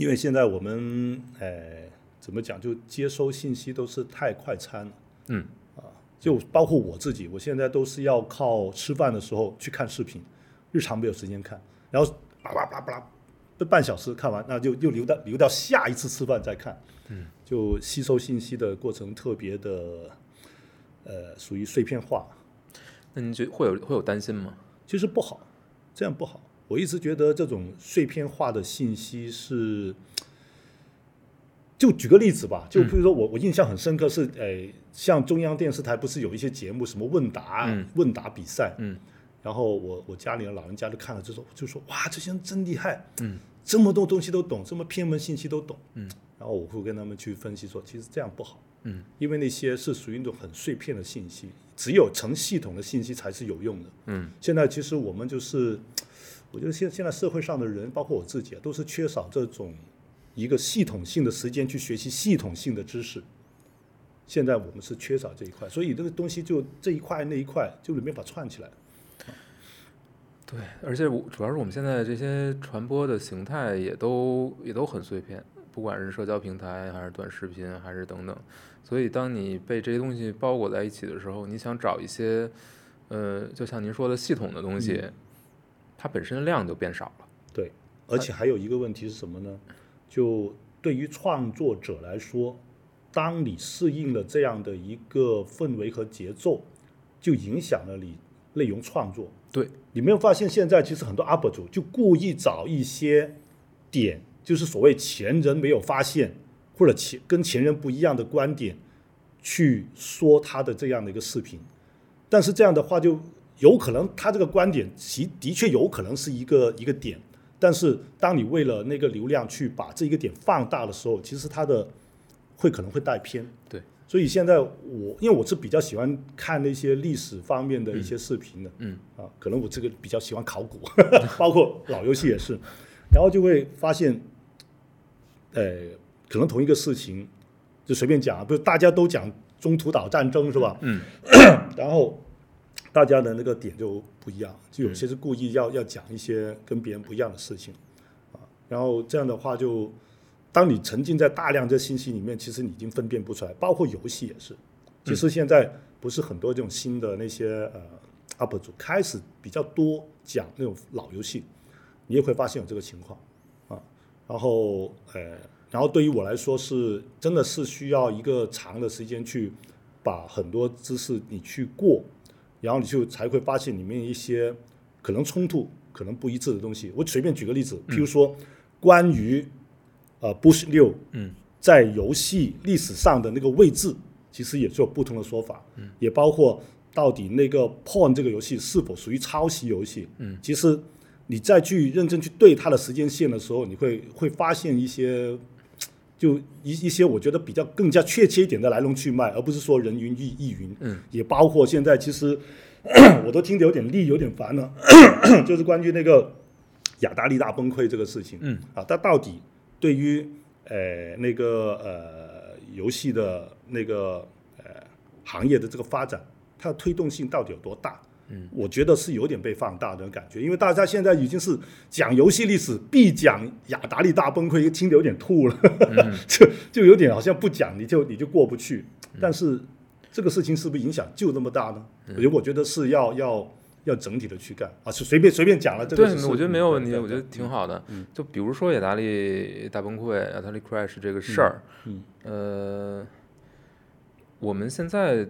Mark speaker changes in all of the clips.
Speaker 1: 因为现在我们呃怎么讲，就接收信息都是太快餐了。
Speaker 2: 嗯啊
Speaker 1: 就包括我自己，我现在都是要靠吃饭的时候去看视频，日常没有时间看，然后叭叭叭叭这半小时看完，那就又留到留到下一次吃饭再看，
Speaker 2: 嗯，
Speaker 1: 就吸收信息的过程特别的，呃，属于碎片化，
Speaker 2: 那你觉会有会有担心吗？
Speaker 1: 其实不好，这样不好。我一直觉得这种碎片化的信息是，就举个例子吧，就比如说我我印象很深刻是，呃，像中央电视台不是有一些节目，什么问答、
Speaker 2: 嗯
Speaker 1: 问答比赛，
Speaker 2: 嗯
Speaker 1: 然后我我家里的老人家就看了就说就说哇，这些人真厉害，
Speaker 2: 嗯，
Speaker 1: 这么多东西都懂，这么偏门信息都懂，
Speaker 2: 嗯，
Speaker 1: 然后我会跟他们去分析说，其实这样不好，
Speaker 2: 嗯
Speaker 1: 因为那些是属于那种很碎片的信息，只有成系统的信息才是有用的。
Speaker 2: 嗯
Speaker 1: 现在其实我们就是，我觉得现现在社会上的人，包括我自己啊，都是缺少这种一个系统性的时间去学习系统性的知识。现在我们是缺少这一块，所以这个东西就这一块那一块就没法串起来。
Speaker 2: 对，而且我主要是我们现在这些传播的形态也都也都很碎片，不管是社交平台还是短视频还是等等，所以当你被这些东西包裹在一起的时候，你想找一些，呃，就像您说的系统的东西，它本身的量就变少了。
Speaker 1: 对，而且还有一个问题是什么呢？就对于创作者来说，当你适应了这样的一个氛围和节奏，就影响了你内容创作。
Speaker 2: 对，
Speaker 1: 你没有发现现在其实很多 UP 主就故意找一些点，就是所谓前人没有发现或者前跟前人不一样的观点，去说他的这样的一个视频。但是这样的话，就有可能他这个观点其的确有可能是一个一个点，但是当你为了那个流量去把这一个点放大的时候，其实它的会可能会带偏。
Speaker 2: 对，
Speaker 1: 所以现在我因为我是比较喜欢看那些历史方面的一些视频的，
Speaker 2: 嗯
Speaker 1: 啊，可能我这个比较喜欢考古，包括老游戏也是，然后就会发现，呃，可能同一个事情，就随便讲啊，不是大家都讲中途岛战争是吧？
Speaker 2: 嗯，
Speaker 1: 然后大家的那个点就不一样，就有些是故意要要讲一些跟别人不一样的事情，啊，然后这样的话就，当你沉浸在大量这信息里面，其实你已经分辨不出来，包括游戏也是。其实现在不是很多这种新的那些呃 UP 主开始比较多讲那种老游戏，你也会发现有这个情况啊。然后呃，然后对于我来说是真的是需要一个长的时间去把很多知识你去过，然后你就才会发现里面一些可能冲突、可能不一致的东西。我随便举个例子，譬如说关于呃 Bush 六，
Speaker 2: 嗯，
Speaker 1: 在游戏历史上的那个位置，其实也是有不同的说法，嗯，也包括到底那个 Porn 这个游戏是否属于抄袭游戏，
Speaker 2: 嗯，
Speaker 1: 其实你再去认真去对它的时间线的时候，你会会发现一些。就一一些我觉得比较更加确切一点的来龙去脉，而不是说人云亦亦云。
Speaker 2: 嗯，
Speaker 1: 也包括现在其实 我都听得有点腻，有点烦了，就是关于那个雅达利大崩溃这个事情。
Speaker 2: 嗯，
Speaker 1: 啊，它到底对于呃那个呃游戏的那个呃行业的这个发展，它的推动性到底有多大？
Speaker 2: 嗯，
Speaker 1: 我觉得是有点被放大的感觉，因为大家现在已经是讲游戏历史必讲雅达利大崩溃，听得有点吐了，就就有点好像不讲你就你就过不去。但是这个事情是不是影响就那么大呢？我觉得我觉得是要要要整体的去干啊，是随便随便讲了这个是。
Speaker 2: 对，我觉得没有问题，我觉得挺好的。就比如说雅达利大崩溃、雅达利 crash 这个事儿，
Speaker 1: 嗯
Speaker 2: 呃，我们现在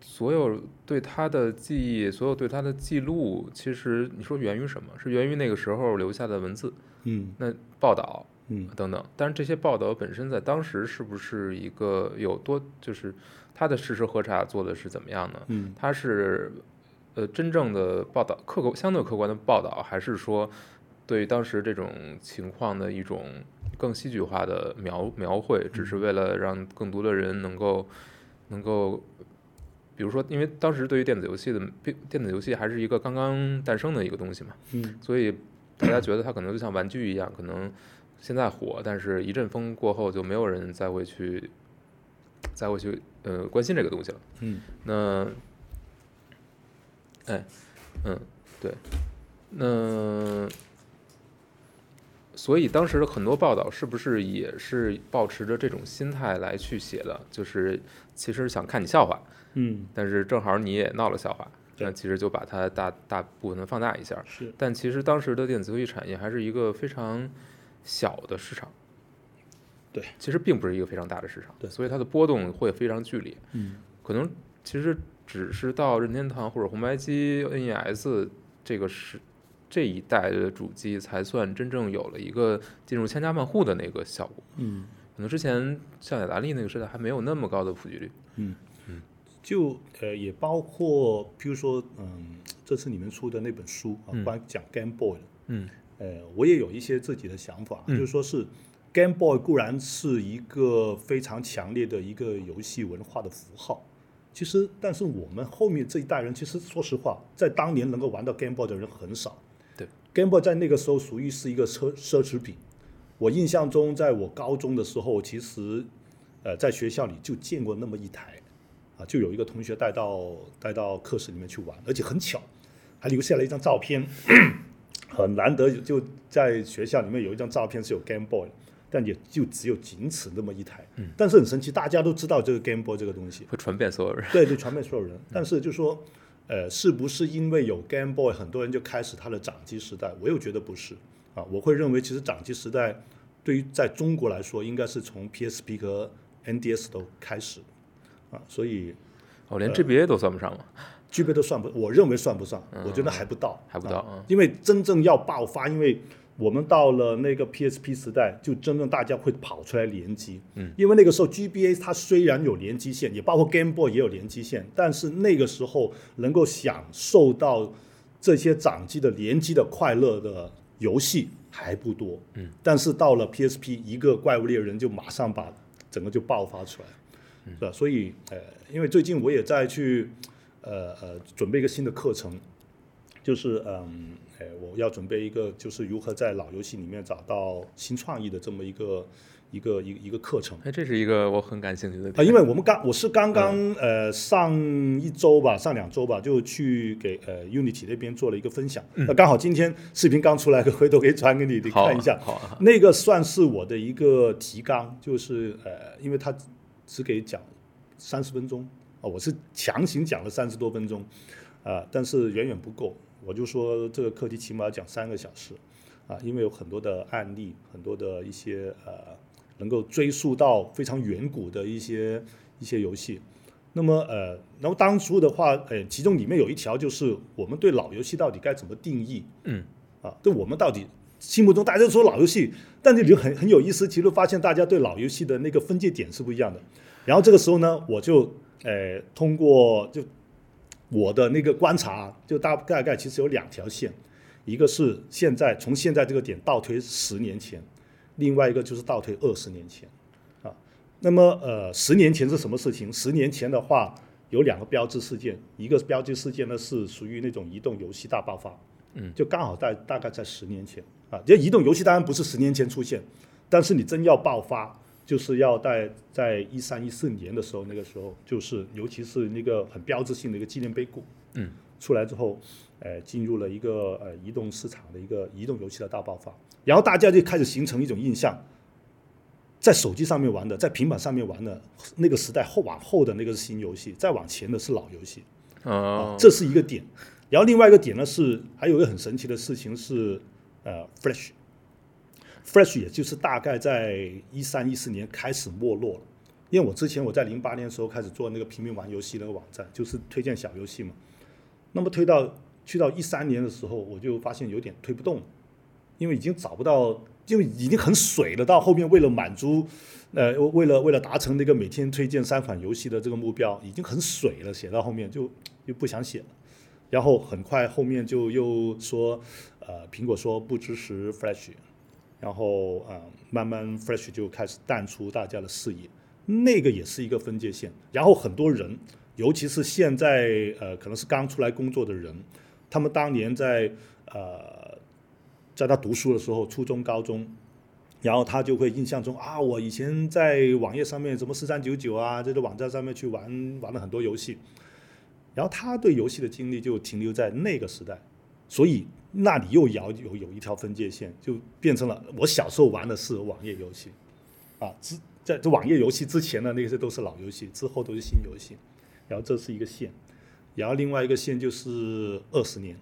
Speaker 2: 所有对他的记忆，所有对他的记录，其实你说源于什么？是源于那个时候留下的文字、
Speaker 1: 嗯
Speaker 2: 那报道
Speaker 1: 嗯
Speaker 2: 等等。但是这些报道本身在当时是不是一个有多，就是他的事实核查做的是怎么样呢？
Speaker 1: 嗯
Speaker 2: 他是呃真正的报道，客观相对客观的报道，还是说对于当时这种情况的一种更戏剧化的描描绘，只是为了让更多的人能够能够，比如说，因为当时对于电子游戏的电电子游戏还是一个刚刚诞生的一个东西嘛，
Speaker 1: 嗯
Speaker 2: 所以大家觉得它可能就像玩具一样，可能现在火，但是一阵风过后就没有人再会去再会去呃关心这个东西了。
Speaker 1: 嗯
Speaker 2: 那，哎，嗯，对，那所以当时的很多报道是不是也是保持着这种心态来去写的？就是其实想看你笑话，
Speaker 1: 嗯，
Speaker 2: 但是正好你也闹了笑话，
Speaker 1: 对。
Speaker 2: 那其实就把它大大部分的放大一下。
Speaker 1: 是。
Speaker 2: 但其实当时的电子游戏产业还是一个非常小的市场，
Speaker 1: 对，
Speaker 2: 其实并不是一个非常大的市场，
Speaker 1: 对。
Speaker 2: 所以它的波动会非常剧烈。
Speaker 1: 嗯，
Speaker 2: 可能其实只是到任天堂或者红白机、NES 这个是这一代的主机，才算真正有了一个进入千家万户的那个效果。
Speaker 1: 嗯。
Speaker 2: 可能之前像雅达利那个时代还没有那么高的普及率。
Speaker 1: 嗯就呃也包括譬如说嗯这次你们出的那本书啊，
Speaker 2: 嗯
Speaker 1: 关于讲 Game Boy 的，
Speaker 2: 嗯
Speaker 1: 呃我也有一些自己的想法，
Speaker 2: 嗯
Speaker 1: 就是说是 Game Boy 固然是一个非常强烈的一个游戏文化的符号。其实，但是我们后面这一代人，其实说实话，在当年能够玩到 Game Boy 的人很少。
Speaker 2: 对
Speaker 1: ，Game Boy 在那个时候属于是一个奢奢侈品。我印象中，在我高中的时候，其实，呃，在学校里就见过那么一台，啊，就有一个同学带到带到课室里面去玩，而且很巧，还留下了一张照片，很难得就在学校里面有一张照片是有 Game Boy，但也就只有仅此那么一台。
Speaker 2: 嗯
Speaker 1: 但是很神奇，大家都知道这个 Game Boy 这个东西，
Speaker 2: 会传遍所有人。
Speaker 1: 对就，传遍所有人。但是就说，呃，是不是因为有 Game Boy，很多人就开始他的掌机时代？我又觉得不是啊，我会认为其实掌机时代对于在中国来说，应该是从 PSP 和 NDS 都开始啊，所以
Speaker 2: 哦，连 GBA 都算不上吗？
Speaker 1: 具备都算不，我认为算不上，我觉得还不到，
Speaker 2: 还不到
Speaker 1: 因为真正要爆发，因为我们到了那个 PSP 时代，就真正大家会跑出来联机，
Speaker 2: 嗯，
Speaker 1: 因为那个时候 GBA 它虽然有联机线，也包括 Game Boy 也有联机线，但是那个时候能够享受到这些掌机的联机的快乐的游戏还不多，
Speaker 2: 嗯，
Speaker 1: 但是到了 PSP，一个怪物猎人就马上把整个就爆发出来，
Speaker 2: 嗯
Speaker 1: 是吧？所以呃，因为最近我也在去呃呃准备一个新的课程，就是嗯，呃，我要准备一个就是如何在老游戏里面找到新创意的这么一个一个一个一个课程。
Speaker 2: 哎，这是一个我很感兴趣的
Speaker 1: 啊，因为我们刚我是刚刚呃上一周吧，上两周吧，就去给呃 Unity 那边做了一个分享。那刚好今天视频刚出来，回头可以传给你，你看一下。
Speaker 2: 好啊，
Speaker 1: 那个算是我的一个提纲，就是呃，因为他只给讲三十分钟啊，我是强行讲了三十多分钟啊，但是远远不够。我就说这个课题起码要讲三个小时啊，因为有很多的案例，很多的一些呃，能够追溯到非常远古的一些一些游戏。那么呃，然后当初的话，呃，其中里面有一条就是我们对老游戏到底该怎么定义？
Speaker 2: 嗯，
Speaker 1: 啊，对我们到底心目中大家都说老游戏，但这里很很有意思，其实发现大家对老游戏的那个分界点是不一样的。然后这个时候呢，我就呃通过就我的那个观察，就大大概其实有两条线，一个是现在从现在这个点倒推十年前，另外一个就是倒推二十年前啊。那么呃，十年前是什么事情？十年前的话有两个标志事件，一个标志事件呢是属于那种移动游戏大爆发，
Speaker 2: 嗯，
Speaker 1: 就刚好在大概在十年前啊。这移动游戏当然不是十年前出现，但是你真要爆发，就是要在在一三一四年的时候，那个时候就是尤其是那个很标志性的一个纪念碑谷，
Speaker 2: 嗯，
Speaker 1: 出来之后，呃，进入了一个呃移动市场的一个移动游戏的大爆发，然后大家就开始形成一种印象，在手机上面玩的，在平板上面玩的那个时代后往后的那个是新游戏，再往前的是老游戏，
Speaker 2: 哦
Speaker 1: 啊，，这是一个点。然后另外一个点呢是，还有一个很神奇的事情是，呃，Flash。Flash 也就是大概在一三一四年开始没落了，因为我之前我在零八年的时候开始做那个平民玩游戏那个网站，就是推荐小游戏嘛。那么推到去到一三年的时候，我就发现有点推不动，因为已经找不到，因为已经很水了。到后面为了满足，呃，为了为了达成那个每天推荐三款游戏的这个目标，已经很水了，写到后面就就不想写了。然后很快后面就又说，呃，苹果说不支持 Flash，然后、呃慢慢 Flash 就开始淡出大家的视野，那个也是一个分界线。然后很多人，尤其是现在呃可能是刚出来工作的人，他们当年在呃在他读书的时候，初中、高中。然后他就会印象中啊，我以前在网页上面什么四三九九啊这个网站上面去玩玩了很多游戏，然后他对游戏的经历就停留在那个时代，所以那里又遥有有一条分界线，就变成了我小时候玩的是网页游戏，啊，之在这网页游戏之前的那些都是老游戏，之后都是新游戏，然后这是一个线，然后另外一个线就是二十年，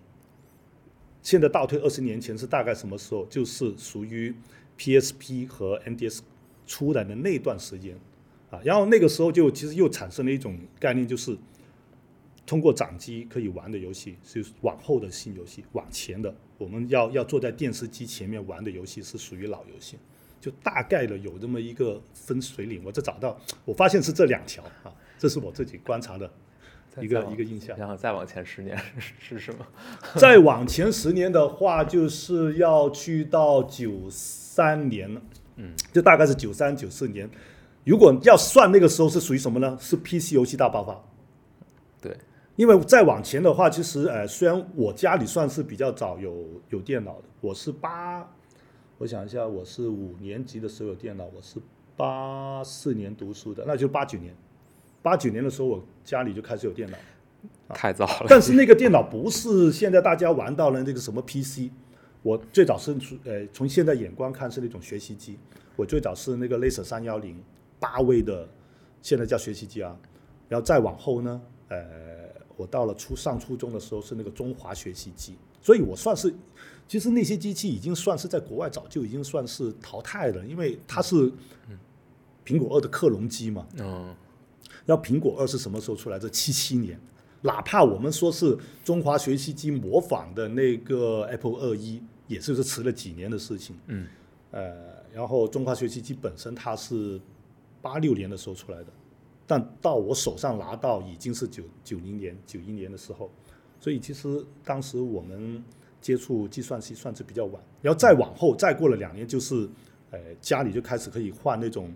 Speaker 1: 现在倒退二十年前是大概什么时候？就是属于 PSP 和 NDS 出来的那段时间，啊，然后那个时候就其实又产生了一种概念，就是通过掌机可以玩的游戏是往后的新游戏，往前的我们要要坐在电视机前面玩的游戏是属于老游戏，就大概的有这么一个分水岭。我这找到，我发现是这两条啊，这是我自己观察的一个一个印象。
Speaker 2: 然后再往前十年是 是什么？
Speaker 1: 再往前十年的话，就是要去到九三年了，
Speaker 2: 嗯，
Speaker 1: 就大概是九三九四年。如果要算那个时候是属于什么呢？是 PC 游戏大爆发。
Speaker 2: 对，
Speaker 1: 因为再往前的话，其实呃，虽然我家里算是比较早有有电脑的，我是八，我想一下，我是五年级的时候有电脑，我是八四年读书的，那就八九年，八九年的时候我家里就开始有电脑。
Speaker 2: 太早了。
Speaker 1: 但是那个电脑不是现在大家玩到了那个什么 PC，我最早是呃从现在眼光看是那种学习机，我最早是那个 Laser 三幺零八位的，现在叫学习机啊，然后再往后呢，呃，我到了初上初中的时候是那个中华学习机，所以我算是。其实那些机器已经算是在国外早就已经算是淘汰了，因为它是苹果二的克隆机嘛，
Speaker 2: 嗯，
Speaker 1: 要苹果二是什么时候出来的？七七年。哪怕我们说是中华学习机模仿的那个 Apple 二一，也就是迟了几年的事情。
Speaker 2: 嗯，
Speaker 1: 呃，然后中华学习机本身它是八六年的时候出来的，但到我手上拿到已经是九九零年、九一年的时候，所以其实当时我们接触计算机算是比较晚。然后再往后，再过了两年，就是呃家里就开始可以换那种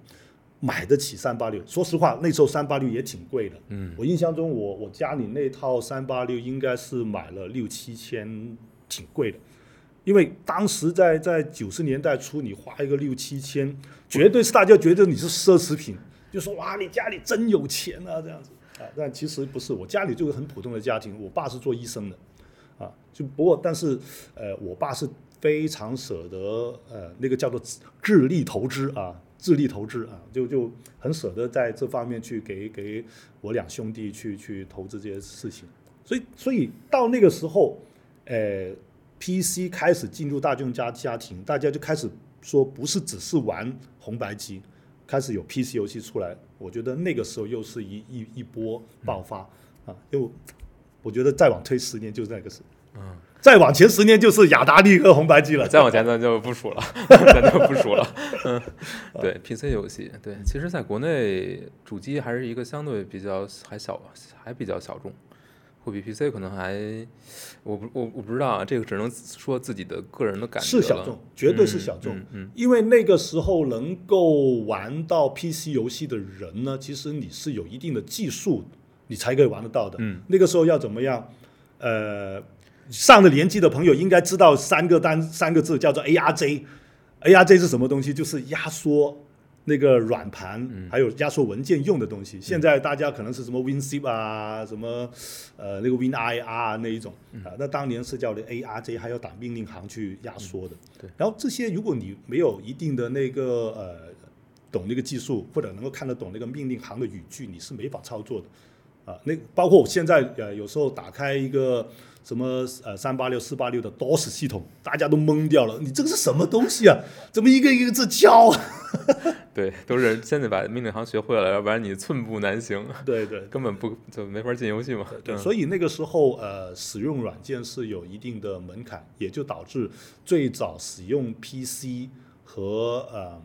Speaker 1: 买得起三八六。说实话，那时候三八六也挺贵的。
Speaker 2: 嗯，
Speaker 1: 我印象中我，我家里那套三八六应该是买了六七千，挺贵的。因为当时在在九十年代初，你花一个六七千，绝对是大家觉得你是奢侈品，就说哇，你家里真有钱啊这样子啊。但其实不是，我家里就是很普通的家庭，我爸是做医生的，啊，就不过但是呃，我爸是非常舍得呃那个叫做智力投资啊，智力投资啊，就就很舍得在这方面去给给我两兄弟去去投资这些事情，所以所以到那个时候，呃，PC 开始进入大众家家庭，大家就开始说不是只是玩红白机，开始有 PC 游戏出来，我觉得那个时候又是一一一波爆发、啊，又我觉得再往推十年就是那个时再往前十年就是雅达利和红白机了。
Speaker 2: 再往前咱就不数了，咱就不数了。嗯，对，PC 游戏，对，其实在国内主机还是一个相对比较还小，还比较小众，会比 PC 可能还，我不我我不知道啊，这个只能说自己的个人的感觉了
Speaker 1: 是小众，绝对是小众。
Speaker 2: 嗯嗯
Speaker 1: 因为那个时候能够玩到 PC 游戏的人呢，其实你是有一定的技术，你才可以玩得到的。
Speaker 2: 嗯，
Speaker 1: 那个时候要怎么样？呃，上了年纪的朋友应该知道三个单三个字叫做 ARJ。ARJ 是什么东西？就是压缩那个软盘，
Speaker 2: 嗯
Speaker 1: 还有压缩文件用的东西。现在大家可能是什么 WinZip 啊，什么呃那个 WinIR 啊那一种
Speaker 2: 嗯
Speaker 1: 啊，那当年是叫的 ARJ，还要打命令行去压缩的。
Speaker 2: 对，
Speaker 1: 然后这些如果你没有一定的那个呃懂那个技术，或者能够看得懂那个命令行的语句，你是没法操作的。啊，那包括我现在呃有时候打开一个什么呃三八六四八六的 DOS 系统，大家都懵掉了，你这个是什么东西啊？怎么一个一个字敲啊？
Speaker 2: 对，都是先得把命令行学会了，要不然你寸步难行，
Speaker 1: 对对
Speaker 2: 根本不就没法进游戏嘛。
Speaker 1: 对，
Speaker 2: 嗯
Speaker 1: 所以那个时候呃使用软件是有一定的门槛，也就导致最早使用 PC 和呃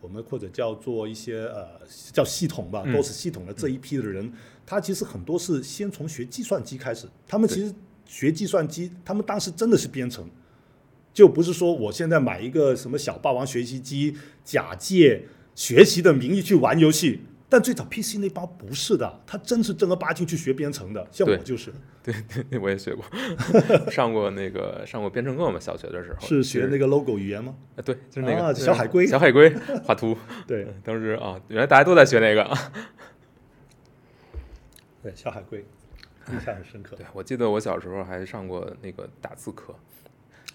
Speaker 1: 我们或者叫做一些呃叫系统吧
Speaker 2: 嗯
Speaker 1: ，DOS 系统的这一批的人，他其实很多是先从学计算机开始，他们其实学计算机，他们当时真的是编程。就不是说我现在买一个什么小霸王学习机，假借学习的名义去玩游戏。但最早 PC 那帮不是的，他真是正儿八经去学编程的，像我就是，
Speaker 2: 对对，我也学过，上过那个上过编程课嘛，小学的时候
Speaker 1: 是学那个 logo 语言吗？
Speaker 2: 啊，对，就是那个、
Speaker 1: 啊小海龟
Speaker 2: 小海龟 画图，
Speaker 1: 对
Speaker 2: 当时啊，原来大家都在学那个。
Speaker 1: 对，小海龟，印象很深刻。
Speaker 2: 对，我记得我小时候还上过那个打字课，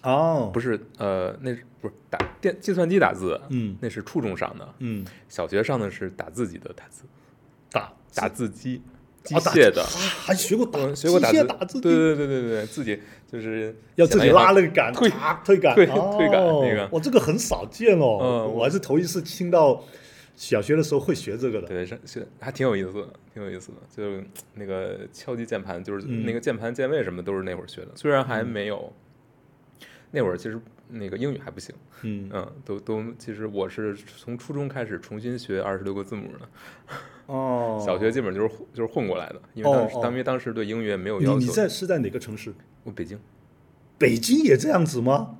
Speaker 1: 哦，
Speaker 2: 不是呃，那不是打电计算机打字？
Speaker 1: 嗯。
Speaker 2: 那是初中上的，
Speaker 1: 嗯，
Speaker 2: 小学上的是打自己的打字，
Speaker 1: 打
Speaker 2: 打字机，机械的。
Speaker 1: 啊，，还学过打
Speaker 2: 嗯，学过打字，
Speaker 1: 打字，
Speaker 2: 对对对对对，自己就是
Speaker 1: 要自己拉那个杆，
Speaker 2: 推
Speaker 1: 嚓推杆，
Speaker 2: 推
Speaker 1: 哦
Speaker 2: 推杆那个
Speaker 1: 我这个很少见哦，
Speaker 2: 嗯
Speaker 1: 我还是头一次听到，小学的时候会学这个的，
Speaker 2: 对，是是还挺有意思的，挺有意思的。就那个敲击键盘，就是
Speaker 1: 嗯
Speaker 2: 那个键盘键位什么都是那会儿学的，虽然还没有，那会儿其实那个英语还不行，
Speaker 1: 嗯，
Speaker 2: 嗯，都都其实我是从初中开始重新学二十六个字母的，
Speaker 1: 哦，
Speaker 2: 小学基本就是混就是混过来的，因为当时
Speaker 1: 哦哦
Speaker 2: 当因为当时对英语也没有要求。
Speaker 1: 你在是在哪个城市？
Speaker 2: 我北京
Speaker 1: 北京也这样子吗？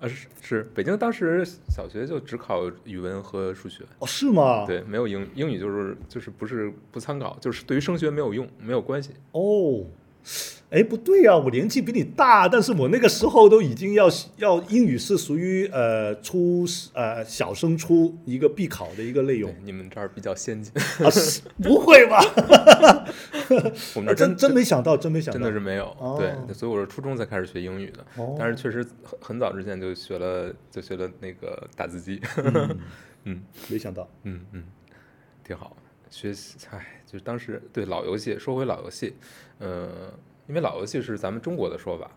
Speaker 2: 啊是是北京当时小学就只考语文和数学，
Speaker 1: 哦，是吗？，
Speaker 2: 对，没有英英语就是就是不是不参考，就是对于升学没有用，没有关系。
Speaker 1: 哦，哎，不对呀、我年纪比你大，但是我那个时候都已经要要英语是属于呃初呃小升初一个必考的一个内容，
Speaker 2: 你们这儿比较先进，
Speaker 1: 啊，不会吧？
Speaker 2: 我们这儿
Speaker 1: 真
Speaker 2: 真
Speaker 1: 真没想到，真没想到，
Speaker 2: 真的是没有。
Speaker 1: 哦
Speaker 2: 对，所以我是初中才开始学英语的，
Speaker 1: 哦
Speaker 2: 但是确实很很早之前就学了，就学了那个打字机。
Speaker 1: 嗯
Speaker 2: 嗯
Speaker 1: 没想到，
Speaker 2: 嗯嗯，挺好。学习，唉，就是当时对老游戏，说回老游戏，呃，因为老游戏是咱们中国的说法，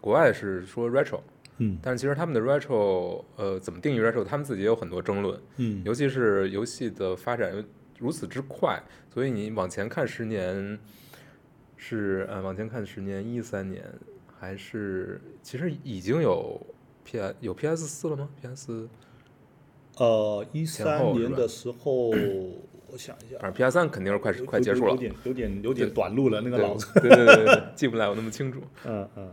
Speaker 2: 国外是说 retro，
Speaker 1: 嗯
Speaker 2: 但是其实他们的 retro，呃，怎么定义 retro，他们自己也有很多争论。
Speaker 1: 嗯
Speaker 2: 尤其是游戏的发展如此之快，所以你往前看十年，是呃往前看十年，一三年还是其实已经有 P S 有 P S 四了吗？P S
Speaker 1: 呃，一三年的时候，我想一下，
Speaker 2: 反正 P S 三肯定是快快结束了
Speaker 1: 有有，点有点有点短路了，那个
Speaker 2: 对
Speaker 1: 脑子，
Speaker 2: 对对对对对，记不来我那么清楚，
Speaker 1: 嗯嗯，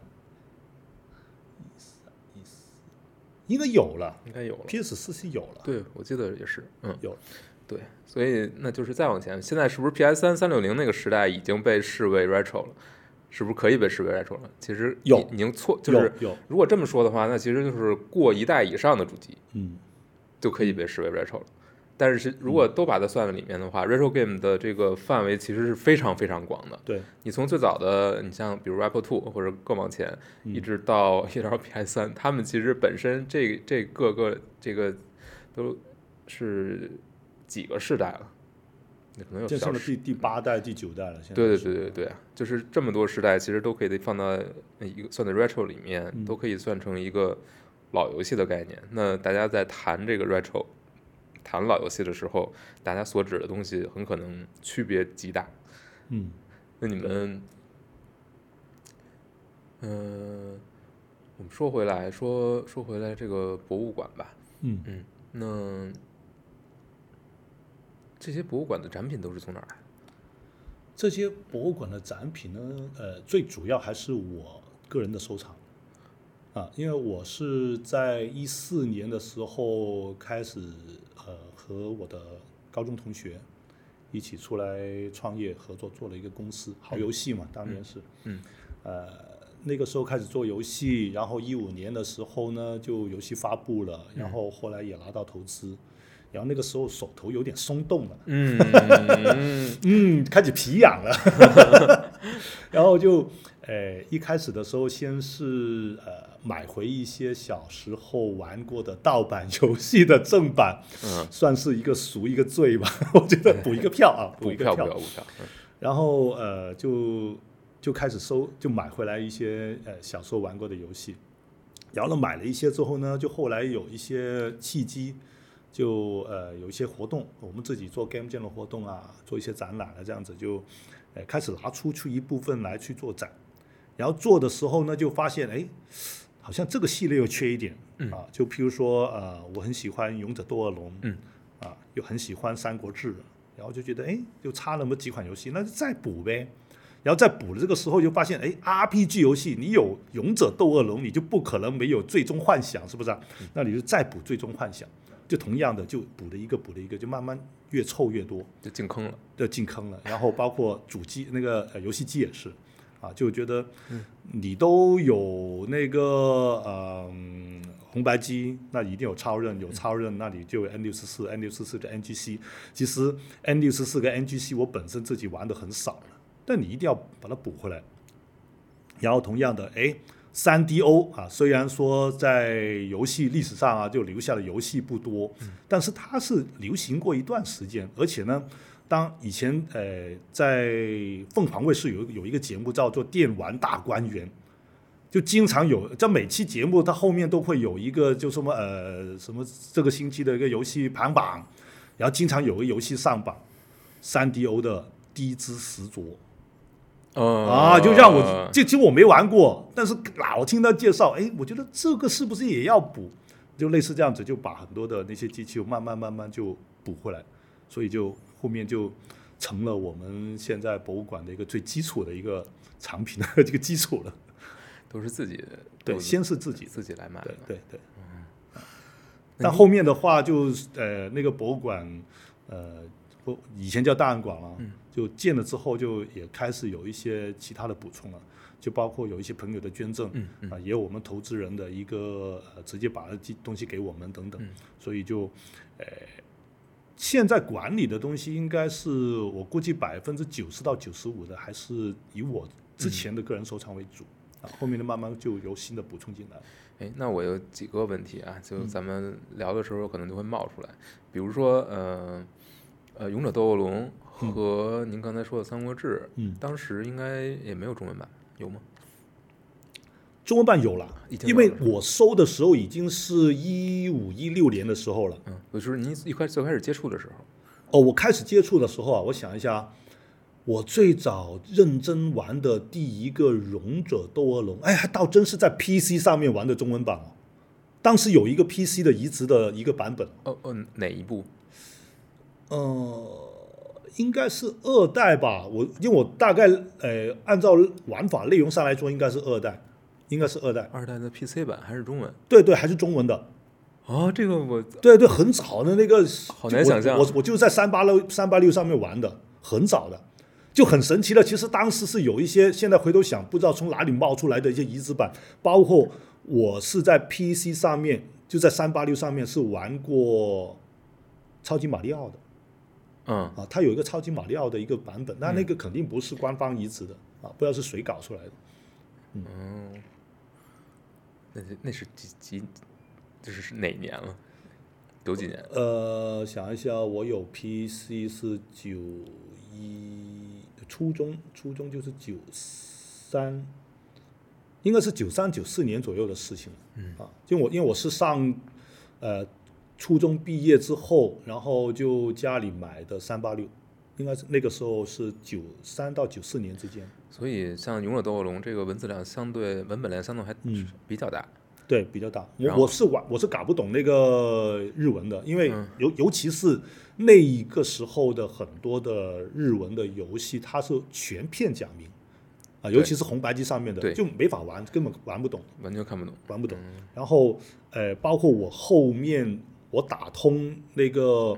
Speaker 1: 应该有了
Speaker 2: 应该有了。
Speaker 1: ，PS 四是有了，
Speaker 2: 对，我记得也是，嗯，
Speaker 1: 有
Speaker 2: 对，所以那就是再往前，现在是不是 P S 三三六零那个时代已经被视为 retro 了？是不是可以被视为 retro 了？其实
Speaker 1: 有
Speaker 2: 已已经错，就是如果这么说的话，那其实就是过一代以上的主机
Speaker 1: 嗯
Speaker 2: 就可以被视为 retro 了。但是如果都把它算在里面的话，retro game 的这个范围其实是非常非常广的。
Speaker 1: 对，
Speaker 2: 你从最早的，你像比如 Apple Two 或者更往前，一直到 一直到 PS 三，他们其实本身这这各个这个都是几个世代了，那可能有
Speaker 1: 这上了第第八代、第九代了，现在
Speaker 2: 对对对对对啊，就是这么多时代，其实都可以放到一个算在 retro 里面，
Speaker 1: 嗯。
Speaker 2: 都可以算成一个老游戏的概念。那大家在谈这个 retro、谈老游戏的时候，大家所指的东西很可能区别极大。
Speaker 1: 嗯
Speaker 2: 那你们，嗯、我们说回来，说说回来这个博物馆吧，
Speaker 1: 嗯
Speaker 2: 嗯，那这些博物馆的展品都是从哪儿来？
Speaker 1: 这些博物馆的展品呢，呃，最主要还是我个人的收藏啊，因为我是在一四年的时候开始，呃，和我的高中同学一起出来创业合作，做了一个公司，好游戏嘛，当年是，
Speaker 2: 嗯。
Speaker 1: 呃，那个时候开始做游戏，然后一五年的时候呢，就游戏发布了，然后后来也拿到投资，然后那个时候手头有点松动了。
Speaker 2: 嗯。
Speaker 1: 嗯，开始皮痒了，然后就，呃，一开始的时候先是呃买回一些小时候玩过的盗版游戏的正版，
Speaker 2: 嗯，
Speaker 1: 算是一个赎一个罪吧，我觉得补一个票啊，补一个
Speaker 2: 票不要股票，嗯。
Speaker 1: 然后呃就就开始收，就买回来一些呃小时候玩过的游戏，然后呢买了一些之后呢，就后来有一些契机，就呃有一些活动，我们自己做 Game Jam 的活动啊，做一些展览啊，这样子就呃开始拿出去一部分来去做展，然后做的时候呢，就发现哎。好像这个系列又缺一点、
Speaker 2: 嗯
Speaker 1: 啊，就譬如说，呃，我很喜欢《勇者斗恶龙》，
Speaker 2: 嗯，
Speaker 1: 啊，又很喜欢《三国志》，然后就觉得，哎，就差那么几款游戏，那就再补呗。然后再补的这个时候，就发现，哎，RPG 游戏你有《勇者斗恶龙》，你就不可能没有《最终幻想》，是不是、啊？那你就再补《最终幻想》，就同样的，就补了一个，补了一个，就慢慢越凑越多。
Speaker 2: 就进坑了。
Speaker 1: 就进坑了，然后包括主机那个呃游戏机也是，啊，就觉得你都有那个嗯、红白机，那一定有超任，有超任那你就有 N 六十四、N 六十四的 NGC。其实 N 六十四跟 NGC 我本身自己玩的很少了，但你一定要把它补回来。然后同样的，哎，三 DO 啊，虽然说在游戏历史上啊就留下的游戏不多，但是它是流行过一段时间，而且呢，当以前呃在凤凰卫视有有一个节目叫做《电玩大观园》，就经常有在每期节目它后面都会有一个就什么呃什么这个星期的一个游戏排行榜，然后经常有个游戏上榜，三 DO 的《低姿十着》。
Speaker 2: 嗯
Speaker 1: 啊，就让我这其实我没玩过，但是老听他介绍，哎，我觉得这个是不是也要补？就类似这样子，就把很多的那些机器慢慢慢慢就补回来，所以就后面就成了我们现在博物馆的一个最基础的一个产品的 这个基础了。
Speaker 2: 都是自己
Speaker 1: 对，先是自己，
Speaker 2: 自己来买的。
Speaker 1: 对对但后面的话就呃那个博物馆呃不以前叫档案馆了，
Speaker 2: 嗯
Speaker 1: 就建了之后就也开始有一些其他的补充了，就包括有一些朋友的捐赠，
Speaker 2: 嗯嗯
Speaker 1: 啊也有我们投资人的一个呃直接把东西给我们等等，
Speaker 2: 嗯
Speaker 1: 所以就呃现在管理的东西应该是我估计百分之九十到九十五的还是以我之前的个人收藏为主。啊，后面的慢慢就有新的补充进来。
Speaker 2: 哎，那我有几个问题啊，
Speaker 1: 嗯
Speaker 2: 就咱们聊的时候可能就会冒出来，比如说，呃，呃，《勇者斗恶龙》和您刚才说的《三国志》，
Speaker 1: 嗯
Speaker 2: 当时应该也没有中文版，有吗？
Speaker 1: 中文版有了因为我收的时候已经是一五一六年的时候了。
Speaker 2: 嗯，就是您一开最开始接触的时候，
Speaker 1: 哦，我开始接触的时候啊，我想一下，我最早认真玩的第一个《勇者斗恶龙》，哎，还倒真是在 PC 上面玩的中文版哦。当时有一个 PC 的移植的一个版本，
Speaker 2: 哦哦，哪一部？
Speaker 1: 呃，应该是二代吧。我因为我大概呃按照玩法内容上来说，应该是二代，应该是二代。
Speaker 2: 二代的 PC 版还是中文？
Speaker 1: 对对，还是中文的。
Speaker 2: 哦，这个我
Speaker 1: 对对，很早的那个，
Speaker 2: 好难想象
Speaker 1: 我我我就在三八六三八六上面玩的，很早的，就很神奇的。其实当时是有一些，现在回头想，不知道从哪里冒出来的一些移植版，包括我是在 PC 上面，就在三八六上面是玩过超级马里奥的
Speaker 2: 嗯，
Speaker 1: 啊，它有一个超级马里奥的一个版本，那那个肯定不是官方移植的啊，不知道是谁搞出来的。
Speaker 2: 那是那是几几，这是是哪年了？九几年？
Speaker 1: 呃，想一下，我有 PC 是九一初中，初中就是九三，应该是九三九四年左右的事情了。嗯啊，就我因为我是上呃初中毕业之后，然后就家里买的三八六，应该是那个时候是九三到九四年之间。
Speaker 2: 所以像《勇者斗恶龙》这个文字量相对文本量相对还
Speaker 1: 嗯
Speaker 2: 比较大。
Speaker 1: 对，比较大。我我是玩我是搞不懂那个日文的，因为
Speaker 2: 嗯
Speaker 1: 尤尤其是那一个时候的很多的日文的游戏，它是全片讲明啊，尤其是红白机上面的，就没法玩，根本玩不懂，
Speaker 2: 完全看不懂。
Speaker 1: 玩不懂。然后呃，包括我后面我打通那个。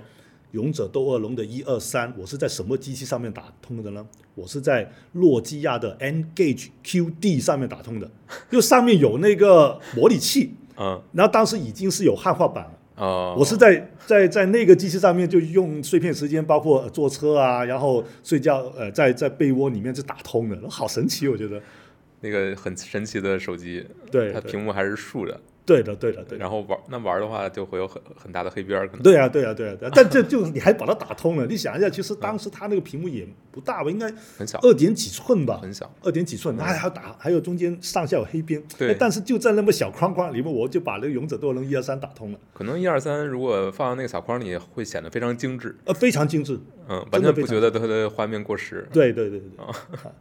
Speaker 1: 勇者斗恶龙的一二三，我是在什么机器上面打通的呢？我是在诺基亚的 N-Gage QD 上面打通的，就上面有那个模拟器，
Speaker 2: 嗯。
Speaker 1: 然后当时已经是有汉化版了，
Speaker 2: 哦，
Speaker 1: 我是在在在那个机器上面就用碎片时间，包括呃坐车啊，然后睡觉，呃，在在被窝里面就打通的，好神奇，我觉得。
Speaker 2: 那个很神奇的手机，
Speaker 1: 对对。
Speaker 2: 它屏幕还是竖着，
Speaker 1: 对的，对的，对的。
Speaker 2: 然后玩那玩的话就会有很很大的黑边儿，
Speaker 1: 对啊，对啊，对啊，对啊，但这 就你还把它打通了，你想一下，其实当时它那个屏幕也不大吧，应该
Speaker 2: 很小。
Speaker 1: 二点几寸吧，
Speaker 2: 很小。
Speaker 1: 二点几寸，它还要打，还有中间上下有黑边，
Speaker 2: 对。
Speaker 1: 哎但是就在那么小框框里面，我就把那个勇者斗恶龙一二三打通了，
Speaker 2: 可能一二三如果放到那个小框里，会显得非常精致，
Speaker 1: 呃，非常精致，
Speaker 2: 嗯，完全不觉得它的画面过时。
Speaker 1: 对对对对对，啊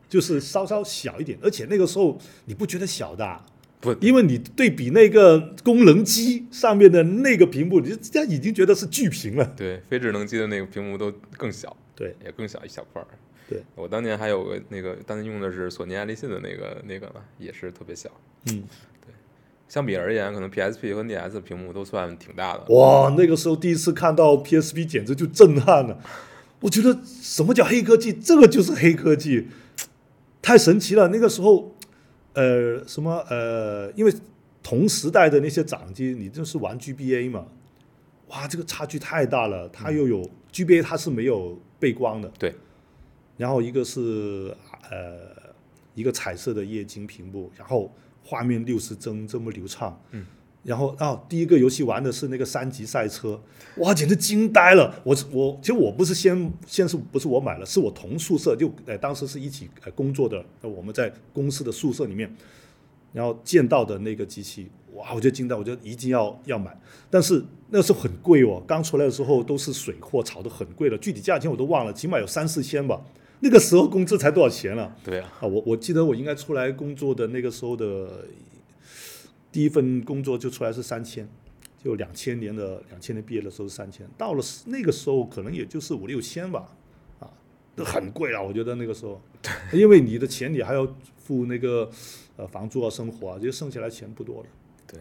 Speaker 1: 就是稍稍小一点，而且那个时候你不觉得小的啊、
Speaker 2: 不，
Speaker 1: 因为你对比那个功能机上面的那个屏幕，你这样已经觉得是巨屏了。
Speaker 2: 对，非智能机的那个屏幕都更小，
Speaker 1: 对，
Speaker 2: 也更小一小块儿。
Speaker 1: 对，
Speaker 2: 我当年还有个那个，当年用的是索尼爱立信的那个那个嘛，也是特别小。
Speaker 1: 嗯，对
Speaker 2: 相比而言，可能 PSP 和 NDS 屏幕都算挺大的。
Speaker 1: 哇，那个时候第一次看到 PSP，简直就震撼了。我觉得什么叫黑科技？这个就是黑科技，太神奇了。那个时候，呃，什么呃，因为同时代的那些掌机，你就是玩 GBA 嘛，哇，这个差距太大了。它又有 GBA，它是没有背光的，
Speaker 2: 对，
Speaker 1: 然后一个是呃一个彩色的液晶屏幕，然后画面六十帧这么流畅，
Speaker 2: 嗯，
Speaker 1: 然后啊，第一个游戏玩的是那个三级赛车，哇，简直惊呆了！我我其实我不是先先是不是我买了，是我同宿舍就呃当时是一起呃工作的，呃我们在公司的宿舍里面，然后见到的那个机器，哇，我就惊呆，我就一定要要买。但是那时候很贵哦，刚出来的时候都是水货，炒得很贵了，具体价钱我都忘了，起码有三四千吧。那个时候工资才多少钱呢、
Speaker 2: 对啊，
Speaker 1: 啊，我我记得我应该出来工作的那个时候的第一份工作就出来是三千，就两千年的两千年毕业的时候是三千，到了那个时候可能也就是五六千吧，啊，都很贵了，我觉得那个时候，因为你的钱你还要付那个呃房租啊、生活啊，就剩下来钱不多了。
Speaker 2: 对，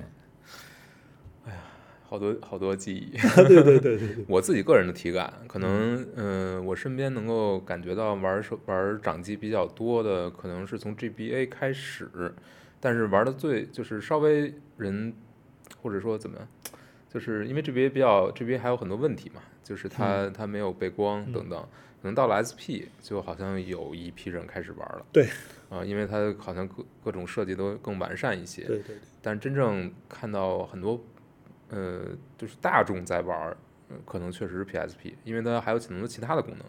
Speaker 2: 哎呀，好多好多记忆。
Speaker 1: 对对对对对，
Speaker 2: 我自己个人的体感，可能嗯、呃我身边能够感觉到玩手玩掌机比较多的，可能是从 GBA 开始，但是玩的最就是稍微人或者说怎么样，就是因为这边比较这边还有很多问题嘛，就是它、它没有背光等等，可能到了 SP 就好像有一批人开始玩了。
Speaker 1: 对
Speaker 2: 啊、因为它好像各各种设计都更完善一些。
Speaker 1: 对对对，
Speaker 2: 但真正看到很多，呃，就是大众在玩，呃可能确实是 PSP，因为它还有很多其他的功能。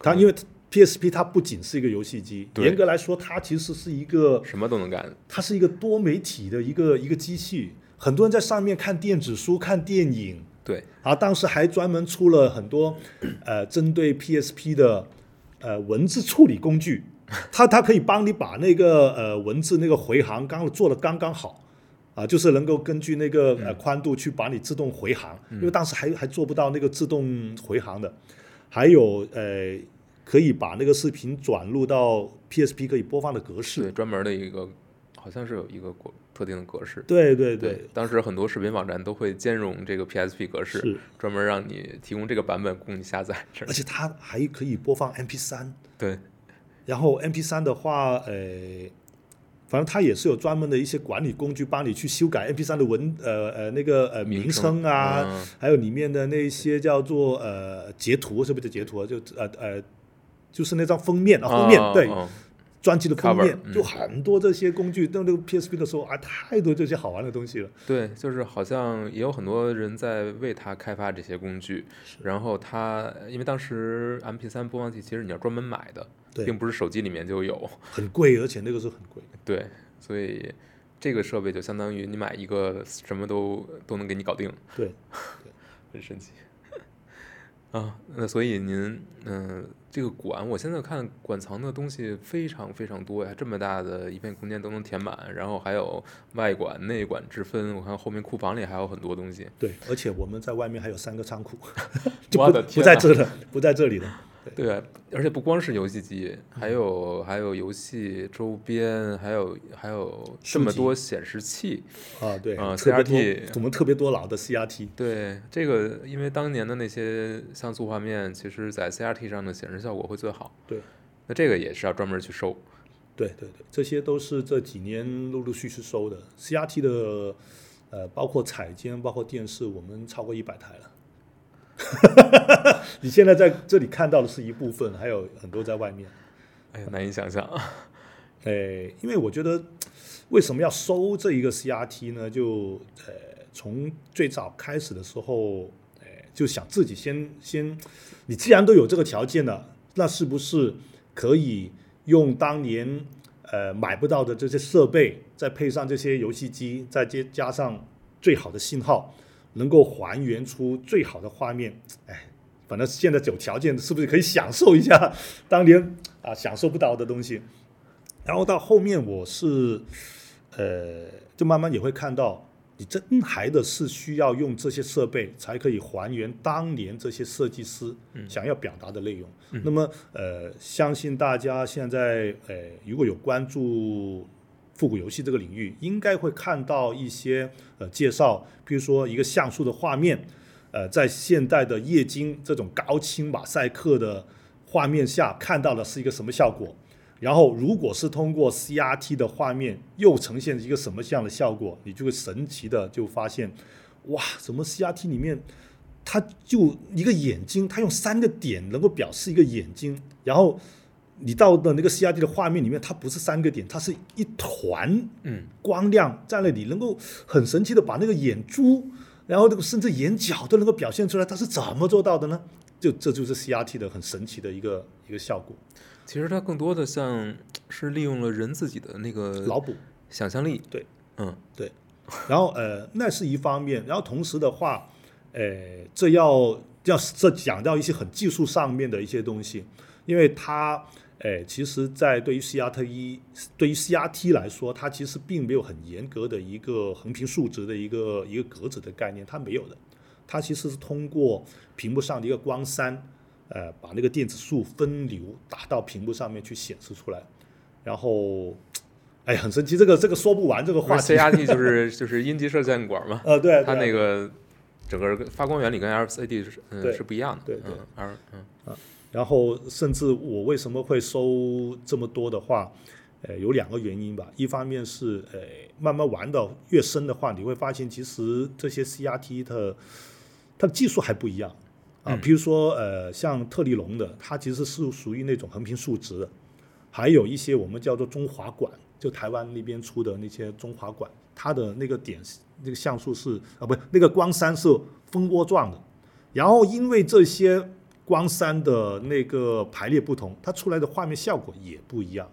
Speaker 1: 它因为 PSP 它不仅是一个游戏机，严格来说它其实是一个
Speaker 2: 什么都能干，
Speaker 1: 它是一个多媒体的一个一个机器，很多人在上面看电子书、看电影，
Speaker 2: 对，
Speaker 1: 啊，当时还专门出了很多呃针对 PSP 的呃文字处理工具，它它可以帮你把那个呃文字那个回航刚做的刚刚好。啊，就是能够根据那个呃宽度去把你自动回航，因为当时还还做不到那个自动回航的，还有呃可以把那个视频转录到 PSP 可以播放的格式，
Speaker 2: 对，专门的一个，好像是有一个国特定的格式。
Speaker 1: 对对对，
Speaker 2: 当时很多视频网站都会兼容这个 PSP 格式，
Speaker 1: 是，
Speaker 2: 专门让你提供这个版本供你下载。这
Speaker 1: 而且它还可以播放 MP 3
Speaker 2: 对，
Speaker 1: 然后 MP 3的话，呃，反正它也是有专门的一些管理工具帮你去修改 MP 3的文呃呃那个呃名称啊，
Speaker 2: 嗯
Speaker 1: 还有里面的那些叫做呃截图，是不是截图啊？就呃呃，就是那张封面啊，封面、对。专辑的封面
Speaker 2: 嗯
Speaker 1: 就很多这些工具，到那个 PSP 的时候啊，太多这些好玩的东西了。
Speaker 2: 对，就是好像也有很多人在为它开发这些工具，然后它因为当时 MP 3播放器其实你要专门买的，
Speaker 1: 对
Speaker 2: 并不是手机里面就有，
Speaker 1: 很贵，而且那个时候很贵。
Speaker 2: 对，所以这个设备就相当于你买一个什么都都能给你搞定，
Speaker 1: 对，
Speaker 2: 很神奇。啊，那所以您，嗯、这个馆，我现在看馆藏的东西非常非常多呀，这么大的一片空间都能填满，然后还有外馆、内馆之分，我看后面库房里还有很多东西。
Speaker 1: 对，而且我们在外面还有三个仓库，就不在这了，不在这里了。
Speaker 2: 对啊，而且不光是游戏机，还有还有游戏周边，还有还有这么多显示器。
Speaker 1: 啊，对，
Speaker 2: 啊 CRT
Speaker 1: 多，我们特别多老的 CRT，
Speaker 2: 对这个，因为当年的那些像素画面，其实在 CRT 上的显示效果会最好。
Speaker 1: 对，
Speaker 2: 那这个也是要专门去收。
Speaker 1: 对对对，这些都是这几年陆陆续续收的 CRT 的，呃，包括彩监，包括电视，我们超过一百台了。你现在在这里看到的是一部分，还有很多在外面。
Speaker 2: 哎呀，难以想象。
Speaker 1: 哎，因为我觉得为什么要收这一个 CRT 呢？就呃，从最早开始的时候，诶，就想自己先先，你既然都有这个条件了，那是不是可以用当年呃买不到的这些设备，再配上这些游戏机，再接加上最好的信号，能够还原出最好的画面？哎，反正现在有条件，是不是可以享受一下当年啊享受不到的东西？然后到后面我是，呃，就慢慢也会看到，你真还的是需要用这些设备才可以还原当年这些设计师想要表达的内容。那么，呃，相信大家现在，呃，如果有关注复古游戏这个领域，应该会看到一些呃介绍，比如说一个像素的画面，呃，在现代的液晶这种高清马赛克的画面下看到的是一个什么效果。然后，如果是通过 CRT 的画面，又呈现一个什么样的效果，你就会神奇的就发现，哇，怎么 CRT 里面，它就一个眼睛，它用三个点能够表示一个眼睛，然后你到的那个 CRT 的画面里面，它不是三个点，它是一团
Speaker 2: 嗯
Speaker 1: 光亮在那里，能够很神奇的把那个眼珠，然后这个甚至眼角都能够表现出来，它是怎么做到的呢？就这就是 CRT 的很神奇的一个一个效果，
Speaker 2: 其实它更多的像是利用了人自己的那个
Speaker 1: 脑补。
Speaker 2: 想象力。
Speaker 1: 对，
Speaker 2: 嗯对
Speaker 1: 然后呃，那是一方面，然后同时的话，呃，这要要这讲到一些很技术上面的一些东西，因为它呃，其实，在对于 CRT 一对于 CRT 来说，它其实并没有很严格的一个横平竖直的一个一个格子的概念，它没有的，它其实是通过屏幕上的一个光栅，呃，把那个电子束分流打到屏幕上面去显示出来，然后。哎，很神奇，这个这个说不完这个话题。
Speaker 2: ，CRT 就是 就是阴极射线管嘛，
Speaker 1: 呃，对，
Speaker 2: 它那个整个发光原理跟 LCD 是嗯
Speaker 1: 对
Speaker 2: 是不一样的。
Speaker 1: 对对
Speaker 2: 嗯，R 嗯
Speaker 1: 然后甚至我为什么会收这么多的话，呃，有两个原因吧。一方面是呃，慢慢玩的越深的话，你会发现其实这些 CRT 的它的技术还不一样啊。
Speaker 2: 嗯
Speaker 1: 比如说呃，像特立龙的，它其实是属于那种横平竖直的，还有一些我们叫做中华管，就台湾那边出的那些中华管，它的那个点那个像素是啊，不，那个光栅是蜂窝状的。然后因为这些光栅的那个排列不同，它出来的画面效果也不一样，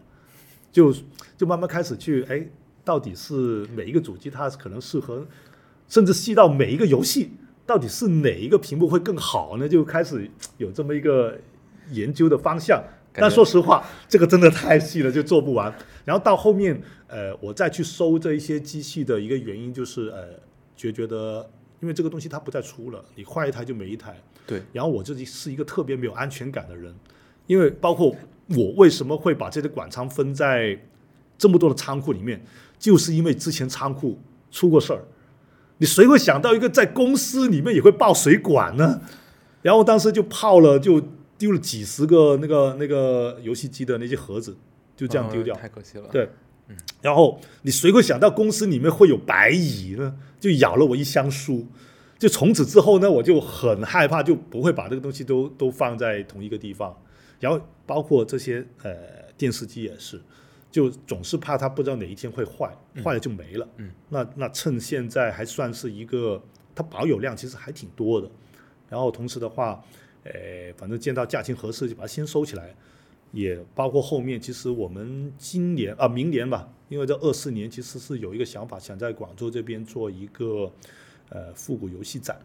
Speaker 1: 就就慢慢开始去哎，到底是每一个主机它可能适合，甚至细到每一个游戏，到底是哪一个屏幕会更好呢？就开始有这么一个研究的方向。但说实话，这个真的太细了，就做不完。然后到后面，呃，我再去收这一些机器的一个原因就是，呃，觉觉得因为这个东西它不再出了，你换一台就没一台。
Speaker 2: 对，
Speaker 1: 然后我自己是一个特别没有安全感的人，因为包括我为什么会把这些管仓分在这么多的仓库里面，就是因为之前仓库出过事儿。你谁会想到一个在公司里面也会爆水管呢？然后当时就泡了，就丢了几十个那个那个游戏机的那些盒子，就这样丢掉
Speaker 2: 嗯。太可惜了。
Speaker 1: 对，然后你谁会想到公司里面会有白蚁呢？就咬了我一箱书。就从此之后呢，我就很害怕，就不会把这个东西都 都放在同一个地方。然后包括这些呃电视机也是，就总是怕它不知道哪一天会坏，坏了就没了。
Speaker 2: 嗯，
Speaker 1: 那那趁现在还算是一个它保有量其实还挺多的。然后同时的话，呃，反正见到价钱合适就把它先收起来。也包括后面，其实我们今年啊，明年吧，因为这二四年其实是有一个想法，想在广州这边做一个呃复古游戏展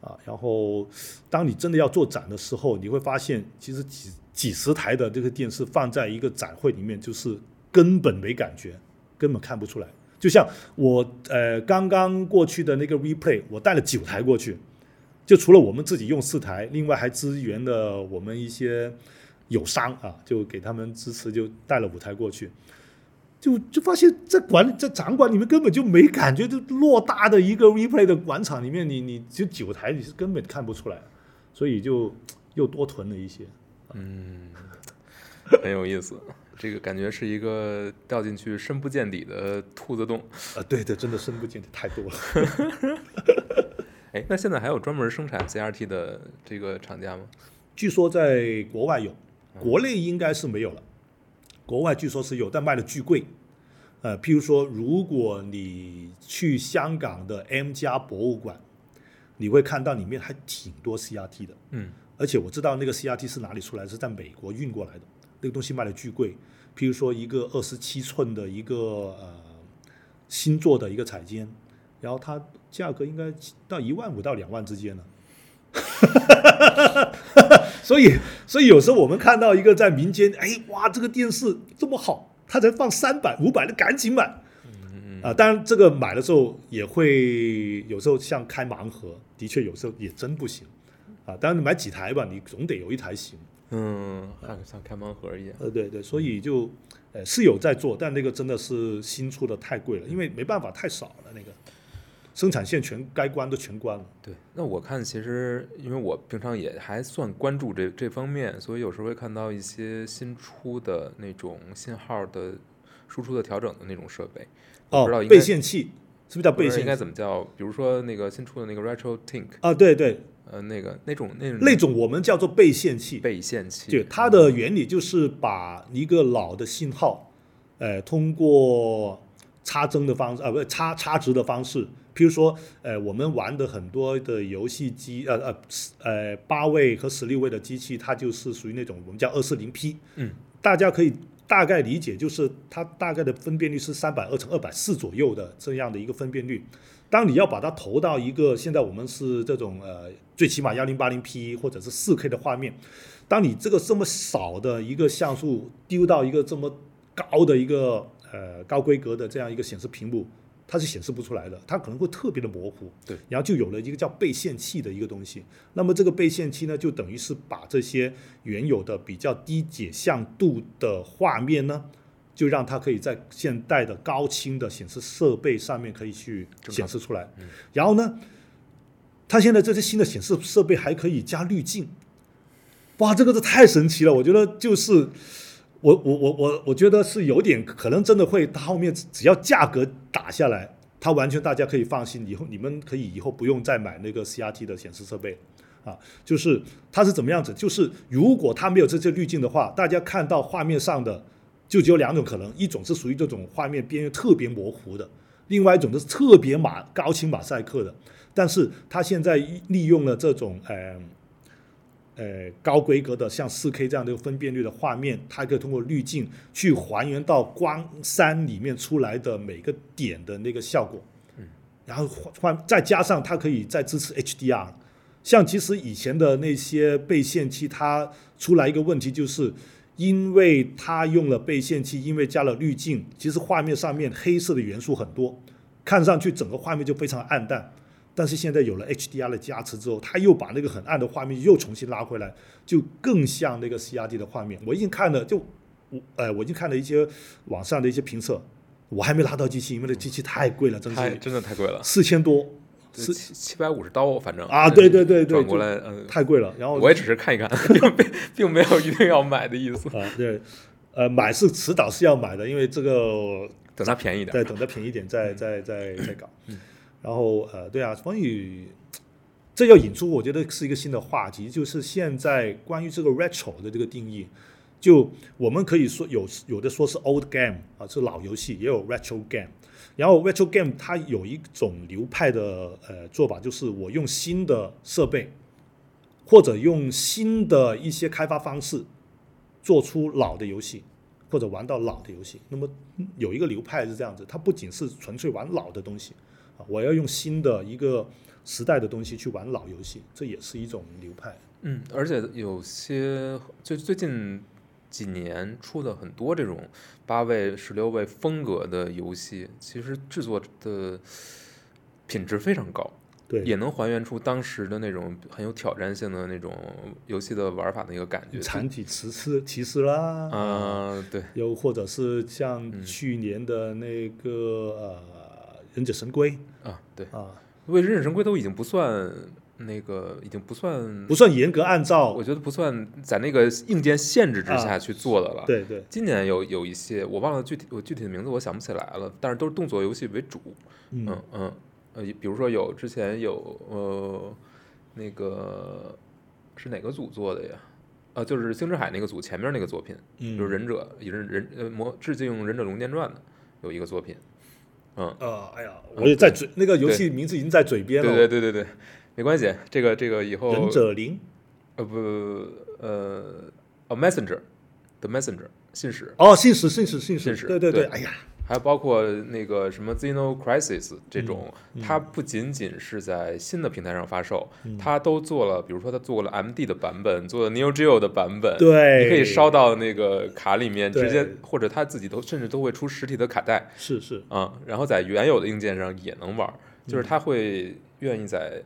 Speaker 1: 啊。然后，当你真的要做展的时候，你会发现，其实几几十台的这个电视放在一个展会里面，就是根本没感觉，根本看不出来。就像我呃刚刚过去的那个 replay，我带了九台过去，就除了我们自己用四台，另外还支援了我们一些友商啊，就给他们支持，就带了五台过去。就就发现，在馆在展馆里面根本就没感觉，就偌大的一个 replay 的广场里面，你你就九台，你是根本看不出来，所以就又多囤了一些。
Speaker 2: 嗯，很有意思。这个感觉是一个掉进去深不见底的兔子洞。
Speaker 1: 啊，对的，真的深不见底，太多了。
Speaker 2: 哎，那现在还有专门生产 CRT 的这个厂家吗？
Speaker 1: 据说在国外有，国内应该是没有了。国外据说是有，但卖的巨贵。呃，譬如说，如果你去香港的 M 家博物馆，你会看到里面还挺多 CRT 的。
Speaker 2: 嗯，
Speaker 1: 而且我知道那个 CRT 是哪里出来的，是在美国运过来的。那个东西卖的巨贵，譬如说一个二十七寸的一个呃新做的一个彩监，然后它价格应该到一万五到两万之间呢。所以，所以有时候我们看到一个在民间，哎，哇，这个电视这么好，他才放三百、五百的，赶紧买。啊，当然这个买的时候也会有时候像开盲盒，的确有时候也真不行。啊，当然你买几台吧，你总得有一台行。
Speaker 2: 嗯，像像开盲盒一样。
Speaker 1: 呃，对对，所以就呃是有在做，但那个真的是新出的太贵了，因为没办法太少了，那个生产线全该关的全关了。
Speaker 2: 对，那我看其实因为我平常也还算关注这这方面，所以有时候会看到一些新出的那种信号的输出的调整的那种设备。我
Speaker 1: 哦
Speaker 2: 不知道，应该
Speaker 1: 倍线器是不是叫倍线器？
Speaker 2: 应该怎么叫？比如说那个新出的那个 Retro Tink
Speaker 1: 啊，对对，
Speaker 2: 呃，那个那种那种
Speaker 1: 那种我们叫做倍线器。
Speaker 2: 倍线器，
Speaker 1: 对，它的原理就是把一个老的信号，呃，通过插针的方式，啊，不是插插值的方式，譬如说，呃，我们玩的很多的游戏机，呃呃呃，八位和十六位的机器，它就是属于那种我们叫二四零 P，
Speaker 2: 嗯，
Speaker 1: 大家可以大概理解，就是它大概的分辨率是三百二乘二百四左右的这样的一个分辨率。当你要把它投到一个现在我们是这种呃最起码幺零八零 P 或者是四 K 的画面，当你这个这么少的一个像素丢到一个这么高的一个呃高规格的这样一个显示屏幕，它是显示不出来的，它可能会特别的模糊。
Speaker 2: 对，
Speaker 1: 然后就有了一个叫背线器的一个东西。那么这个背线器呢，就等于是把这些原有的比较低解像度的画面呢。就让它可以在现代的高清的显示设备上面可以去显示出来。然后呢，它现在这些新的显示设备还可以加滤镜，哇，这个是太神奇了！我觉得就是我我我我我觉得是有点可能真的会，它后面只要价格打下来，它完全大家可以放心，以后你们可以以后不用再买那个 CRT 的显示设备啊。就是它是怎么样子？就是如果它没有这些滤镜的话，大家看到画面上的。就只有两种可能，一种是属于这种画面边缘特别模糊的，另外一种是特别马高清马赛克的。但是它现在利用了这种呃呃高规格的像四 K 这样的分辨率的画面，它可以通过滤镜去还原到光山里面出来的每个点的那个效果。
Speaker 2: 嗯，
Speaker 1: 然后换再加上它可以再支持 HDR。像其实以前的那些倍线器，它出来一个问题就是。因为它用了倍线器，因为加了滤镜，其实画面上面黑色的元素很多，看上去整个画面就非常暗淡。但是现在有了 HDR 的加持之后，它又把那个很暗的画面又重新拉回来，就更像那个 CRT 的画面。我已经看了，就我呃，我已经看了一些网上的一些评测，我还没拿到机器，因为那机器太贵了，真是
Speaker 2: 真的太贵了，
Speaker 1: 四千多。
Speaker 2: 七七百五十刀，反正
Speaker 1: 啊，对对对对，
Speaker 2: 转过来，嗯，
Speaker 1: 太贵了。然后
Speaker 2: 我也只是看一看，并并并没有一定要买的意思
Speaker 1: 啊。对，呃，买是迟早是要买的，因为这个
Speaker 2: 等它便宜点，
Speaker 1: 对，等它便宜点再再再再搞。然后呃，对啊，关于这要引出，我觉得是一个新的话题，就是现在关于这个 retro 的这个定义，就我们可以说有有的说是 old game 啊，是老游戏，也有 retro game。然后 retro game 它有一种流派的呃做法，就是我用新的设备，或者用新的一些开发方式，做出老的游戏，或者玩到老的游戏。那么有一个流派是这样子，它不仅是纯粹玩老的东西，我要用新的一个时代的东西去玩老游戏，这也是一种流派。
Speaker 2: 嗯，而且有些最最近。几年出的很多这种八位、十六位风格的游戏，其实制作的品质非常高，
Speaker 1: 对，
Speaker 2: 也能还原出当时的那种很有挑战性的那种游戏的玩法的一个感觉。
Speaker 1: 残体骑士骑士啦，
Speaker 2: 啊，对，
Speaker 1: 又或者是像去年的那个呃忍者神龟
Speaker 2: 啊，对
Speaker 1: 啊，
Speaker 2: 因为忍者神龟都已经不算。那个已经不算
Speaker 1: 不算严格按照，
Speaker 2: 我觉得不算在那个硬件限制之下去做的了。
Speaker 1: 对对，
Speaker 2: 今年有有一些我忘了具体我具体的名字我想不起来了，但是都是动作游戏为主。嗯嗯呃，比如说有之前有呃那个是哪个组做的呀？呃，就是星之海那个组前面那个作品，就是忍者以忍忍呃魔致敬忍者龙剑传的有一个作品。嗯。
Speaker 1: 呃，哎呀，我也在嘴那个游戏名字已经在嘴边了。
Speaker 2: 对对对对对。没关系，这个这个以后
Speaker 1: 忍者灵，
Speaker 2: 呃不呃，a messenger，the messenger 信使。
Speaker 1: 哦信使信使信
Speaker 2: 使。使
Speaker 1: 对对对，哎呀，
Speaker 2: 还有包括那个什么 Zeno Crisis 这种，它不仅仅是在新的平台上发售，它都做了，比如说它做了 MD 的版本，做了 Neo Geo 的版本，
Speaker 1: 对，
Speaker 2: 你可以烧到那个卡里面，直接或者它自己都甚至都会出实体的卡带，
Speaker 1: 是是。
Speaker 2: 啊，然后在原有的硬件上也能玩，就是它会。愿意在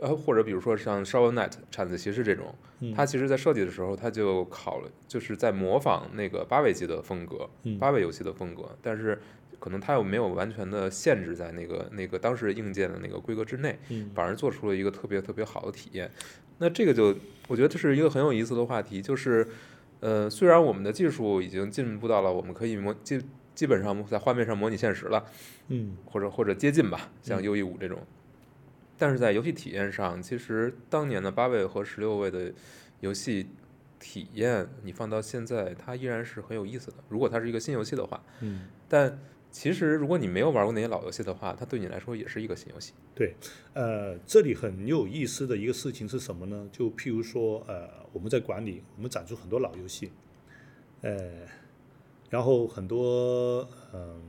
Speaker 2: 呃或者比如说像 Shovel Knight 铲子骑士这种，它其实在设计的时候，它就考了，就是在模仿那个八位机的风格，八位游戏的风格，但是可能它又没有完全的限制在那个那个当时硬件的那个规格之内，反而做出了一个特别特别好的体验。那这个就我觉得这是一个很有意思的话题，就是呃虽然我们的技术已经进步到了我们可以模基基本上在画面上模拟现实了，
Speaker 1: 嗯，
Speaker 2: 或者或者接近吧，像 U E 五这种。但是在游戏体验上，其实当年的八位和十六位的游戏体验，你放到现在，它依然是很有意思的。如果它是一个新游戏的话，
Speaker 1: 嗯，
Speaker 2: 但其实如果你没有玩过那些老游戏的话，它对你来说也是一个新游戏。
Speaker 1: 对，呃，这里很有意思的一个事情是什么呢？就譬如说，呃，我们在管理，我们展出很多老游戏，呃，然后很多嗯、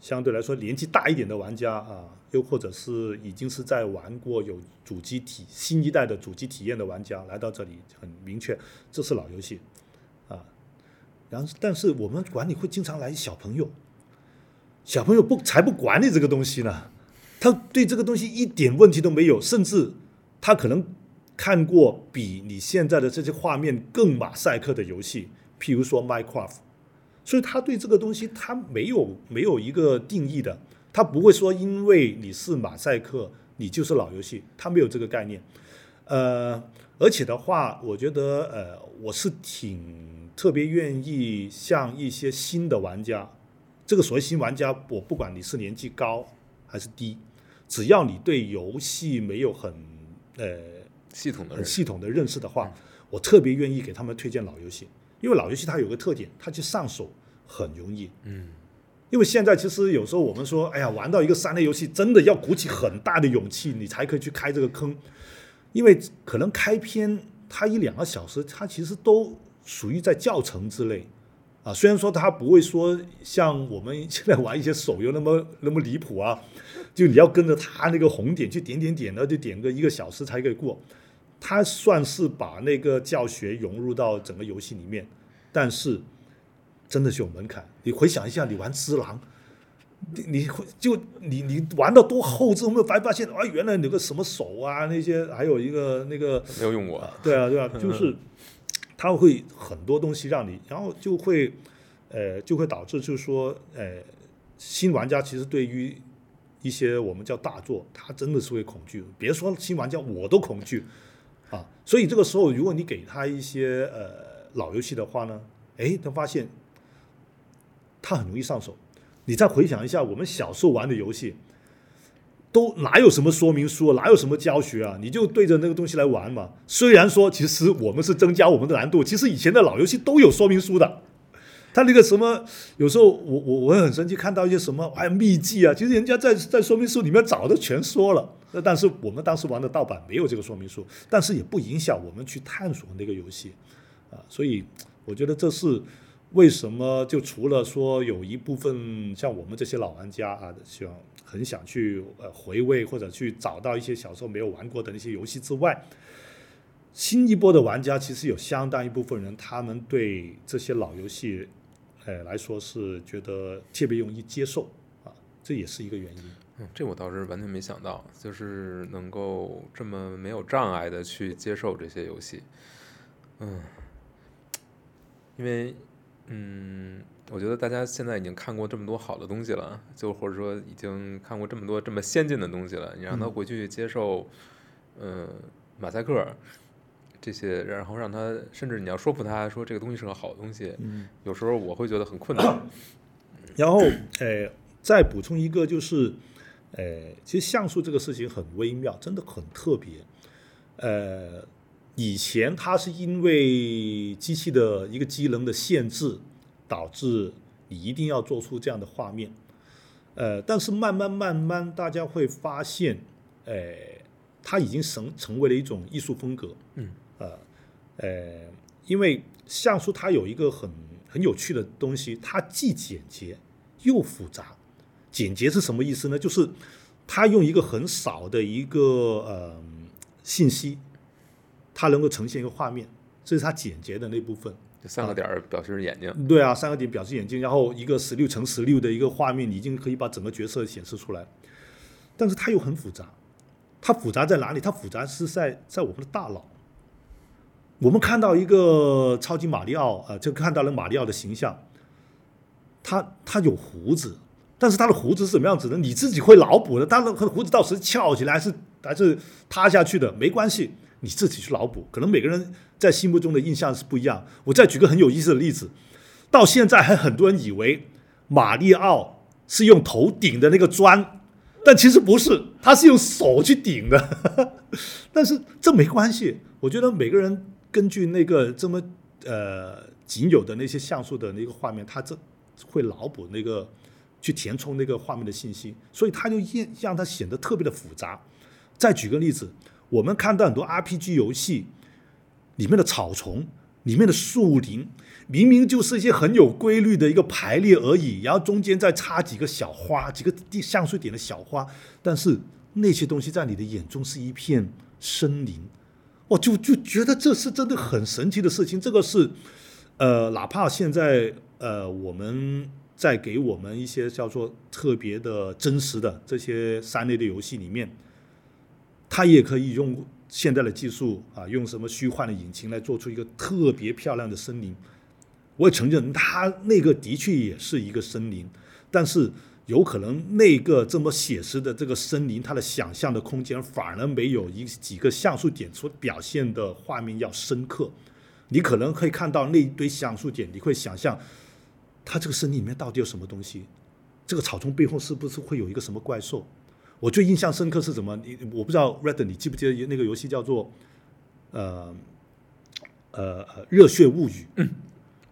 Speaker 1: 相对来说年纪大一点的玩家啊，又或者是已经是在玩过有主机体新一代的主机体验的玩家来到这里，很明确这是老游戏啊。然后，但是我们管理会经常来小朋友，小朋友不才不管你这个东西呢。他对这个东西一点问题都没有，甚至他可能看过比你现在的这些画面更马赛克的游戏，譬如说 Minecraft，所以他对这个东西他没有没有一个定义的，他不会说因为你是马赛克，你就是老游戏，他没有这个概念。呃，而且的话，我觉得呃，我是挺特别愿意向一些新的玩家，这个所谓新玩家，我不管你是年纪高还是低。只要你对游戏没有很呃很
Speaker 2: 系统的认识，
Speaker 1: 系统的认识的话，我特别愿意给他们推荐老游戏，因为老游戏它有个特点，它去上手很容易。
Speaker 2: 嗯，
Speaker 1: 因为现在其实有时候我们说，哎呀，玩到一个三 A 游戏，真的要鼓起很大的勇气，你才可以去开这个坑，因为可能开篇它一两个小时，它其实都属于在教程之类。啊，虽然说它不会说像我们现在玩一些手游那么 那么离谱啊，就你要跟着它那个红点去点点点的，就点个一个小时才可以过。它算是把那个教学融入到整个游戏里面，但是真的是有门槛。你回想一下，你玩《只狼》，你你会就你你玩到多后置，有没有发发现？啊，原来有个什么手啊，那些还有一个那个
Speaker 2: 没有用过。
Speaker 1: 啊对啊，对啊，就是它会很多东西让你，然后就会呃就会导致就是说呃新玩家其实对于一些我们叫大作，他真的是会恐惧。别说新玩家，我都恐惧啊。所以这个时候，如果你给他一些呃老游戏的话呢，哎，他发现它很容易上手。你再回想一下我们小时候玩的游戏，都哪有什么说明书，哪有什么教学啊？你就对着那个东西来玩嘛。虽然说其实我们是增加我们的难度，其实以前的老游戏都有说明书的。他那个什么，有时候我我我很生气，看到一些什么还有秘籍啊，其实人家在在说明书里面早都全说了。那但是我们当时玩的盗版没有这个说明书，但是也不影响我们去探索那个游戏啊。所以我觉得这是为什么就除了说有一部分像我们这些老玩家啊，希望很想去呃回味或者去找到一些小时候没有玩过的那些游戏之外。新一波的玩家其实有相当一部分人，他们对这些老游戏，呃来说是觉得特别容易接受啊，这也是一个原因。
Speaker 2: 嗯，这我倒是完全没想到，就是能够这么没有障碍的去接受这些游戏。嗯，因为嗯，我觉得大家现在已经看过这么多好的东西了，就或者说已经看过这么多这么先进的东西了，你让他
Speaker 1: 嗯
Speaker 2: 回去接受，呃，马赛克。这些，然后让他，甚至你要说服他说这个东西是个好东西，
Speaker 1: 嗯，
Speaker 2: 有时候我会觉得很困难。
Speaker 1: 然后呃再补充一个就是，呃，其实像素这个事情很微妙，真的很特别。呃，以前它是因为机器的一个机能的限制，导致你一定要做出这样的画面。呃，但是慢慢慢慢，大家会发现，呃，它已经成成为了一种艺术风格。
Speaker 2: 嗯，
Speaker 1: 呃，呃，因为像素它有一个很很有趣的东西，它既简洁又复杂。简洁是什么意思呢？就是它用一个很少的一个呃信息，它能够呈现一个画面，这是它简洁的那部分。
Speaker 2: 就三个点儿表示眼睛，
Speaker 1: 对啊，三个点表示眼睛，然后一个十六乘十六的一个画面，已经可以把整个角色显示出来。但是它又很复杂，它复杂在哪里？它复杂是在在我们的大脑。我们看到一个超级马里奥啊、呃，就看到了马里奥的形象，他他有胡子，但是他的胡子是什么样子的？你自己会脑补的。他的胡子到时翘起来还是还是塌下去的，没关系，你自己去脑补。可能每个人在心目中的印象是不一样。我再举个很有意思的例子，到现在还很多人以为马里奥是用头顶的那个砖但其实不是，他是用手去顶的。但是这没关系，我觉得每个人根据那个这么呃仅有的那些像素的那个画面，他这会脑补那个去填充那个画面的信息，所以他就让让它显得特别的复杂。再举个例子，我们看到很多 RPG 游戏里面的草丛、里面的树林，明明就是一些很有规律的一个排列而已，然后中间再插几个小花、几个地像素点的小花，但是那些东西在你的眼中是一片森林，我就就觉得这是真的很神奇的事情。这个是呃，哪怕现在呃我们在给我们一些叫做特别的真实的这些三 A 的游戏里面。它也可以用现在的技术啊，用什么虚幻的引擎来做出一个特别漂亮的森林。我也承认，它那个的确也是一个森林，但是有可能那个这么写实的这个森林，它的想象的空间反而没有一几个像素点所表现的画面要深刻。你可能可以看到那一堆像素点，你会想象它这个森林里面到底有什么东西？这个草丛背后是不是会有一个什么怪兽？我最印象深刻是什么？你我不知道，Red，你记不记得那个游戏叫做呃呃热血物语？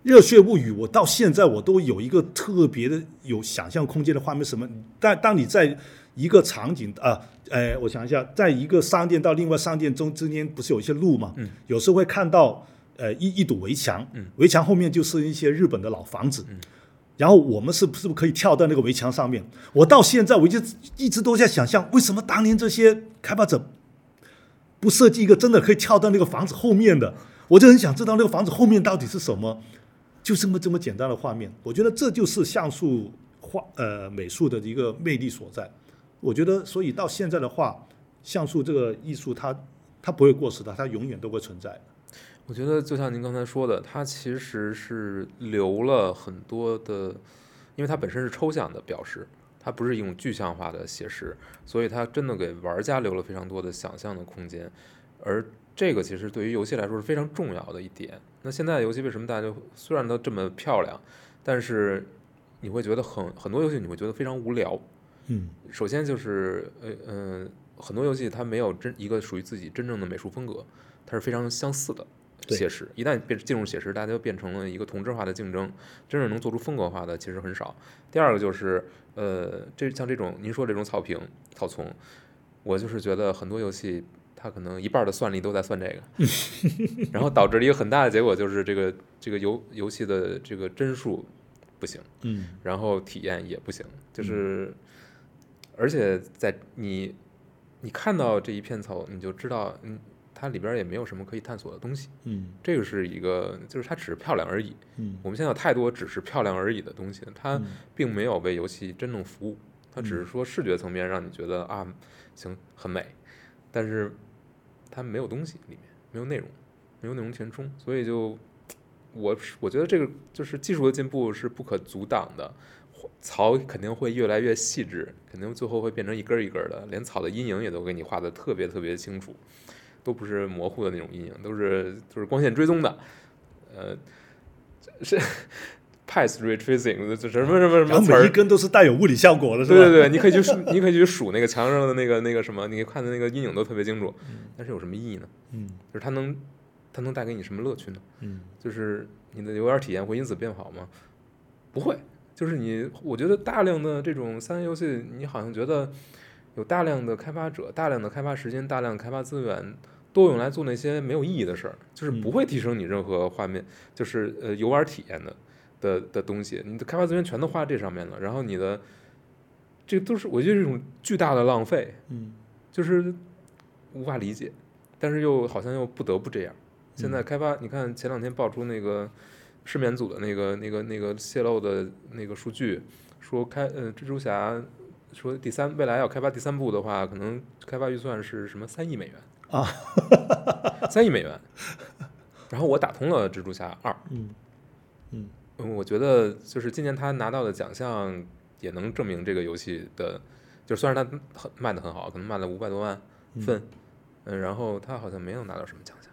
Speaker 1: 热血物语，我到现在我都有一个特别的有想象空间的画面。什么？但当你在一个场景啊，哎，我想一下，在一个商店到另外商店中之间，不是有一些路嘛？
Speaker 2: 嗯，
Speaker 1: 有时候会看到呃一一堵围墙，
Speaker 2: 嗯，
Speaker 1: 围墙后面就是一些日本的老房子，
Speaker 2: 嗯。
Speaker 1: 然后我们是不是可以跳到那个围墙上面？我到现在我就一直都在想象，为什么当年这些开发者不设计一个真的可以跳到那个房子后面的？我就很想知道那个房子后面到底是什么，就这么这么简单的画面。我觉得这就是像素画呃美术的一个魅力所在。我觉得，所以到现在的话，像素这个艺术它它不会过时的，它永远都会存在。
Speaker 2: 我觉得就像您刚才说的，它其实是留了很多的，因为它本身是抽象的表示，它不是一种具象化的写实，所以它真的给玩家留了非常多的想象的空间。而这个其实对于游戏来说是非常重要的一点。那现在的游戏为什么大家虽然都这么漂亮，但是你会觉得很很多游戏你会觉得非常无聊。
Speaker 1: 嗯，
Speaker 2: 首先就是呃嗯，很多游戏它没有真一个属于自己真正的美术风格，它是非常相似的。写实一旦变进入写实，大家就变成了一个同质化的竞争，真正能做出风格化的其实很少。第二个就是，呃，这像这种您说这种草坪、草丛，我就是觉得很多游戏它可能一半的算力都在算这个，然后导致了一个很大的结果就是这个这个游游戏的这个帧数不行，
Speaker 1: 嗯，
Speaker 2: 然后体验也不行，就是而且在你你看到这一片草，你就知道，嗯。它里边也没有什么可以探索的东西，
Speaker 1: 嗯，
Speaker 2: 这个是一个，就是它只是漂亮而已，
Speaker 1: 嗯，
Speaker 2: 我们现在有太多只是漂亮而已的东西，它并没有为游戏真正服务，它只是说视觉层面让你觉得啊，行很美，但是它没有东西里面没有内容，没有内容填充，所以就我我觉得这个就是技术的进步是不可阻挡的，草肯定会越来越细致，肯定最后会变成一根一根的，连草的阴影也都给你画的特别特别清楚。都不是模糊的那种阴影，都是就是光线追踪的，呃，是 path retracing，就什么什么什么，
Speaker 1: 每一根都是带有物理效果的，是
Speaker 2: 吧？对对对，你可以去数，你可以去数那个墙上的那个那个什么，你看的那个阴影都特别清楚。但是有什么意义呢？
Speaker 1: 嗯，
Speaker 2: 就是它能它能带给你什么乐趣呢？
Speaker 1: 嗯，
Speaker 2: 就是你的游玩体验会因此变好吗？不会，就是你，我觉得大量的这种三 A 游戏，你好像觉得有大量的开发者、大量的开发时间、大量的开发资源。都用来做那些没有意义的事儿，就是不会提升你任何画面，就是呃游玩体验的的的东西。你的开发资源全都花在这上面了，然后你的这都是我觉得是一种巨大的浪费，
Speaker 1: 嗯，
Speaker 2: 就是无法理解，但是又好像又不得不这样。现在开发，你看前两天爆出那个失眠组的那个那个那个泄露的那个数据，说开呃蜘蛛侠说第三未来要开发第三部的话，可能开发预算是什么三亿美元。
Speaker 1: 啊，
Speaker 2: 三亿美元，然后我打通了蜘蛛侠二，
Speaker 1: 嗯嗯，
Speaker 2: 我觉得就是今年他拿到的奖项也能证明这个游戏的，就虽然他很卖的很好，可能卖了五百多万份，嗯，然后他好像没有拿到什么奖项，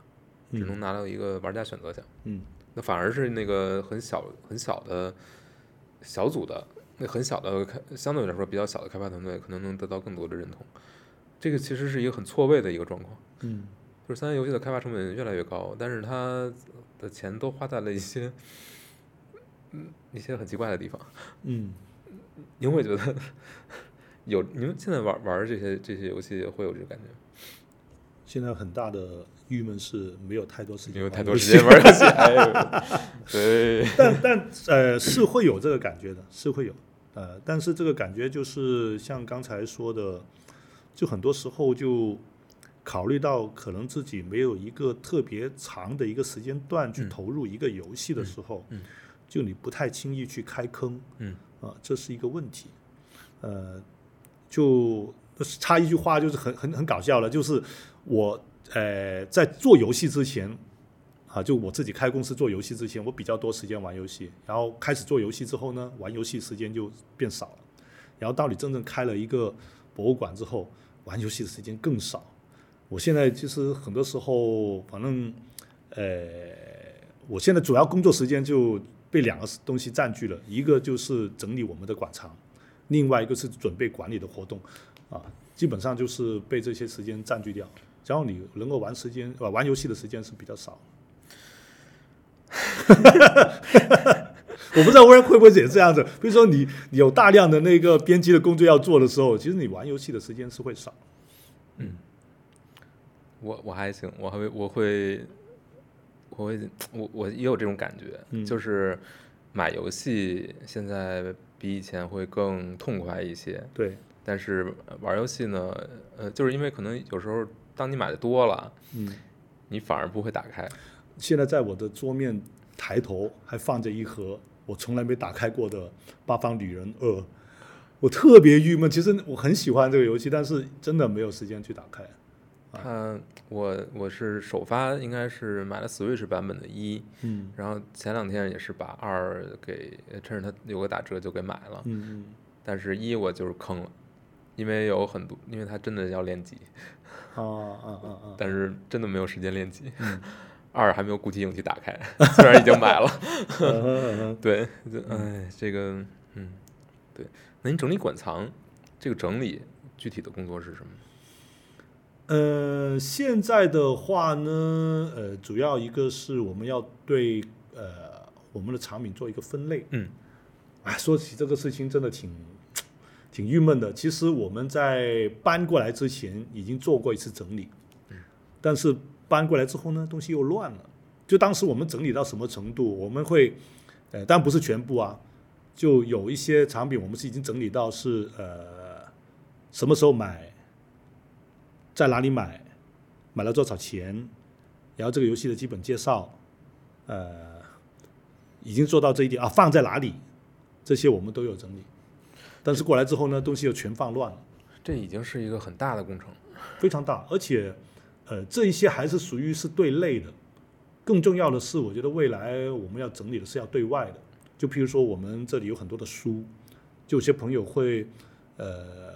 Speaker 2: 只能拿到一个玩家选择奖，
Speaker 1: 嗯，
Speaker 2: 那反而是那个很小很小的小组的那很小的开，相对来说比较小的开发团队，可能能得到更多的认同。这个其实是一个很错位的一个状况，
Speaker 1: 嗯
Speaker 2: 就是三 A 游戏的开发成本越来越高，但是它的钱都花在了一些，嗯，一些很奇怪的地方。
Speaker 1: 嗯，
Speaker 2: 您会觉得 有你们现在玩玩这些这些游戏会有这个感觉？
Speaker 1: 现在很大的郁闷是没有太多时间，
Speaker 2: 没有太多时间。玩游戏，哎，对，
Speaker 1: 但但呃是会有这个感觉的，是会有，呃，但是这个感觉就是像刚才说的，就很多时候就考虑到可能自己没有一个特别长的一个时间段去
Speaker 2: 嗯
Speaker 1: 投入一个游戏的时候，
Speaker 2: 嗯嗯。
Speaker 1: 就你不太轻易去开坑，
Speaker 2: 嗯。
Speaker 1: 啊，这是一个问题，呃，就插一句话就是很很很搞笑了，就是我呃在做游戏之前。啊，就我自己开公司做游戏之前，我比较多时间玩游戏，然后开始做游戏之后呢，玩游戏时间就变少了，然后到你真正开了一个博物馆之后，玩游戏的时间更少。我现在其实很多时候，反正呃，我现在主要工作时间就被两个东西占据了，一个就是整理我们的馆藏，另外一个是准备管理的活动，啊，基本上就是被这些时间占据掉，然后你能够玩时间呃玩游戏的时间是比较少。我不知道微软会不会也这样子，比如说你你有大量的那个编辑的工作要做的时候，其实你玩游戏的时间是会少。
Speaker 2: 嗯我我还行，我还会我会我会我我也有这种感觉，
Speaker 1: 嗯
Speaker 2: 就是买游戏现在比以前会更痛快一些，
Speaker 1: 对，
Speaker 2: 但是呃玩游戏呢，呃，就是因为可能有时候当你买的多了，
Speaker 1: 嗯，
Speaker 2: 你反而不会打开。
Speaker 1: 现在在我的桌面抬头还放着一盒我从来没打开过的《八方旅人二》，我特别郁闷。其实我很喜欢这个游戏，但是真的没有时间去打开。
Speaker 2: 他我我是首发应该是买了 Switch 版本的一，
Speaker 1: 嗯
Speaker 2: 然后前两天也是把二给趁着它有个打折就给买了，
Speaker 1: 嗯
Speaker 2: 但是一我就是坑了，因为有很多，因为它真的要练级！但是真的没有时间练级。
Speaker 1: 嗯
Speaker 2: 二还没有鼓起勇气打开，虽然已经买了。对，这哎，这个嗯，对。那你整理馆藏，这个整理具体的工作是什么？
Speaker 1: 呃，现在的话呢，呃，主要一个是我们要对呃我们的产品做一个分类。
Speaker 2: 嗯，
Speaker 1: 哎，说起这个事情真的挺挺郁闷的。其实我们在搬过来之前已经做过一次整理，嗯但是搬过来之后呢，东西又乱了。就当时我们整理到什么程度，我们会，呃，当然不是全部啊，就有一些产品我们是已经整理到是呃什么时候买，在哪里买，买了多少钱，然后这个游戏的基本介绍，呃，已经做到这一点啊，放在哪里，这些我们都有整理。但是过来之后呢，东西又全放乱了，
Speaker 2: 这已经是一个很大的工程。
Speaker 1: 非常大，而且呃，这一些还是属于是对内的。更重要的是，我觉得未来我们要整理的是要对外的。就譬如说，我们这里有很多的书，就有些朋友会呃，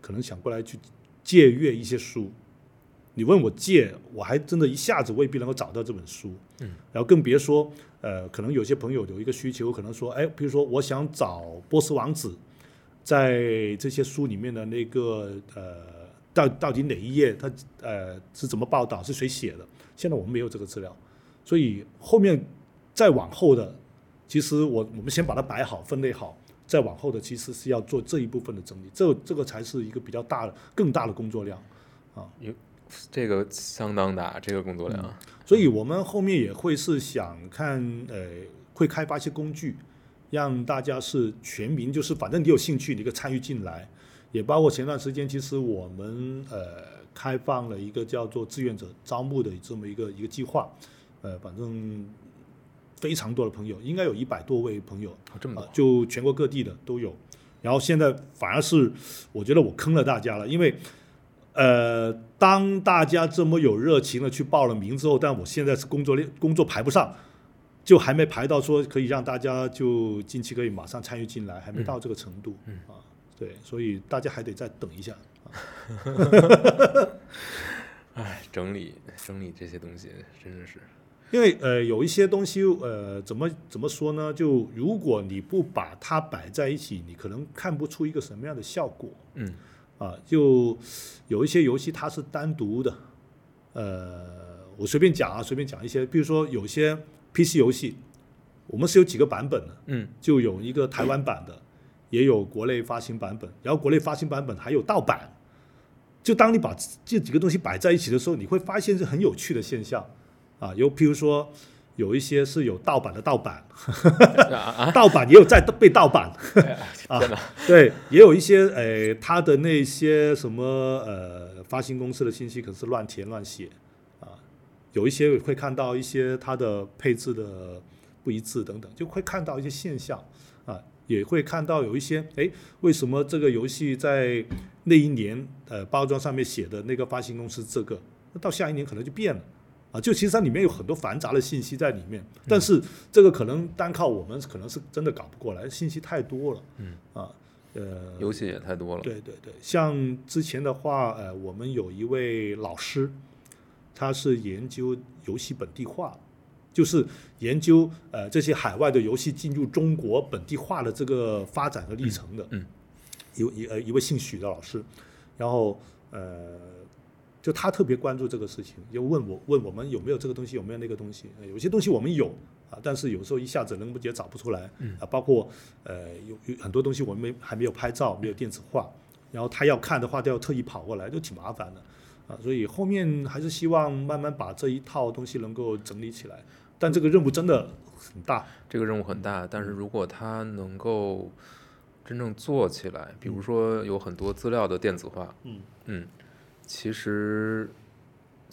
Speaker 1: 可能想过来去借阅一些书。你问我借，我还真的一下子未必能够找到这本书。
Speaker 2: 嗯，
Speaker 1: 然后更别说呃，可能有些朋友有一个需求，可能说，哎，比如说我想找波斯王子，在这些书里面的那个呃，到到底哪一页它呃是怎么报道，是谁写的？现在我们没有这个资料，所以后面再往后的，其实我我们先把它摆好、分类好，再往后的其实是要做这一部分的整理，这这个才是一个比较大的、更大的工作量啊。有。
Speaker 2: 这个相当大，这个工作量。
Speaker 1: 所以我们后面也会是想看，呃，会开发一些工具，让大家是全民，就是反正你有兴趣，你可以参与进来。也包括前段时间，其实我们呃开放了一个叫做志愿者招募的这么一个一个计划，呃，反正非常多的朋友，应该有一百多位朋友，
Speaker 2: 哦这么多，
Speaker 1: 啊就全国各地的都有。然后现在反而是我觉得我坑了大家了，因为呃，当大家这么有热情的去报了名之后，但我现在是工作量工作排不上，就还没排到说可以让大家就近期可以马上参与进来，还没到这个程度。
Speaker 2: 嗯
Speaker 1: 啊，对，所以大家还得再等一下。
Speaker 2: 哎，整理整理这些东西真的是，
Speaker 1: 因为呃有一些东西呃怎么怎么说呢？就如果你不把它摆在一起，你可能看不出一个什么样的效果。
Speaker 2: 嗯
Speaker 1: 啊，就有一些游戏它是单独的，呃，我随便讲啊，随便讲一些，比如说有些 PC 游戏，我们是有几个版本的，
Speaker 2: 嗯
Speaker 1: 就有一个台湾版的，也有国内发行版本，然后国内发行版本还有盗版。就当你把这几个东西摆在一起的时候，你会发现是很有趣的现象啊。有譬如说，有一些是有盗版的盗版！盗版也有在被盗版，啊！对，也有一些呃，他的那些什么呃，发行公司的信息可是乱填乱写啊，有一些会看到一些它的配置的不一致等等，就会看到一些现象啊，也会看到有一些哎，为什么这个游戏在那一年呃包装上面写的那个发行公司这个，那到下一年可能就变了。啊，就其实它里面有很多繁杂的信息在里面，但是这个可能单靠我们可能是真的搞不过来，信息太多了。
Speaker 2: 嗯
Speaker 1: 啊，呃，
Speaker 2: 游戏也太多了。
Speaker 1: 对对对，像之前的话，呃，我们有一位老师，他是研究游戏本地化，就是研究呃这些海外的游戏进入中国本地化的这个发展和历程的。
Speaker 2: 嗯
Speaker 1: 一一呃一位姓许的老师，然后呃。就他特别关注这个事情，就问我问我们有没有这个东西，有没有那个东西。呃有些东西我们有啊，但是有时候一下子能不也找不出来。
Speaker 2: 嗯
Speaker 1: 啊，包括呃有有很多东西我们没还没有拍照，没有电子化，然后他要看的话都要特意跑过来，就挺麻烦的啊。所以后面还是希望慢慢把这一套东西能够整理起来，但这个任务真的很大。
Speaker 2: 这个任务很大，但是如果它能够真正做起来，比如说有很多资料的电子化，
Speaker 1: 嗯。
Speaker 2: 嗯，其实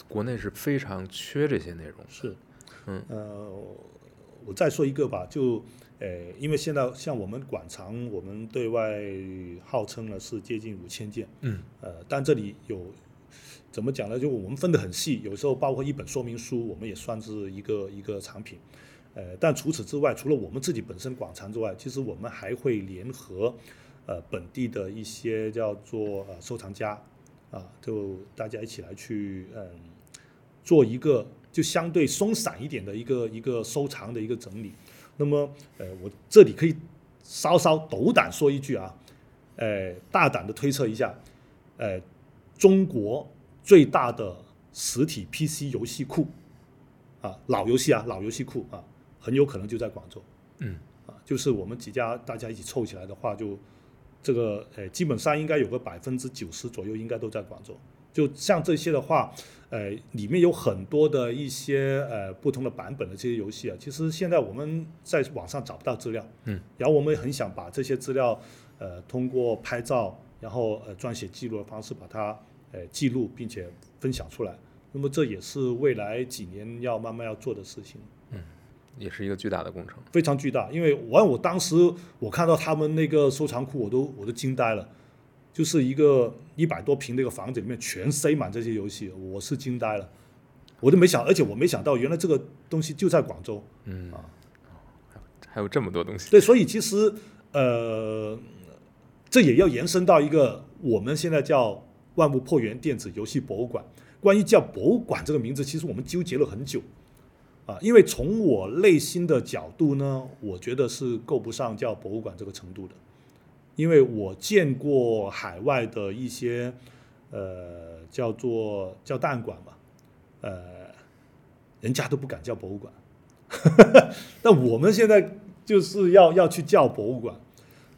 Speaker 2: 国内是非常缺这些内容。
Speaker 1: 是，
Speaker 2: 嗯。
Speaker 1: 呃，我再说一个吧，就呃，因为现在像我们馆藏，我们对外号称呢是接近五千件，
Speaker 2: 嗯。
Speaker 1: 呃，但这里有怎么讲呢？就我们分得很细，有时候包括一本说明书，我们也算是一个一个产品。呃，但除此之外，除了我们自己本身馆藏之外，其实我们还会联合呃本地的一些叫做呃收藏家啊，就大家一起来去嗯做一个就相对松散一点的一个一个收藏的一个整理。那么呃，我这里可以稍稍斗胆说一句啊，呃，大胆的推测一下，呃，中国最大的实体 PC 游戏库啊，老游戏啊，老游戏库啊，很有可能就在广州。
Speaker 2: 嗯
Speaker 1: 啊，就是我们几家大家一起凑起来的话，就这个呃，基本上应该有个百分之九十左右应该都在广州。就像这些的话，呃，里面有很多的一些呃不同的版本的这些游戏啊，其实现在我们在网上找不到资料，
Speaker 2: 嗯，
Speaker 1: 然后我们也很想把这些资料呃通过拍照，然后呃撰写记录的方式把它呃记录并且分享出来。那么这也是未来几年要慢慢要做的事情。
Speaker 2: 嗯也是一个巨大的工程。
Speaker 1: 非常巨大，因为我我当时我看到他们那个收藏库，我都我都惊呆了，就是一个一百多平的一个房子里面全塞满这些游戏，我是惊呆了，我都没想，而且我没想到原来这个东西就在广州，
Speaker 2: 嗯
Speaker 1: 啊，
Speaker 2: 还有这么多东西。
Speaker 1: 对，所以其实呃，这也要延伸到一个我们现在叫万物破源电子游戏博物馆。关于叫博物馆这个名字，其实我们纠结了很久。啊，因为从我内心的角度呢，我觉得是够不上叫博物馆这个程度的，因为我见过海外的一些呃叫做叫档案馆嘛，呃，人家都不敢叫博物馆，那我们现在就是要要去叫博物馆，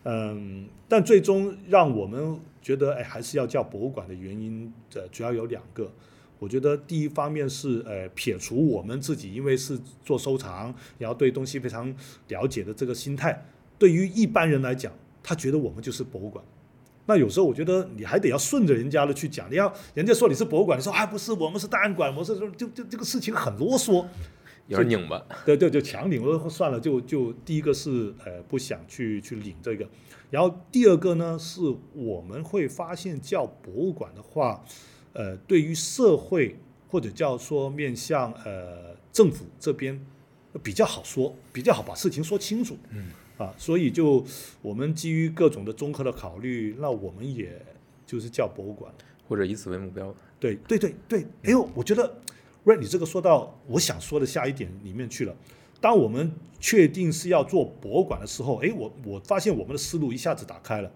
Speaker 1: 嗯，但最终让我们觉得哎还是要叫博物馆的原因，呃，主要有两个。我觉得第一方面是呃撇除我们自己因为是做收藏，然后对东西非常了解的这个心态，对于一般人来讲，他觉得我们就是博物馆。那有时候我觉得你还得要顺着人家的去讲，你要人家说你是博物馆，你说啊不是，我们是档案馆，我是就就这个事情很啰嗦，
Speaker 2: 有点拧巴。
Speaker 1: 对对，就强拧了算了，就就第一个是呃不想去去领这个，然后第二个呢是我们会发现叫博物馆的话。呃，对于社会或者叫说面向呃政府这边比较好说，比较好把事情说清楚。
Speaker 2: 嗯。
Speaker 1: 啊，所以就我们基于各种的综合的考虑，那我们也就是叫博物馆。
Speaker 2: 或者以此为目标。
Speaker 1: 对对对对，哎呦，我觉得瑞，你这个说到我想说的下一点里面去了。当我们确定是要做博物馆的时候，哎，我我发现我们的思路一下子打开了。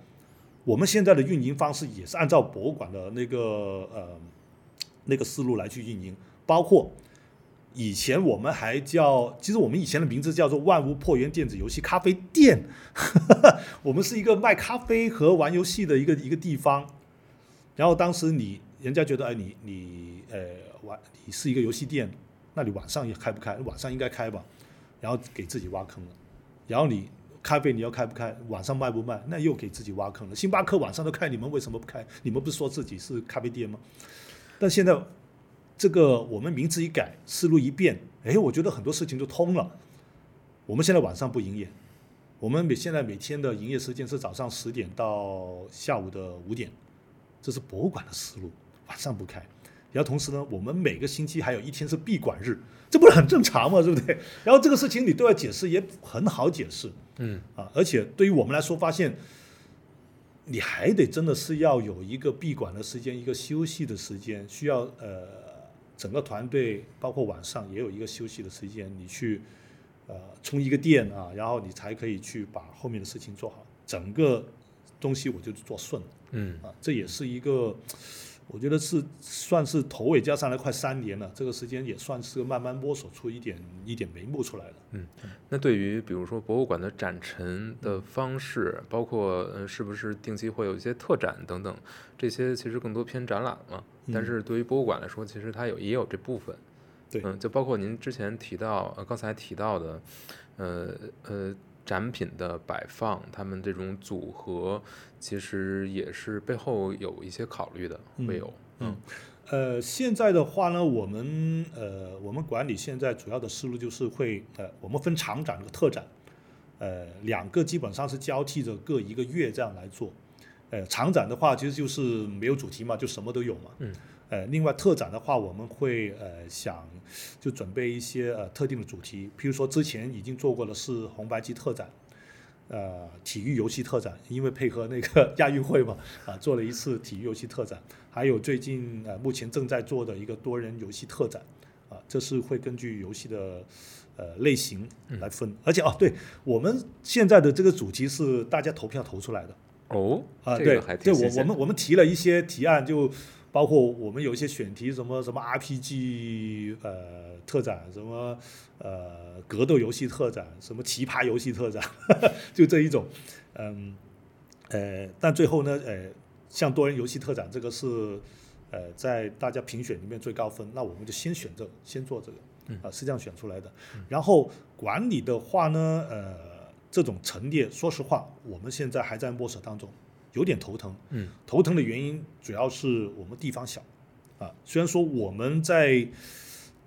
Speaker 1: 我们现在的运营方式也是按照博物馆的那个呃那个思路来去运营，包括以前我们还叫，其实我们以前的名字叫做万物破源电子游戏咖啡店，我们是一个卖咖啡和玩游戏的一个一个地方。然后当时你人家觉得，哎，你你呃你是一个游戏店，那你晚上也开不开？晚上应该开吧。然后给自己挖坑了，然后你咖啡你要开不开，晚上卖不卖，那又给自己挖坑了。星巴克晚上都开，你们为什么不开？你们不是说自己是咖啡店吗？但现在这个我们名字一改，思路一变，哎，我觉得很多事情就通了。我们现在晚上不营业，我们每现在每天的营业时间是早上十点到下午的五点，这是博物馆的思路，晚上不开。然后同时呢，我们每个星期还有一天是闭馆日，这不是很正常吗？对不对？然后这个事情你对外解释，也很好解释。
Speaker 2: 嗯
Speaker 1: 啊，而且对于我们来说，发现你还得真的是要有一个闭馆的时间，一个休息的时间，需要呃整个团队包括晚上也有一个休息的时间，你去呃充一个电啊，然后你才可以去把后面的事情做好，整个东西我就做顺了
Speaker 2: 嗯
Speaker 1: 啊，这也是一个。我觉得是算是头尾加上来快三年了，这个时间也算是慢慢摸索出一点一点眉目出来了。
Speaker 2: 嗯，那对于比如说博物馆的展陈的方式，包括呃是不是定期会有一些特展等等，这些其实更多偏展览嘛。但是对于博物馆来说，其实它有也有这部分。
Speaker 1: 对，
Speaker 2: 嗯，就包括您之前提到呃刚才提到的，呃呃。展品的摆放，他们这种组合其实也是背后有一些考虑的，会有。
Speaker 1: 嗯，呃，现在的话呢，我们呃，我们管理现在主要的思路就是会呃，我们分长展和特展，呃，两个基本上是交替着各一个月这样来做。呃，长展的话其实就是没有主题嘛，就什么都有嘛。
Speaker 2: 嗯。
Speaker 1: 呃，另外特展的话，我们会呃想就准备一些呃特定的主题，譬如说之前已经做过的是红白机特展，呃，体育游戏特展，因为配合那个 亚运会嘛，啊，做了一次体育游戏特展，还有最近呃目前正在做的一个多人游戏特展，啊，这是会根据游戏的呃类型来分，而且哦，对我们现在的这个主题是大家投票投出来的。
Speaker 2: 哦，
Speaker 1: 啊，对，对我我们我们提了一些提案就。包括我们有一些选题，什么什么 RPG 呃特展，什么呃格斗游戏特展，什么奇葩游戏特展，就这一种，嗯呃，但最后呢，呃，像多人游戏特展这个是呃在大家评选里面最高分，那我们就先选这个，先做这个，啊是这样选出来的。然后管理的话呢，呃，这种陈列，说实话，我们现在还在摸索当中。有点头疼，
Speaker 2: 嗯，
Speaker 1: 头疼的原因主要是我们地方小，啊，虽然说我们在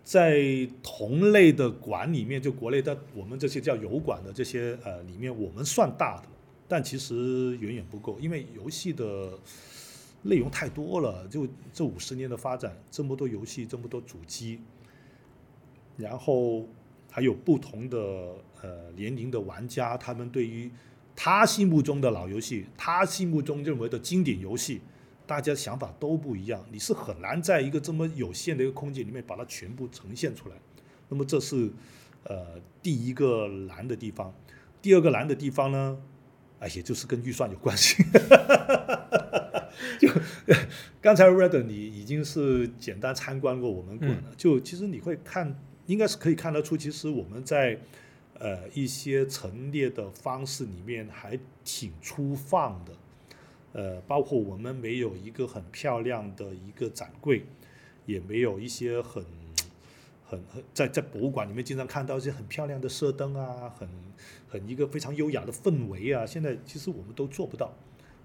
Speaker 1: 在同类的馆里面，就国内的我们这些叫油馆的这些呃里面，我们算大的，但其实远远不够，因为游戏的内容太多了，就这五十年的发展，这么多游戏，这么多主机，然后还有不同的呃年龄的玩家，他们对于他心目中的老游戏，他心目中认为的经典游戏，大家想法都不一样，你是很难在一个这么有限的一个空间里面把它全部呈现出来。那么这是呃第一个难的地方，第二个难的地方呢，哎，也就是跟预算有关系。就刚才 Red 你已经是简单参观过我们馆了，就其实你会看，应该是可以看得出，其实我们在。呃，一些陈列的方式里面还挺粗放的，呃，包括我们没有一个很漂亮的一个展柜，也没有一些很很很在在博物馆里面经常看到一些很漂亮的射灯啊，很很一个非常优雅的氛围啊，现在其实我们都做不到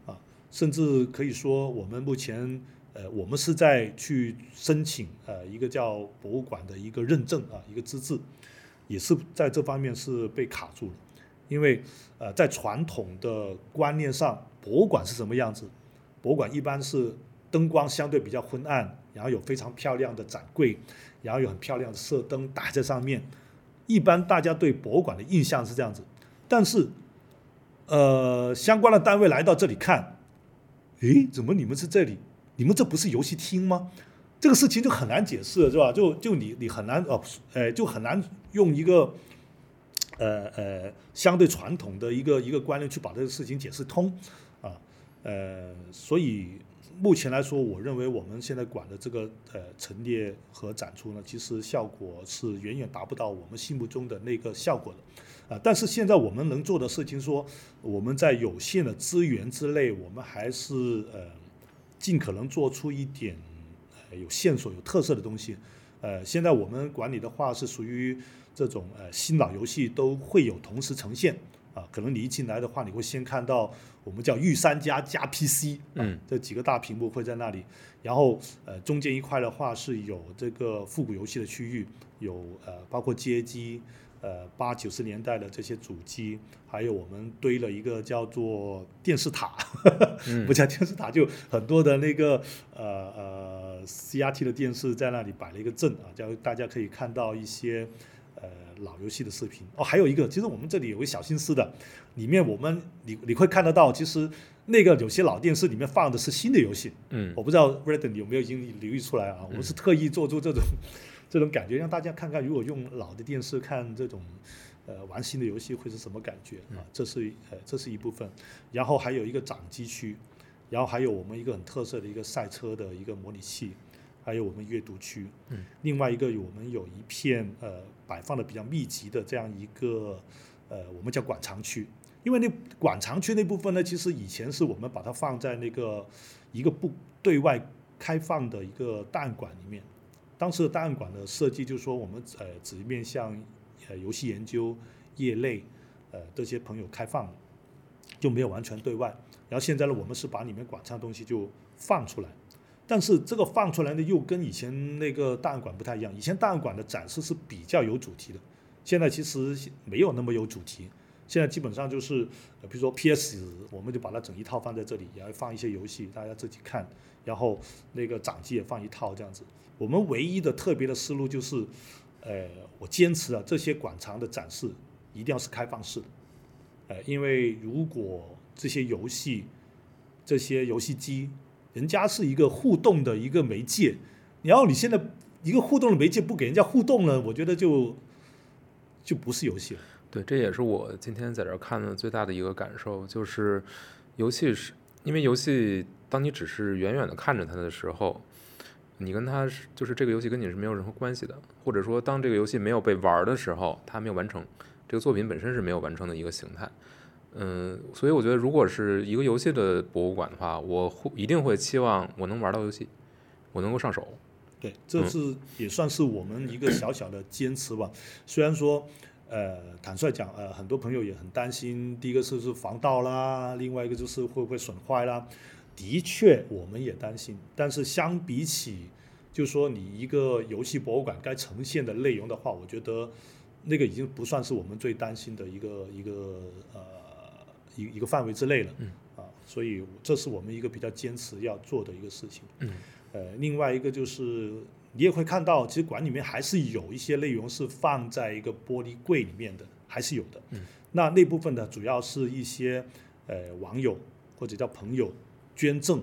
Speaker 1: 啊，甚至可以说我们目前呃，我们是在去申请呃一个叫博物馆的一个认证啊，一个资质。也是在这方面是被卡住了，因为呃，在传统的观念上，博物馆是什么样子？博物馆一般是灯光相对比较昏暗，然后有非常漂亮的展柜，然后有很漂亮的射灯打在上面。一般大家对博物馆的印象是这样子，但是呃，相关的单位来到这里看，诶，怎么你们是这里？你们这不是游戏厅吗？这个事情就很难解释，是吧？就就你你很难哦，呃，就很难用一个呃呃相对传统的一个一个观念去把这个事情解释通啊，呃，所以目前来说，我认为我们现在管的这个呃陈列和展出呢，其实效果是远远达不到我们心目中的那个效果的。啊，但是现在我们能做的事情，说我们在有限的资源之内，我们还是呃尽可能做出一点呃有线索、有特色的东西。呃，现在我们管理的话是属于这种呃新老游戏都会有同时呈现啊。可能你一进来的话，你会先看到我们叫御三家加 PC，
Speaker 2: 嗯，
Speaker 1: 这几个大屏幕会在那里。然后呃中间一块的话是有这个复古游戏的区域，有呃包括街机。呃，八九十年代的这些主机，还有我们堆了一个叫做电视塔，不叫电视塔，就很多的那个呃呃 CRT 的电视在那里摆了一个阵啊，叫大家可以看到一些呃老游戏的视频。哦，还有一个，其实我们这里有个小心思的，里面我们你你会看得到，其实那个有些老电视里面放的是新的游戏。
Speaker 2: 嗯，
Speaker 1: 我不知道 Redden 有没有已经留意出来啊？我们是特意做出这种。这种感觉让大家看看，如果用老的电视看这种，呃，玩新的游戏会是什么感觉啊？这是呃，这是一部分。然后还有一个掌机区，然后还有我们一个很特色的一个赛车的一个模拟器，还有我们阅读区。
Speaker 2: 嗯。
Speaker 1: 另外一个，我们有一片呃摆放的比较密集的这样一个呃，我们叫馆藏区。因为那馆藏区那部分呢，其实以前是我们把它放在那个一个不对外开放的一个档案馆里面。当时的档案馆的设计就是说，我们呃只面向呃游戏研究业内呃这些朋友开放，就没有完全对外。然后现在呢，我们是把里面馆藏的东西就放出来，但是这个放出来呢，又跟以前那个档案馆不太一样。以前档案馆的展示是比较有主题的，现在其实没有那么有主题。现在基本上就是，呃比如说 PS，我们就把它整一套放在这里，然后放一些游戏，大家自己看。然后那个掌机也放一套这样子。我们唯一的特别的思路就是，呃，我坚持啊，这些馆藏的展示一定要是开放式的，呃，因为如果这些游戏、这些游戏机，人家是一个互动的一个媒介，然后你现在一个互动的媒介不给人家互动了，我觉得就就不是游戏了。
Speaker 2: 对，这也是我今天在这儿看的最大的一个感受，就是游戏是因为游戏，当你只是远远的看着它的时候。你跟他是就是这个游戏跟你是没有任何关系的，或者说当这个游戏没有被玩的时候，它没有完成，这个作品本身是没有完成的一个形态。嗯，所以我觉得如果是一个游戏的博物馆的话，我会一定会期望我能玩到游戏，我能够上手。
Speaker 1: 对，这是也算是我们一个小小的坚持吧。虽然说，呃，坦率讲，呃，很多朋友也很担心，第一个是是防盗啦，另外一个就是会不会损坏啦。的确，我们也担心，但是相比起，就是说你一个游戏博物馆该呈现的内容的话，我觉得那个已经不算是我们最担心的一个一个呃一一个范围之内了。
Speaker 2: 嗯。
Speaker 1: 啊，所以这是我们一个比较坚持要做的一个事情。
Speaker 2: 嗯。
Speaker 1: 呃，另外一个就是你也会看到，其实馆里面还是有一些内容是放在一个玻璃柜里面的，还是有的。
Speaker 2: 嗯。
Speaker 1: 那那部分呢，主要是一些呃网友或者叫朋友。捐赠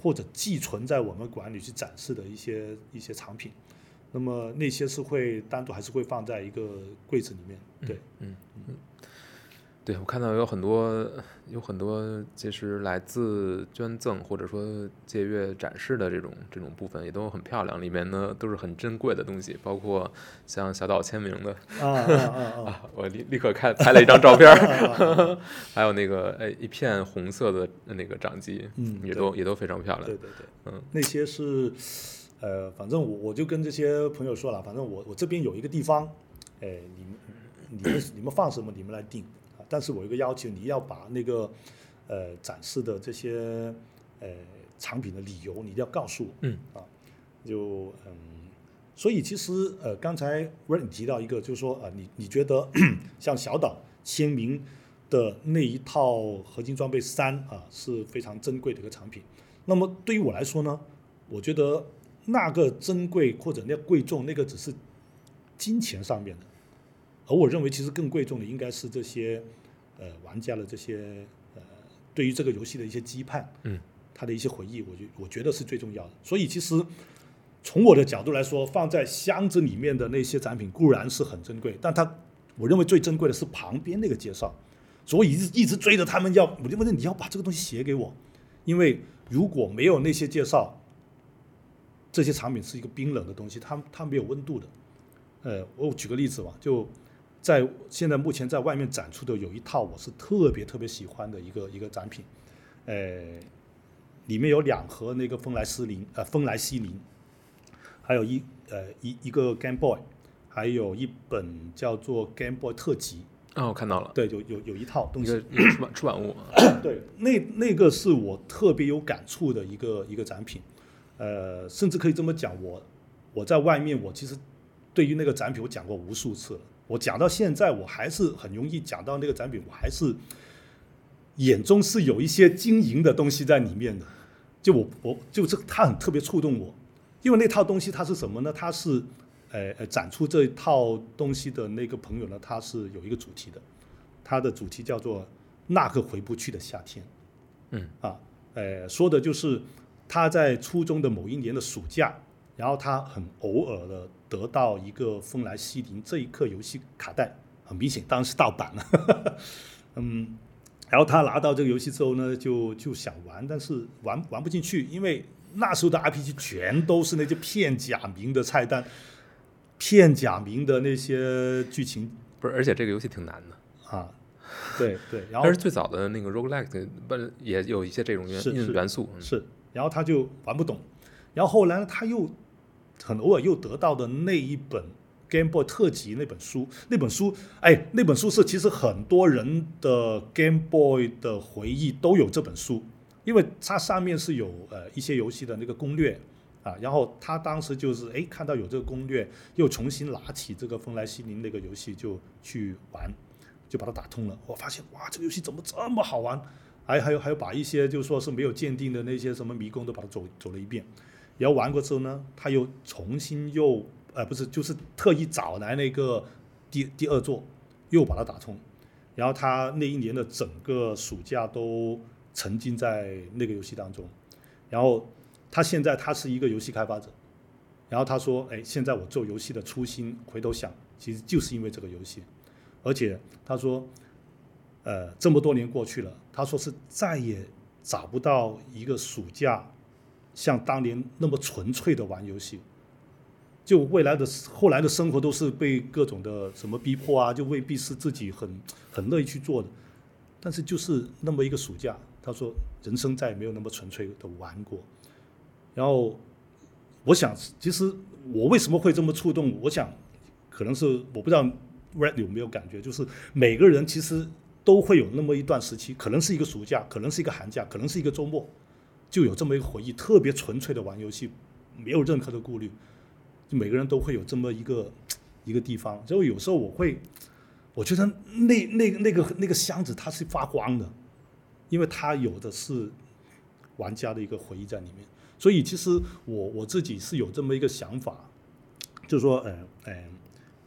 Speaker 1: 或者寄存在我们馆里去展示的一些一些藏品，那么那些是会单独还是会放在一个柜子里面？对，
Speaker 2: 嗯嗯。对，我看到有很多有很多，其实来自捐赠或者说借阅展示的这种这种部分也都很漂亮，里面呢都是很珍贵的东西，包括像小岛签名的
Speaker 1: 啊啊啊！
Speaker 2: 我立立刻看拍了一张照片，还有那个哎一片红色的那个掌机，
Speaker 1: 嗯，
Speaker 2: 也都也都非常漂亮。
Speaker 1: 对对对，
Speaker 2: 嗯，
Speaker 1: 那些是呃，反正我我就跟这些朋友说了，反正我我这边有一个地方，哎，你们你们你们放什么，你们来定。但是我有个要求，你要把那个呃展示的这些呃产品的理由，你一定要告诉我。
Speaker 2: 嗯。
Speaker 1: 啊，就嗯，所以其实呃刚才 r 你提到一个，就是说啊，你你觉得 像小岛签名的那一套合金装备三啊是非常珍贵的一个产品。那么对于我来说呢，我觉得那个珍贵或者那贵重，那个只是金钱上面的，而我认为其实更贵重的应该是这些。呃，玩家的这些呃，对于这个游戏的一些期盼，
Speaker 2: 嗯，
Speaker 1: 他的一些回忆，我觉我觉得是最重要的。所以其实从我的角度来说，放在箱子里面的那些展品固然是很珍贵，但它我认为最珍贵的是旁边那个介绍，所以一直一直追着他们要，我就问你要把这个东西写给我，因为如果没有那些介绍，这些产品是一个冰冷的东西，它它没有温度的。呃，我举个例子吧，就在现在目前在外面展出的有一套我是特别特别喜欢的一个一个展品，呃，里面有两盒那个风来斯林呃风来西林，还有一呃一一个 Game Boy，还有一本叫做 Game Boy 特辑，
Speaker 2: 哦，我看到了，
Speaker 1: 对，有有有一套东西
Speaker 2: 一个，出版出版物，啊。
Speaker 1: 对，那那个是我特别有感触的一个一个展品，呃，甚至可以这么讲，我我在外面，我其实对于那个展品我讲过无数次了，我讲到现在，我还是很容易讲到那个展品，我还是眼中是有一些晶莹的东西在里面的，就我我就是他很特别触动我，因为那套东西它是什么呢？它是呃呃展出这一套东西的那个朋友呢，他是有一个主题的，他的主题叫做那个回不去的夏天。
Speaker 2: 嗯
Speaker 1: 啊，呃，说的就是他在初中的某一年的暑假，然后他很偶尔的得到一个《风来西林》这一刻游戏卡带，很明显当然是盗版了，嗯，然后他拿到这个游戏之后呢，就就想玩，但是玩玩不进去，因为那时候的 RPG 全都是那些片假名的菜单，片假名的那些剧情。
Speaker 2: 不是，而且这个游戏挺难的，
Speaker 1: 啊，对对，然后
Speaker 2: 但是最早的那个 roguelike 不也有一些这种元元素，嗯。
Speaker 1: 是，然后他就玩不懂，然后后来呢，他又很偶尔又得到的那一本 Game Boy 特辑那本书，那本书，哎，那本书是其实很多人的 Game Boy 的回忆都有这本书，因为它上面是有呃一些游戏的那个攻略啊，然后他当时就是哎看到有这个攻略，又重新拿起这个风来西林那个游戏就去玩，就把它打通了。我发现哇，这个游戏怎么这么好玩？还还有还有把一些就说是没有鉴定的那些什么迷宫都把它走走了一遍，然后玩过之后呢，他又重新又呃不是就是特意找来那个第第二座，又把它打通，然后他那一年的整个暑假都沉浸在那个游戏当中，然后他现在他是一个游戏开发者，然后他说，哎，现在我做游戏的初心，回头想，其实就是因为这个游戏，而且他说，呃，这么多年过去了，他说是再也找不到一个暑假像当年那么纯粹的玩游戏。就未来的后来的生活都是被各种的什么逼迫啊，就未必是自己很很乐意去做的。但是就是那么一个暑假，他说人生再也没有那么纯粹的玩过。然后我想，其实我为什么会这么触动？我想可能是我不知道 Red 有没有感觉，就是每个人其实都会有那么一段时期，可能是一个暑假，可能是一个寒假，可能是一个周末，就有这么一个回忆，特别纯粹的玩游戏，没有任何的顾虑。每个人都会有这么一个 一个地方，就有时候我会，我觉得那那那个那个箱子它是发光的，因为它有的是玩家的一个回忆在里面。所以其实我我自己是有这么一个想法，就是说，呃呃，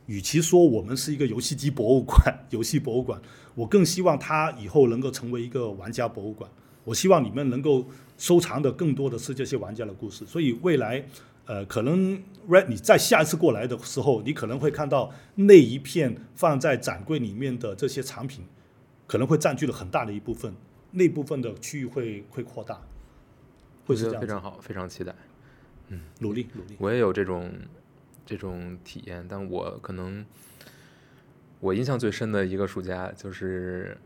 Speaker 1: 与其说我们是一个游戏机博物馆、游戏博物馆，我更希望它以后能够成为一个玩家博物馆。我希望你们能够收藏的更多的是这些玩家的故事。所以未来，呃，可能 Red 你在下一次过来的时候，你可能会看到那一片放在展柜里面的这些产品，可能会占据了很大的一部分，那部分的区域会会扩大，会是这样
Speaker 2: 非常好，非常期待。
Speaker 1: 嗯努力努力。
Speaker 2: 我也有这种这种体验，但我可能我印象最深的一个暑假就是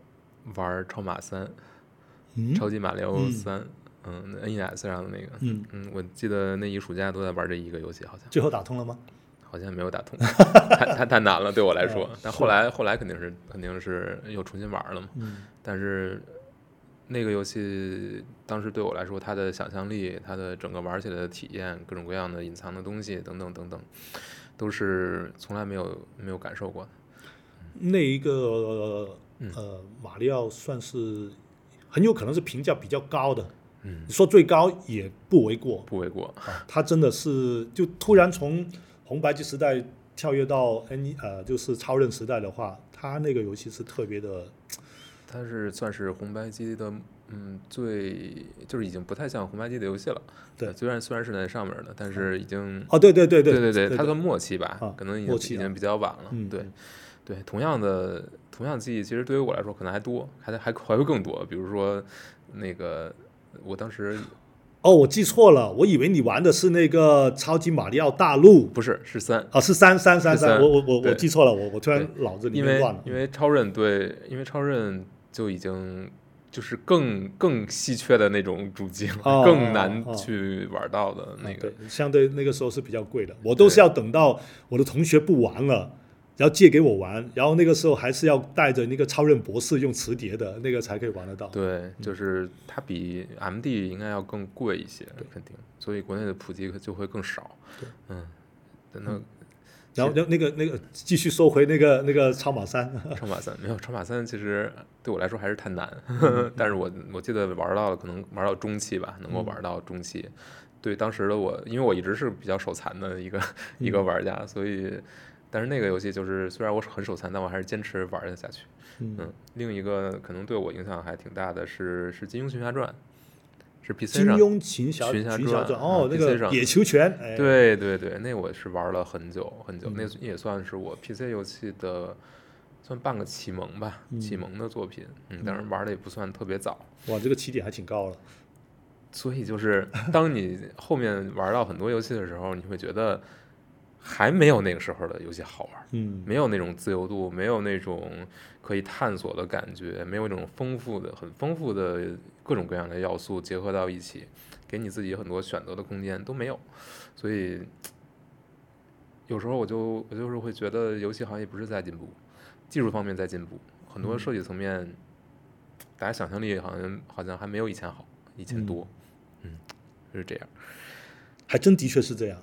Speaker 2: 玩超马三、
Speaker 1: 嗯。
Speaker 2: 超级马里奥
Speaker 1: 嗯。
Speaker 2: 三，嗯，NES 上的那个，
Speaker 1: 嗯，
Speaker 2: 嗯，我记得那一暑假都在玩这一个游戏，好像。
Speaker 1: 最后打通了吗？
Speaker 2: 好像没有打通，太太太难了对我来说但后来后来肯定是肯定是又重新玩了嘛，
Speaker 1: 嗯。
Speaker 2: 但是那个游戏当时对我来说，它的想象力、它的整个玩起来的体验、各种各样的隐藏的东西等等等等，都是从来没有没有感受过的。
Speaker 1: 那一个
Speaker 2: 嗯。
Speaker 1: 呃马里奥算是很有可能是评价比较高的，
Speaker 2: 嗯，
Speaker 1: 你说最高也不为过。
Speaker 2: 不为过。
Speaker 1: 啊，它真的是就突然从红白机时代跳跃到 N 呃就是超任时代的话，它那个游戏是特别的，
Speaker 2: 它是算是红白机的嗯，最就是已经不太像红白机的游戏了。
Speaker 1: 对
Speaker 2: 虽然虽然是在上面的，但是已经
Speaker 1: 哦，对对对
Speaker 2: 对
Speaker 1: 对
Speaker 2: 对，它算末期吧
Speaker 1: 啊，
Speaker 2: 可能已经已经比较晚了。
Speaker 1: 嗯
Speaker 2: 对对，同样的同样的记忆，其实对于我来说可能还多，还还还会更多。比如说那个我当时
Speaker 1: 哦，我记错了，我以为你玩的是那个超级马里奥大陆。
Speaker 2: 不是是三，
Speaker 1: 啊，是三三三三，我我我我记错了，我我突然脑子里面乱了。
Speaker 2: 因为超任对，因为超任就已经就是更更稀缺的那种主机了，
Speaker 1: 哦
Speaker 2: 更难
Speaker 1: 哦
Speaker 2: 去玩到的那个
Speaker 1: 相对那个时候是比较贵的，我都是要等到我的同学不玩了，然后借给我玩，然后那个时候还是要带着那个超任博士用磁碟的那个才可以玩得到。
Speaker 2: 对，就是它比 MD 应该要更贵一些，肯定，所以国内的普及就会更少。嗯，等到
Speaker 1: 然后然后那个那个继续说回那个那个超马三，
Speaker 2: 超马三没有超马三，其实对我来说还是太难。
Speaker 1: 嗯
Speaker 2: 但是我我记得玩到了，可能玩到中期吧，
Speaker 1: 嗯
Speaker 2: 能够玩到中期。对当时的我，因为我一直是比较手残的一个、
Speaker 1: 嗯
Speaker 2: 一个玩家，所以，但是那个游戏就是虽然我很手残，但我还是坚持玩了下去。
Speaker 1: 嗯
Speaker 2: 嗯，另一个可能对我影响还挺大的是是《金庸群侠传》，是 PC 上金。
Speaker 1: 庸群侠
Speaker 2: 群侠传
Speaker 1: 传哦，
Speaker 2: 啊
Speaker 1: 那个
Speaker 2: 上
Speaker 1: 野球拳，哎，
Speaker 2: 对对对，那我是玩了很久很久，
Speaker 1: 嗯
Speaker 2: 那也算是我 PC 游戏的算半个启蒙吧，启
Speaker 1: 嗯
Speaker 2: 蒙的作品。嗯，当然玩的也不算特别早，
Speaker 1: 哇，这个起点还挺高了。
Speaker 2: 所以就是当你后面玩到很多游戏的时候，你会觉得还没有那个时候的游戏好玩，
Speaker 1: 嗯，
Speaker 2: 没有那种自由度，没有那种可以探索的感觉，没有那种丰富的、很丰富的各种各样的要素结合到一起，给你自己很多选择的空间都没有，所以有时候我就我就是会觉得游戏行业不是在进步，技术方面在进步，很多设计层面，大家想象力好像好像还没有以前好，以前多，嗯，是这样，
Speaker 1: 还真的确是这样。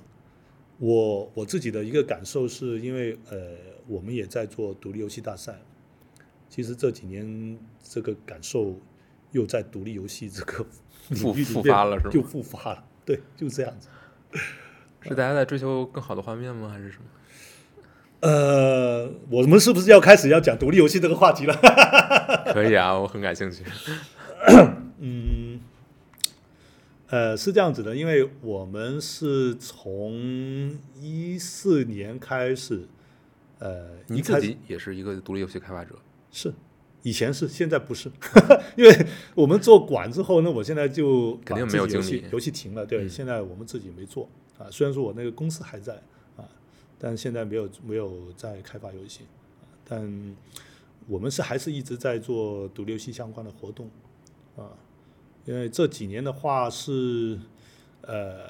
Speaker 1: 我我自己的一个感受是因为呃，我们也在做独立游戏大赛，其实这几年这个感受又在独立游戏这个
Speaker 2: 复复
Speaker 1: 领域里面
Speaker 2: 发了是吗
Speaker 1: 就复发了，对，就这样子。
Speaker 2: 是大家在追求更好的画面吗？还是什么？
Speaker 1: 呃，我们是不是要开始要讲独立游戏这个话题了？
Speaker 2: 可以啊，我很感兴趣。
Speaker 1: 嗯，呃，是这样子的，因为我们是从一四年开始，呃，
Speaker 2: 你自己也是一个独立游戏开发者，
Speaker 1: 是，以前是，现在不是，因为我们做馆之后呢，我现在就
Speaker 2: 肯定没有精力
Speaker 1: 游戏游戏停了，对，
Speaker 2: 嗯
Speaker 1: 现在我们自己没做啊，虽然说我那个公司还在啊，但现在没有没有在开发游戏，啊但我们是还是一直在做独立游戏相关的活动啊，因为这几年的话是呃，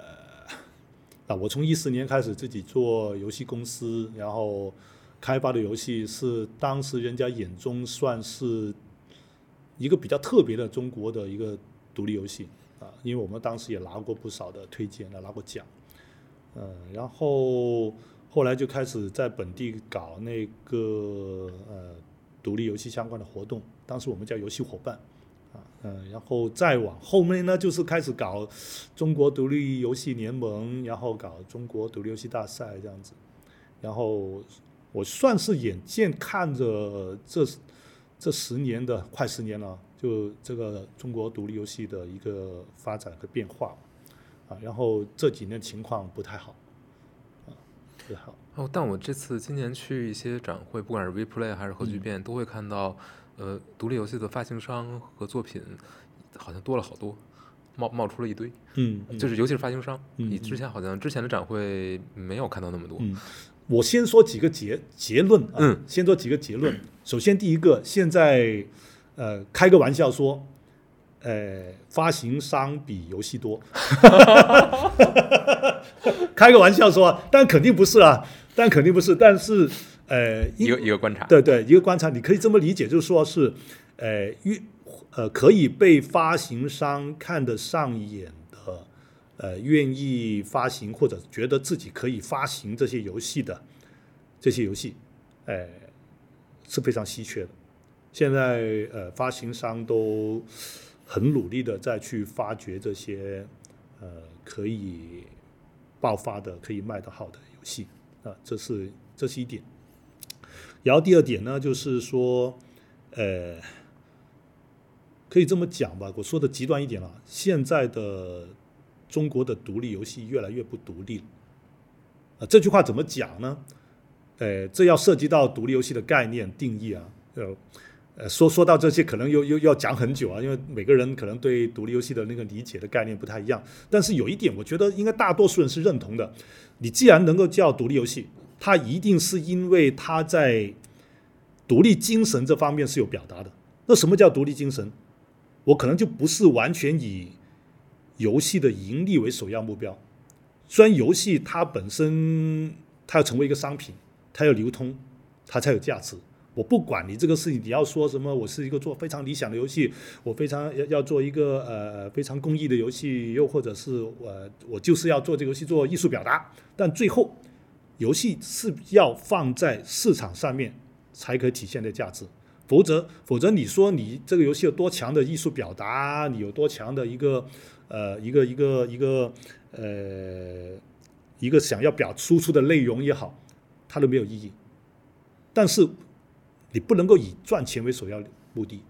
Speaker 1: 啊，我从一四年开始自己做游戏公司，然后开发的游戏是当时人家眼中算是一个比较特别的中国的一个独立游戏啊，因为我们当时也拿过不少的推荐，拿过奖，嗯，然后后来就开始在本地搞那个呃独立游戏相关的活动，当时我们叫游戏伙伴。啊，嗯，然后再往后面呢，就是开始搞中国独立游戏联盟，然后搞中国独立游戏大赛这样子，然后我算是眼见看着这这十年的快十年了，就这个中国独立游戏的一个发展和变化。啊，然后这几年情况不太好啊，不太好。
Speaker 2: 哦，但我这次今年去一些展会，不管是 WePlay 还是核
Speaker 1: 嗯。
Speaker 2: 聚变，都会看到，呃，独立游戏的发行商和作品好像多了好多，冒冒出了一堆，
Speaker 1: 嗯，嗯。
Speaker 2: 就是尤其是发行商，
Speaker 1: 嗯
Speaker 2: 你之前好像之前的展会没有看到那么多，
Speaker 1: 嗯，我先说几个结结论啊，
Speaker 2: 嗯
Speaker 1: 先说几个结论。首先，第一个，现在呃，开个玩笑说，呃，发行商比游戏多，开个玩笑说啊，但肯定不是啊，但肯定不是，但是呃，
Speaker 2: 一个一个观察，
Speaker 1: 对对，一个观察，你可以这么理解，就是说是，呃，越呃可以被发行商看得上眼的，呃，愿意发行或者觉得自己可以发行这些游戏的这些游戏，呃，是非常稀缺的。现在呃，发行商都很努力的在去发掘这些呃可以爆发的、可以卖得好的游戏啊、这是这是一点。然后第二点呢，就是说，呃，可以这么讲吧，我说的极端一点了，现在的中国的独立游戏越来越不独立了。啊，这句话怎么讲呢？呃，这要涉及到独立游戏的概念定义啊，呃，说说到这些，可能又又要讲很久啊，因为每个人可能对独立游戏的那个理解的概念不太一样。但是有一点，我觉得应该大多数人是认同的，你既然能够叫独立游戏，它一定是因为它在独立精神这方面是有表达的。那什么叫独立精神？我可能就不是完全以游戏的盈利为首要目标。虽然游戏它本身它要成为一个商品，它要流通，它才有价值。我不管你这个事情，你要说什么，我是一个做非常理想的游戏，我非常要要做一个呃非常公益的游戏，又或者是我我就是要做这个游戏做艺术表达。但最后，游戏是要放在市场上面才可体现的价值，否则否则你说你这个游戏有多强的艺术表达，你有多强的一个呃一个一个一个呃一个想要表输出的内容也好，它都没有意义。但是你不能够以赚钱为首要目的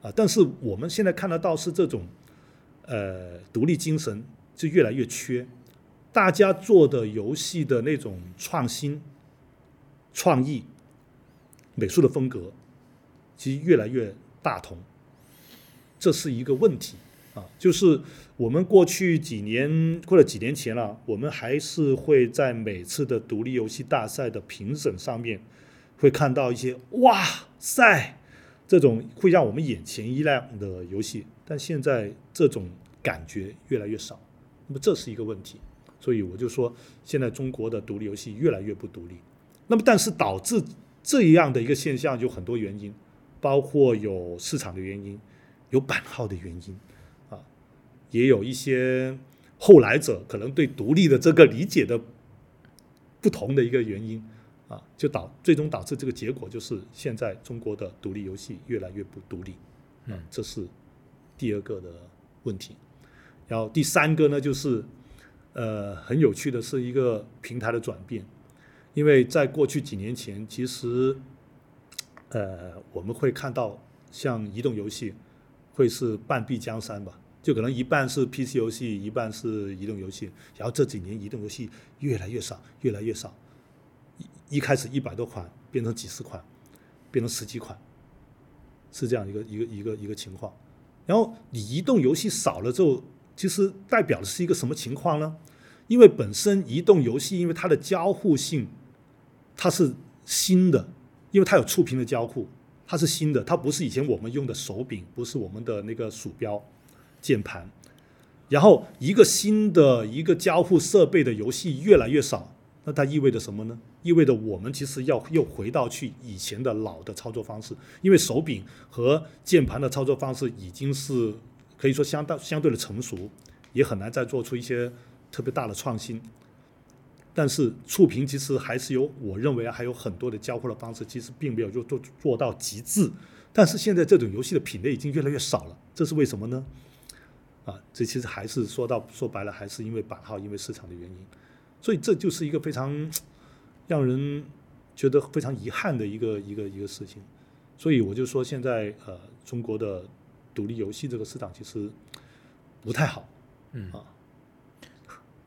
Speaker 1: 啊！但是我们现在看得到是这种呃独立精神就越来越缺，大家做的游戏的那种创新、创意、美术的风格，其实越来越大同，这是一个问题啊！就是我们过去几年或者几年前了，我们还是会在每次的独立游戏大赛的评审上面。会看到一些哇塞，这种会让我们眼前一亮的游戏，但现在这种感觉越来越少，那么这是一个问题，所以我就说，现在中国的独立游戏越来越不独立。那么，但是导致这样的一个现象有很多原因，包括有市场的原因，有版号的原因，啊，也有一些后来者可能对独立的这个理解的不同的一个原因。啊，就导最终导致这个结果就是现在中国的独立游戏越来越不独立，
Speaker 2: 嗯，
Speaker 1: 这是第二个的问题。然后第三个呢，就是呃很有趣的是一个平台的转变，因为在过去几年前，其实呃我们会看到像移动游戏会是半壁江山吧，就可能一半是 PC 游戏，一半是移动游戏。然后这几年移动游戏越来越少，越来越少。一一开始一百多款变成几十款，变成十几款，是这样一个一个一个一个情况。然后你移动游戏少了之后，其实代表的是一个什么情况呢？因为本身移动游戏因为它的交互性，它是新的，因为它有触屏的交互，它是新的，它不是以前我们用的手柄，不是我们的那个鼠标、键盘。然后一个新的一个交互设备的游戏越来越少。那它意味着什么呢？意味着我们其实要又回到去以前的老的操作方式，因为手柄和键盘的操作方式已经是可以说相当相对的成熟，也很难再做出一些特别大的创新。但是触屏其实还是有，我认为还有很多的交互的方式，其实并没有就做做到极致。但是现在这种游戏的品类已经越来越少了，这是为什么呢？啊，这其实还是说到说白了，还是因为版号，因为市场的原因。所以这就是一个非常让人觉得非常遗憾的一个一个一个事情。所以我就说，现在呃，中国的独立游戏这个市场其实不太好，
Speaker 2: 嗯
Speaker 1: 啊，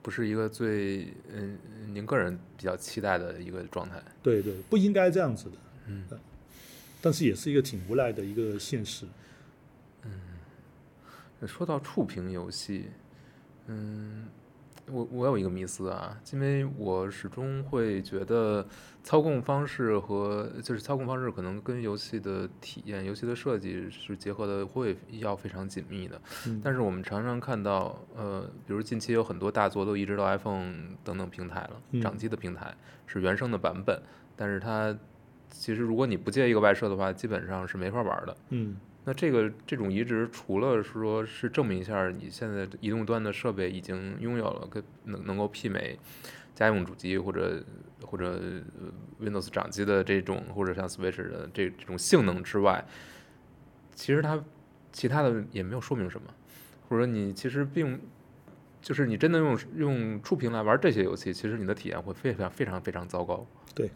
Speaker 2: 不是一个最嗯您个人比较期待的一个状态。
Speaker 1: 对对，不应该这样子的，
Speaker 2: 嗯，
Speaker 1: 但是也是一个挺无奈的一个现实。
Speaker 2: 嗯说到触屏游戏，嗯。我我有一个迷思啊，因为我始终会觉得操控方式和就是操控方式可能跟游戏的体验、游戏的设计是结合的，会要非常紧密的。但是我们常常看到，呃，比如近期有很多大作都移植到 iPhone 等等平台了，掌机的平台是原生的版本，但是它其实如果你不接一个外设的话，基本上是没法玩的。
Speaker 1: 嗯。
Speaker 2: 那这个这种移植，除了说是证明一下你现在移动端的设备已经拥有了跟能能够媲美家用主机或者或者 Windows 掌机的这种，或者像 Switch 的这这种性能之外，其实它其他的也没有说明什么，或者你其实并就是你真的用用触屏来玩这些游戏，其实你的体验会非常非常非常糟糕。
Speaker 1: 对，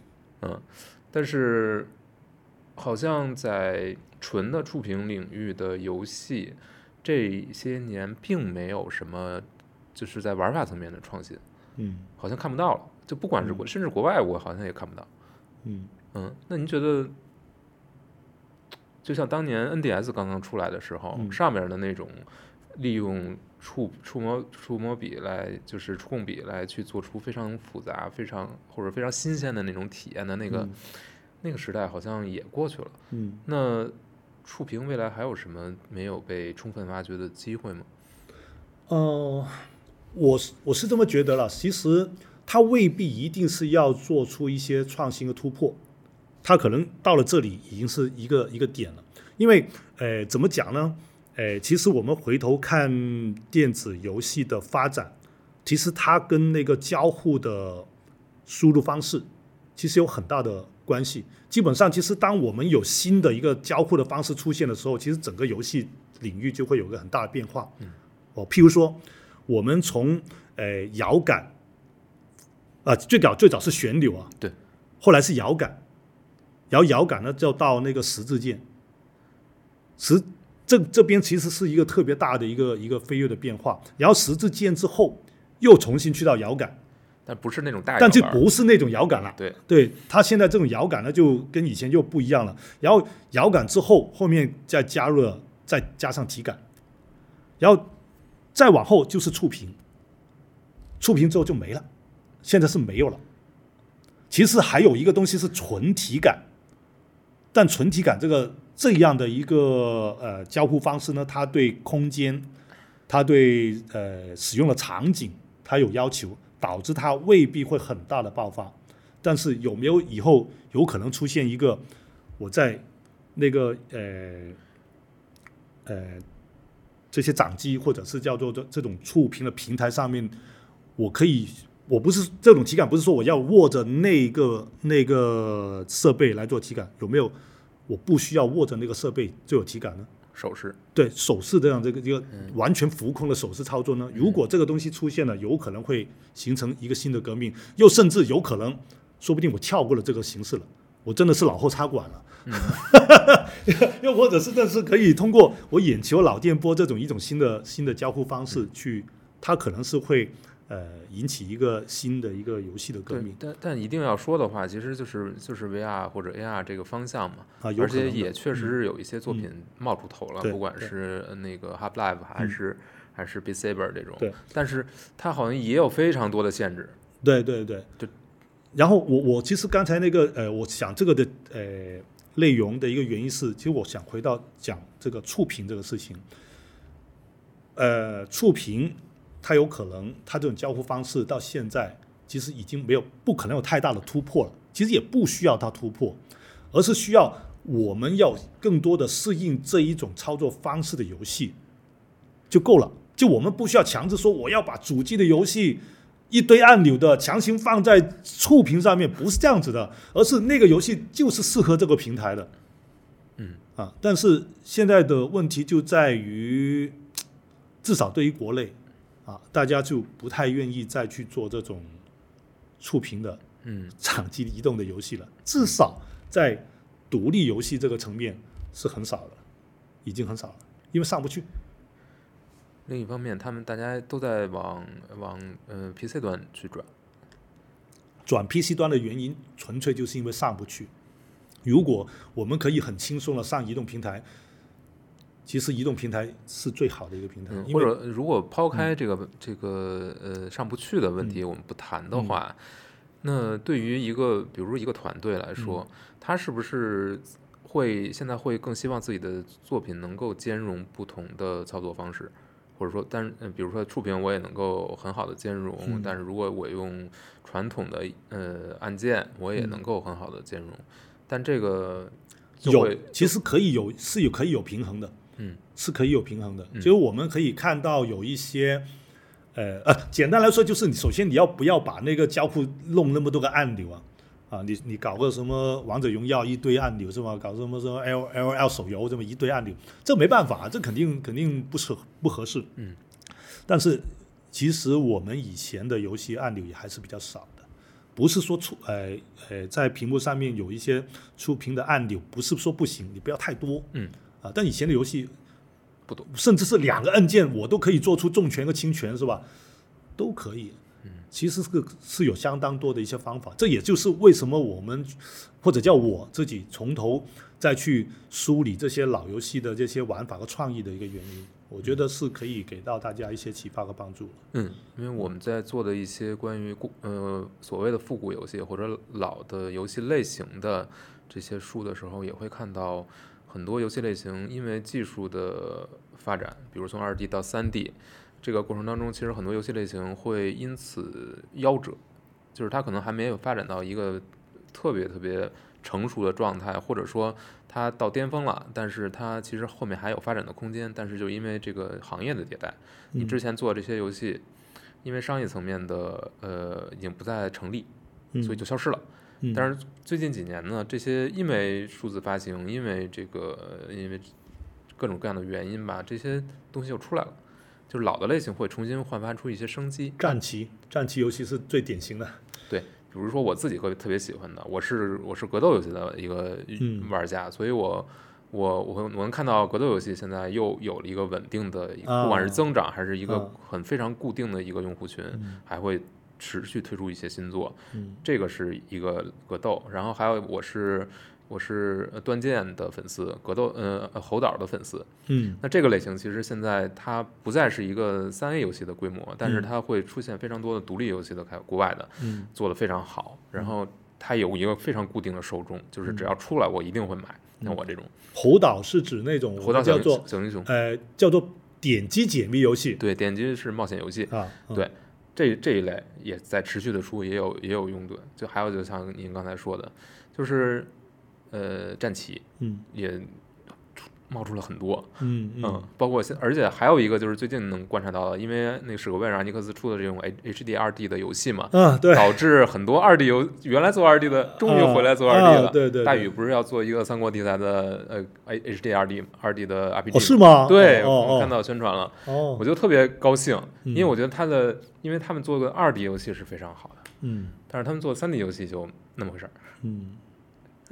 Speaker 2: 嗯，但是。好像在纯的触屏领域的游戏，这些年并没有什么，就是在玩法层面的创新，
Speaker 1: 嗯
Speaker 2: 好像看不到了。就不管是国，甚至国外，我好像也看不到。
Speaker 1: 嗯
Speaker 2: 嗯，那您觉得，就像当年 NDS 刚刚出来的时候，
Speaker 1: 嗯
Speaker 2: 上面的那种利用触触摸触摸笔来，就是触控笔来去做出非常复杂、非常或者非常新鲜的那种体验的那个、
Speaker 1: 嗯
Speaker 2: 那个时代，好像也过去了。
Speaker 1: 嗯，
Speaker 2: 那触屏未来还有什么没有被充分挖掘的机会吗？
Speaker 1: 呃，我是我是这么觉得了。其实它未必一定是要做出一些创新和突破，它可能到了这里已经是一个一个点了。因为呃，怎么讲呢？呃，其实我们回头看电子游戏的发展，其实它跟那个交互的输入方式其实有很大的关系。基本上，其实当我们有新的一个交互的方式出现的时候，其实整个游戏领域就会有个很大的变化。嗯。哦，譬如说，我们从呃摇杆，啊、最早最早是旋钮啊，
Speaker 2: 对，
Speaker 1: 后来是摇杆，然后摇杆呢就到那个十字键，十这这边其实是一个特别大的一个一个飞跃的变化，然后十字键之后又重新去到摇杆，
Speaker 2: 但不是那种大摇
Speaker 1: 但这，不是那种摇杆了。
Speaker 2: 对，
Speaker 1: 对它现在这种摇杆呢，就跟以前又不一样了。然后摇杆之后，后面再加入了，再加上体感，然后再往后就是触屏，触屏之后就没了，现在是没有了。其实还有一个东西是纯体感，但纯体感这个这样的一个呃交互方式呢，它对空间，它对呃使用的场景，它有要求，导致它未必会很大的爆发。但是有没有以后有可能出现一个我在那个呃呃这些掌机或者是叫做这这种触屏的平台上面，我可以我不是这种体感，不是说我要握着那个那个设备来做体感，有没有？我不需要握着那个设备就有体感呢？
Speaker 2: 手势，
Speaker 1: 对手势这样这个一个完全浮空的手势操作呢，如果这个东西出现了，有可能会形成一个新的革命，又甚至有可能，说不定我跳过了这个形式了，我真的是脑后插管了，又或者是但是可以通过我眼球脑电波这种一种新的新的交互方式去，它可能是会呃引起一个新的一个游戏的革命，
Speaker 2: 但但一定要说的话，其实就是就是 VR 或者 AR 这个方向嘛，
Speaker 1: 啊，有
Speaker 2: 而且也确实是有一些作品冒出头了，
Speaker 1: 对
Speaker 2: 不管是呃那个 Half Life 还是、还是 Beat Saber 这种，
Speaker 1: 对，
Speaker 2: 但是它好像也有非常多的限制，
Speaker 1: 对对对，
Speaker 2: 就
Speaker 1: 然后我我其实刚才那个呃，我想这个的呃内容的一个原因是，其实我想回到讲这个触屏这个事情。呃，触屏它有可能它这种交互方式到现在其实已经没有不可能有太大的突破了，其实也不需要它突破，而是需要我们要更多的适应这一种操作方式的游戏就够了。就我们不需要强制说我要把主机的游戏一堆按钮的强行放在触屏上面，不是这样子的，而是那个游戏就是适合这个平台的。
Speaker 2: 嗯
Speaker 1: 啊，但是现在的问题就在于，至少对于国内啊，大家就不太愿意再去做这种触屏的
Speaker 2: 嗯
Speaker 1: 掌机移动的游戏了，至少在独立游戏这个层面是很少的，已经很少了，因为上不去。
Speaker 2: 另一方面，他们大家都在往往呃 PC 端去转，
Speaker 1: 转 PC 端的原因，纯粹就是因为上不去。如果我们可以很轻松的上移动平台，其实移动平台是最好的一个平台，
Speaker 2: 嗯，或者如果抛开这个、这个呃上不去的问题，我们不谈的话，那对于一个比如说一个团队来说，他是不是会现在会更希望自己的作品能够兼容不同的操作方式？或者说，但是，比如说触屏我也能够很好的兼容，
Speaker 1: 嗯。
Speaker 2: 但是如果我用传统的呃按键，我也能够很好的兼容，但这个就
Speaker 1: 有
Speaker 2: 会
Speaker 1: 其实可以有是有可以有平衡的，
Speaker 2: 嗯，
Speaker 1: 是可以有平衡的。
Speaker 2: 嗯
Speaker 1: 就是我们可以看到有一些，呃呃，简单来说就是你首先你要不要把那个交互弄那么多个按钮啊？啊，你你搞个什么王者荣耀一堆按钮是吧？搞什么什么 L L L 手游这么一堆按钮，这没办法，这肯定肯定不是不合适。
Speaker 2: 嗯，
Speaker 1: 但是其实我们以前的游戏按钮也还是比较少的不是说触呃呃在屏幕上面有一些触屏的按钮，不是说不行，你不要太多，
Speaker 2: 嗯
Speaker 1: 啊，但以前的游戏
Speaker 2: 不多，
Speaker 1: 甚至是两个按键我都可以做出重拳和轻拳，是吧？都可以。
Speaker 2: 嗯，
Speaker 1: 其实是个是有相当多的一些方法，这也就是为什么我们或者叫我自己从头再去梳理这些老游戏的这些玩法和创意的一个原因。我觉得是可以给到大家一些启发和帮助。
Speaker 2: 嗯，因为我们在做的一些关于故呃所谓的复古游戏或者老的游戏类型的这些书的时候，也会看到很多游戏类型因为技术的发展，比如从二 D 到三 D 这个过程当中，其实很多游戏类型会因此夭折，就是它可能还没有发展到一个特别特别成熟的状态，或者说它到巅峰了，但是它其实后面还有发展的空间，但是就因为这个行业的迭代。你之前做这些游戏，因为商业层面的呃已经不再成立，
Speaker 1: 嗯
Speaker 2: 所以就消失了。
Speaker 1: 嗯
Speaker 2: 但是最近几年呢，这些因为数字发行，因为这个呃因为各种各样的原因吧，这些东西又出来了，就是老的类型会重新焕发出一些生机。
Speaker 1: 战棋，战棋游戏是最典型的。
Speaker 2: 对比如说我自己会特别喜欢的，我是我是格斗游戏的一个
Speaker 1: 嗯。
Speaker 2: 玩家，所以我我我会我能看到格斗游戏现在又有了一个稳定的不管是增长还是一个
Speaker 1: 啊。
Speaker 2: 很非常固定的一个用户群，
Speaker 1: 嗯。
Speaker 2: 还会持续推出一些新作，
Speaker 1: 嗯
Speaker 2: 这个是一个格斗，然后还有我是我是呃端剑的粉丝，格斗呃呃侯导的粉丝，
Speaker 1: 嗯
Speaker 2: 那这个类型其实现在它不再是一个三 A 游戏的规模，但是
Speaker 1: 嗯
Speaker 2: 它会出现非常多的独立游戏的开国外的。
Speaker 1: 嗯
Speaker 2: 做的非常好，然后它有一个非常固定的受众，就是
Speaker 1: 嗯
Speaker 2: 只要出来我一定会买。像我这种
Speaker 1: 猴岛是指那种
Speaker 2: 猴岛小
Speaker 1: 叫做
Speaker 2: 小英雄，
Speaker 1: 呃叫做点击解密游戏
Speaker 2: 对，点击是冒险游戏，
Speaker 1: 啊。嗯
Speaker 2: 对这这一类也在持续的出，也有也有拥趸。就还有就像您刚才说的，就是呃战旗
Speaker 1: 嗯
Speaker 2: 也出冒出了很多，
Speaker 1: 嗯
Speaker 2: 嗯，包括现，而且还有一个就是最近能观察到的，因为那个史克威尔让尼克斯出的这种 H H D 二 D 的游戏嘛，
Speaker 1: 啊对，
Speaker 2: 导致很多二 D 游原来做二 D 的终于回来做二 D 了。
Speaker 1: 啊对对，对。
Speaker 2: 大宇不是要做一个三国题材的呃 H D 二 D 二 D 的 RPG
Speaker 1: 哦是吗？
Speaker 2: 对，我看到宣传了，
Speaker 1: 哦，
Speaker 2: 我就特别高兴，因为
Speaker 1: 嗯
Speaker 2: 我觉得他的，因为他们做的二 D 游戏是非常好的，
Speaker 1: 嗯。
Speaker 2: 但是他们做三 D 游戏就那么回事儿，
Speaker 1: 嗯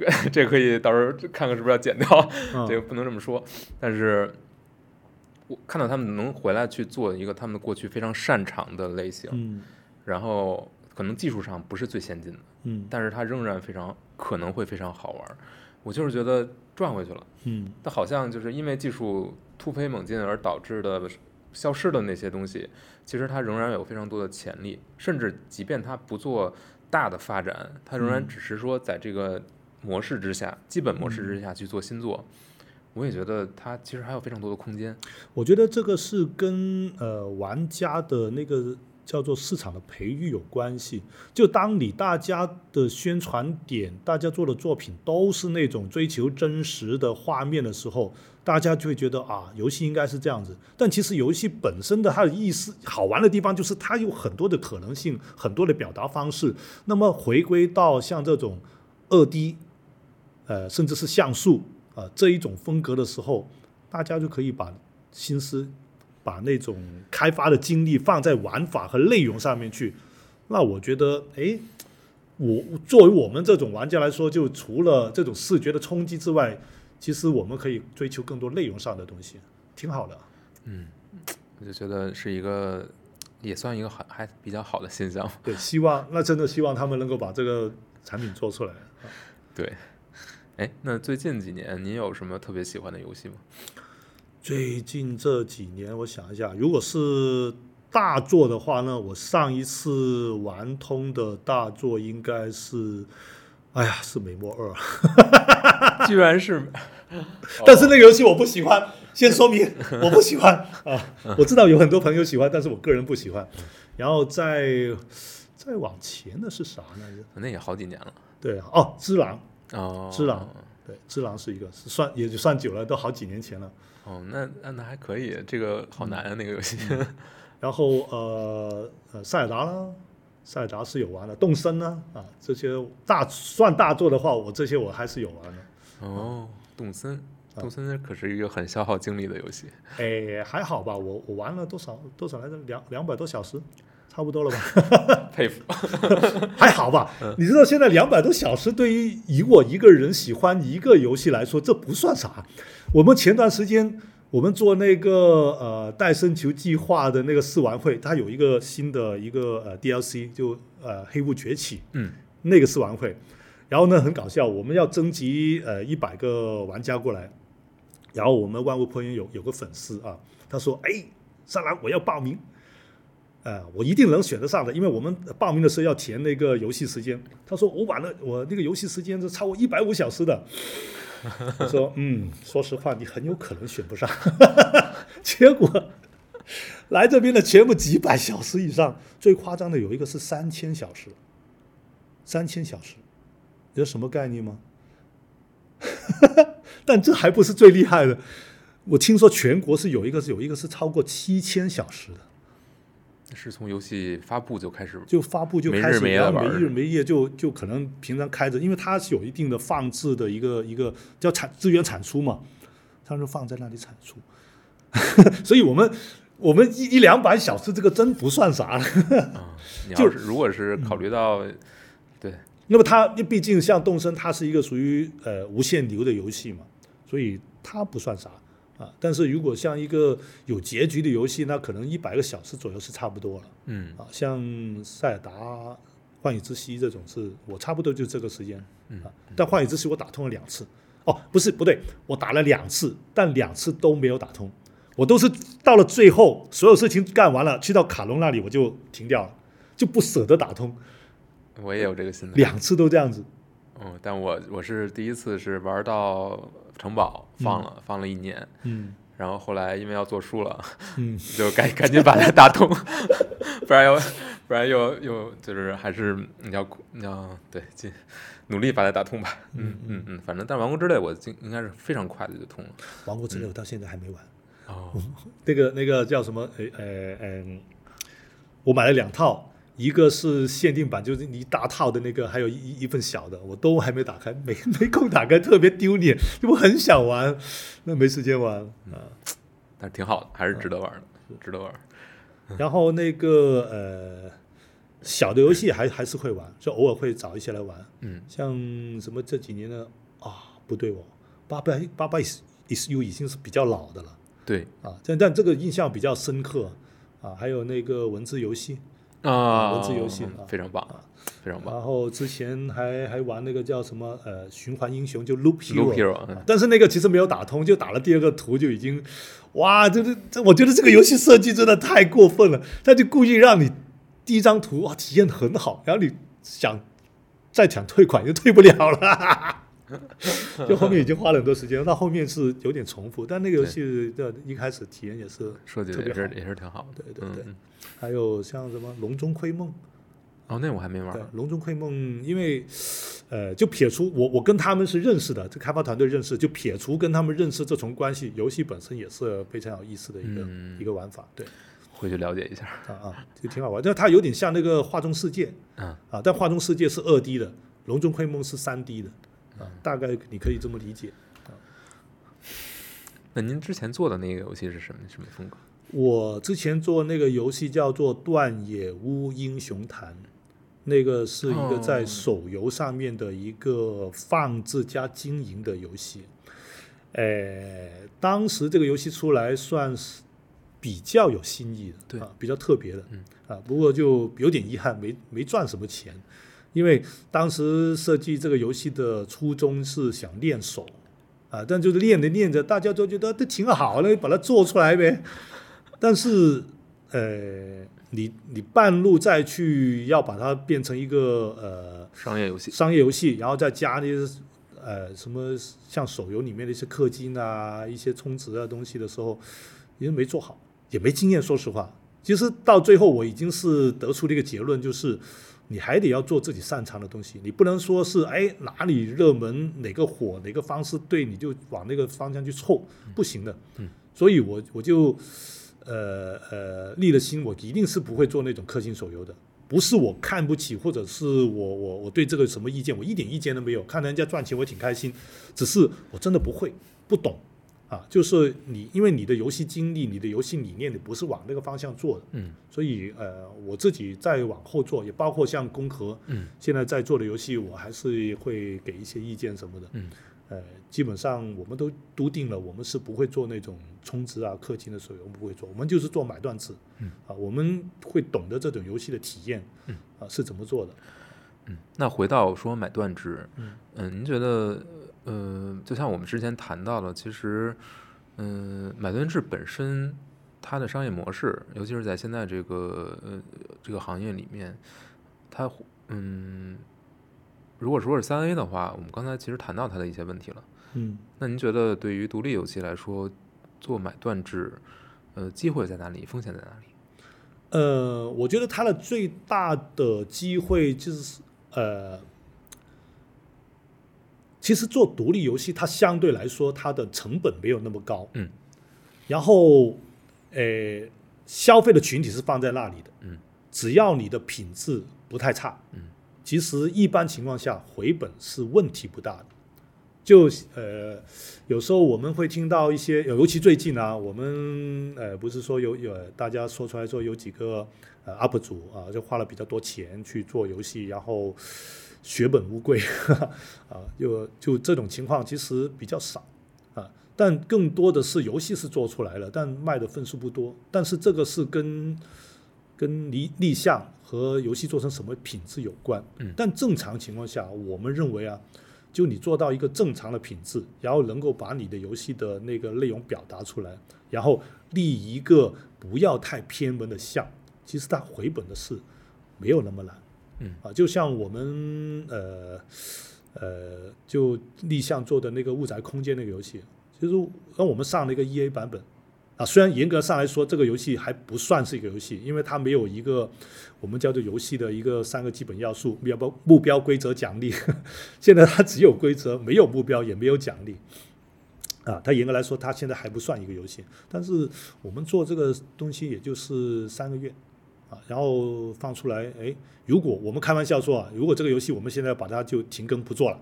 Speaker 2: 这可以到时候看看是不是要剪掉，
Speaker 1: 嗯。
Speaker 2: 这个不能这么说，但是我看到他们能回来去做一个他们过去非常擅长的类型，
Speaker 1: 嗯。
Speaker 2: 然后可能技术上不是最先进的。
Speaker 1: 嗯。
Speaker 2: 但是它仍然非常可能会非常好玩儿。我就是觉得赚回去了，
Speaker 1: 嗯。
Speaker 2: 但好像就是因为技术突飞猛进而导致的消失的那些东西，其实它仍然有非常多的潜力，甚至即便它不做大的发展，它仍然
Speaker 1: 嗯。
Speaker 2: 只是说在这个模式之下，基本模式之下去做新作。我也觉得它其实还有非常多的空间。
Speaker 1: 我觉得这个是跟呃玩家的那个叫做市场的培育有关系。就当你大家的宣传点，大家做的作品都是那种追求真实的画面的时候，大家就会觉得啊，游戏应该是这样子。但其实游戏本身的它的意思好玩的地方，就是它有很多的可能性，很多的表达方式。那么回归到像这种二 D，呃，甚至是像素啊、呃、这一种风格的时候，大家就可以把心思、把那种开发的精力放在玩法和内容上面去。那我觉得，哎，我作为我们这种玩家来说，就除了这种视觉的冲击之外，其实我们可以追求更多内容上的东西，挺好的。
Speaker 2: 嗯，我就觉得是一个，也算一个还还比较好的现象。
Speaker 1: 对，希望那真的希望他们能够把这个产品做出来。
Speaker 2: 对，哎，那最近几年您有什么特别喜欢的游戏吗？
Speaker 1: 最近这几年，我想一下，如果是大作的话呢，我上一次玩通的大作应该是，哎呀，是美墨二，
Speaker 2: 居然是，
Speaker 1: 但是那个游戏我不喜欢，先说明我不喜欢 啊。我知道有很多朋友喜欢，但是我个人不喜欢。然后再再往前的是啥呢？
Speaker 2: 那也好几年了。
Speaker 1: 对啊，哦，只狼，
Speaker 2: 哦，
Speaker 1: 只狼对，只狼是一个，是算也就算久了，都好几年前了。
Speaker 2: 哦，那那那还可以，这个好难啊，那个游戏。
Speaker 1: 然后呃呃，塞尔达啦，塞尔达是有玩的，动森呢啊这些大算大作的话，我这些我还是有玩的。
Speaker 2: 哦，动森，
Speaker 1: 啊
Speaker 2: 动森可是一个很消耗精力的游戏。
Speaker 1: 哎，还好吧，我我玩了多少多少来着？两两百多小时。差不多了吧？
Speaker 2: 佩服。
Speaker 1: 还好吧？你知道现在两百多小时对于以我一个人喜欢一个游戏来说，这不算啥。我们前段时间我们做那个呃戴森球计划的那个试玩会，它有一个新的一个呃 DLC，就呃黑雾崛起
Speaker 2: 嗯
Speaker 1: 那个试玩会。然后呢，很搞笑，我们要征集呃一百个玩家过来，然后我们万物破云有有个粉丝啊，他说：“哎，上来我要报名。”呃，我一定能选得上的，因为我们报名的时候要填那个游戏时间。他说我玩了，我那个游戏时间是超过一百五小时的。我说嗯，说实话，你很有可能选不上。结果来这边的全部几百小时以上，最夸张的有一个是三千小时，三千小时，有什么概念吗？但这还不是最厉害的，我听说全国是有一个是有一个是超过七千小时的。
Speaker 2: 是从游戏发布就开始，
Speaker 1: 就发布就开始，
Speaker 2: 日没夜
Speaker 1: 没日没夜就就可能平常开着，因为它是有一定的放置的一个一个叫产资源产出嘛，它就放在那里产出，所以我们我们一一两百小时这个真不算啥 就
Speaker 2: 要是如果是考虑到，对，
Speaker 1: 那么它毕竟像动森，它是一个属于呃无限流的游戏嘛，所以它不算啥啊。但是如果像一个有结局的游戏，那可能一百个小时左右是差不多了。
Speaker 2: 嗯
Speaker 1: 啊，像塞尔达、幻影之息这种是我差不多就这个时间
Speaker 2: 嗯
Speaker 1: 啊。但幻影之息我打通了两次，哦，不是不对，我打了两次，但两次都没有打通。我都是到了最后，所有事情干完了，去到卡隆那里我就停掉了，就不舍得打通，
Speaker 2: 我也有这个心态。
Speaker 1: 两次都这样子。
Speaker 2: 嗯，但我我是第一次是玩到城堡放了、放了一年，
Speaker 1: 嗯
Speaker 2: 然后后来因为要做书了，
Speaker 1: 嗯，
Speaker 2: 就赶赶紧把它打通，不然又不然又又就是还是你要你要对尽努力把它打通吧。嗯嗯嗯，反正但是王国之泪我应应该是非常快的就通了。
Speaker 1: 王国之泪我到现在还没玩。
Speaker 2: 哦，
Speaker 1: 那个那个叫什么？呃呃嗯，我买了两套，一个是限定版，就是一大套的那个，还有一一份小的，我都还没打开，没 没空打开，特别丢脸，因为我很想玩，那没时间玩。啊。
Speaker 2: 但是挺好的，还是值得玩的，值得玩。
Speaker 1: 然后那个呃，小的游戏还还是会玩，就偶尔会找一些来玩，
Speaker 2: 嗯。
Speaker 1: 像什么这几年的啊，不对哦，八百八百 is is you 已经是比较老的了。
Speaker 2: 对。
Speaker 1: 啊，但但这个印象比较深刻。啊，还有那个文字游戏，
Speaker 2: 啊，
Speaker 1: 文字游戏啊
Speaker 2: 非常棒啊，非常棒。
Speaker 1: 然后之前还还玩那个叫什么呃循环英雄，就 Loop
Speaker 2: Loop
Speaker 1: Hero，, 但是那个其实没有打通，就打了第二个图就已经，哇，这这这，我觉得这个游戏设计真的太过分了，他就故意让你第一张图哇体验很好，然后你想再想退款就退不了了。就后面已经花了很多时间，到后面是有点重复，但那个游戏的一开始体验也是
Speaker 2: 设计的也是也是挺好的。
Speaker 1: 对对对还有像什么《龙中窥梦》，
Speaker 2: 哦，那我还没玩
Speaker 1: 对，《
Speaker 2: 儿。
Speaker 1: 笼中窥梦》，因为呃，就撇除我我跟他们是认识的，这开发团队认识，就撇除跟他们认识这层关系，游戏本身也是非常有意思的一个、
Speaker 2: 嗯
Speaker 1: 一个玩法，对
Speaker 2: 回去了解一下。
Speaker 1: 啊啊，就挺好玩。但它有点像那个画中世界
Speaker 2: 嗯
Speaker 1: 啊，但画中世界是二 D 的，龙中窥梦是三 D 的啊，大概你可以这么理解。
Speaker 2: 那您之前做的那个游戏是什么什么风格？
Speaker 1: 我之前做那个游戏叫做《断野屋英雄坛》，那个是一个在
Speaker 2: 哦
Speaker 1: 手游上面的一个放置加经营的游戏。呃，当时这个游戏出来算是比较有新意的，
Speaker 2: 对
Speaker 1: 啊，比较特别的，
Speaker 2: 嗯
Speaker 1: 啊，不过就有点遗憾，没没赚什么钱，因为当时设计这个游戏的初衷是想练手，啊，但就是练着练着，大家都觉得这挺好的，把它做出来呗。但是，呃，你你半路再去要把它变成一个呃
Speaker 2: 商业游戏。
Speaker 1: 商业游戏，然后再加那些呃什么像手游里面的一些氪金啊、一些充值啊东西的时候，因为没做好，也没经验。说实话，其实到最后我已经是得出了一个结论，就是你还得要做自己擅长的东西，你不能说是哎哪里热门哪个火哪个方式对你就往那个方向去凑，不行的。
Speaker 2: 嗯，
Speaker 1: 所以我我就呃呃立了心，我一定是不会做那种氪金手游的。不是我看不起，或者是我我我对这个什么意见，我一点意见都没有。看人家赚钱，我挺开心，只是我真的不会，不懂啊，就是你因为你的游戏经历、你的游戏理念，你不是往那个方向做的，
Speaker 2: 嗯
Speaker 1: 所以呃，我自己再往后做，也包括像工壳
Speaker 2: 嗯
Speaker 1: 现在在做的游戏，我还是会给一些意见什么的。
Speaker 2: 嗯
Speaker 1: 呃，基本上我们都笃定了，我们是不会做那种充值啊、氪金的手游，我们不会做，我们就是做买断制。
Speaker 2: 嗯
Speaker 1: 啊，我们会懂得这种游戏的体验，
Speaker 2: 嗯
Speaker 1: 啊是怎么做的。
Speaker 2: 嗯。那回到说买断制，
Speaker 1: 嗯
Speaker 2: 嗯，您觉得呃，就像我们之前谈到的，其实嗯，买断制本身它的商业模式，尤其是在现在这个呃这个行业里面，它嗯，如果说是三 A 的话，我们刚才其实谈到它的一些问题了。
Speaker 1: 嗯
Speaker 2: 那您觉得对于独立游戏来说，做买断制，呃，机会在哪里？风险在哪里？
Speaker 1: 呃，我觉得它的最大的机会就是呃，其实做独立游戏，它相对来说它的成本没有那么高，
Speaker 2: 嗯，
Speaker 1: 然后呃，消费的群体是放在那里的，
Speaker 2: 嗯，
Speaker 1: 只要你的品质不太差，
Speaker 2: 嗯，
Speaker 1: 其实一般情况下回本是问题不大的。就呃，有时候我们会听到一些，尤其最近啊，我们呃不是说有有大家说出来说有几个呃 UP 主啊，就花了比较多钱去做游戏，然后血本无归啊，就就这种情况其实比较少啊，但更多的是游戏是做出来了，但卖的份数不多，但是这个是跟跟立立项和游戏做成什么品质有关，
Speaker 2: 嗯
Speaker 1: 但正常情况下，我们认为啊。就你做到一个正常的品质，然后能够把你的游戏的那个内容表达出来，然后立一个不要太偏门的项，其实它回本的事没有那么难。
Speaker 2: 嗯
Speaker 1: 啊，就像我们呃呃就立项做的那个《物宅空间》那个游戏，其实让我们上了一个 E A 版本啊，虽然严格上来说这个游戏还不算是一个游戏，因为它没有一个我们叫做游戏的一个三个基本要素：目标、目标、规则、奖励。现在它只有规则，没有目标，也没有奖励。啊，它严格来说，它现在还不算一个游戏。但是我们做这个东西，也就是三个月啊，然后放出来，哎，如果我们开玩笑说啊，如果这个游戏我们现在把它就停更不做了，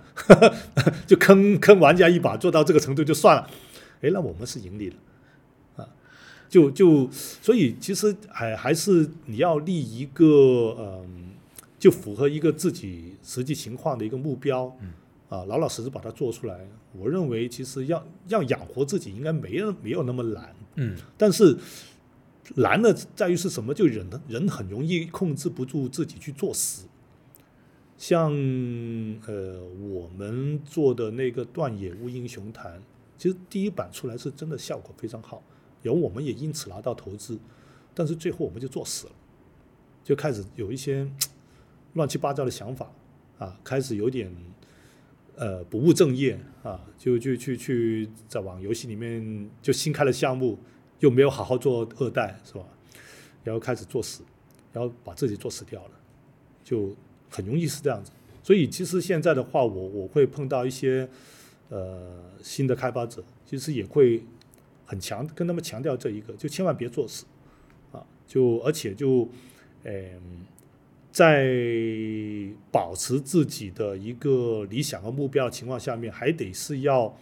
Speaker 1: 就坑坑玩家一把，做到这个程度就算了，哎，那我们是盈利的啊，就就所以其实还还是你要立一个嗯，就符合一个自己实际情况的一个目标，
Speaker 2: 嗯
Speaker 1: 啊，老老实实把它做出来。我认为其实要要养活自己，应该没有没有那么难。
Speaker 2: 嗯
Speaker 1: 但是难的在于是什么？就人人很容易控制不住自己去作死。像呃我们做的那个《断野乌英雄坛》，其实第一版出来是真的效果非常好，然后我们也因此拿到投资，但是最后我们就作死了，就开始有一些 乱七八糟的想法啊，开始有点呃不务正业啊，就就去去在往游戏里面就新开了项目，又没有好好做二代是吧？然后开始作死，然后把自己作死掉了，就很容易是这样子。所以其实现在的话，我我会碰到一些呃新的开发者，其实也会很强跟他们强调这一个，就千万别作死啊！就而且就嗯、在保持自己的一个理想和目标的情况下面，还得是要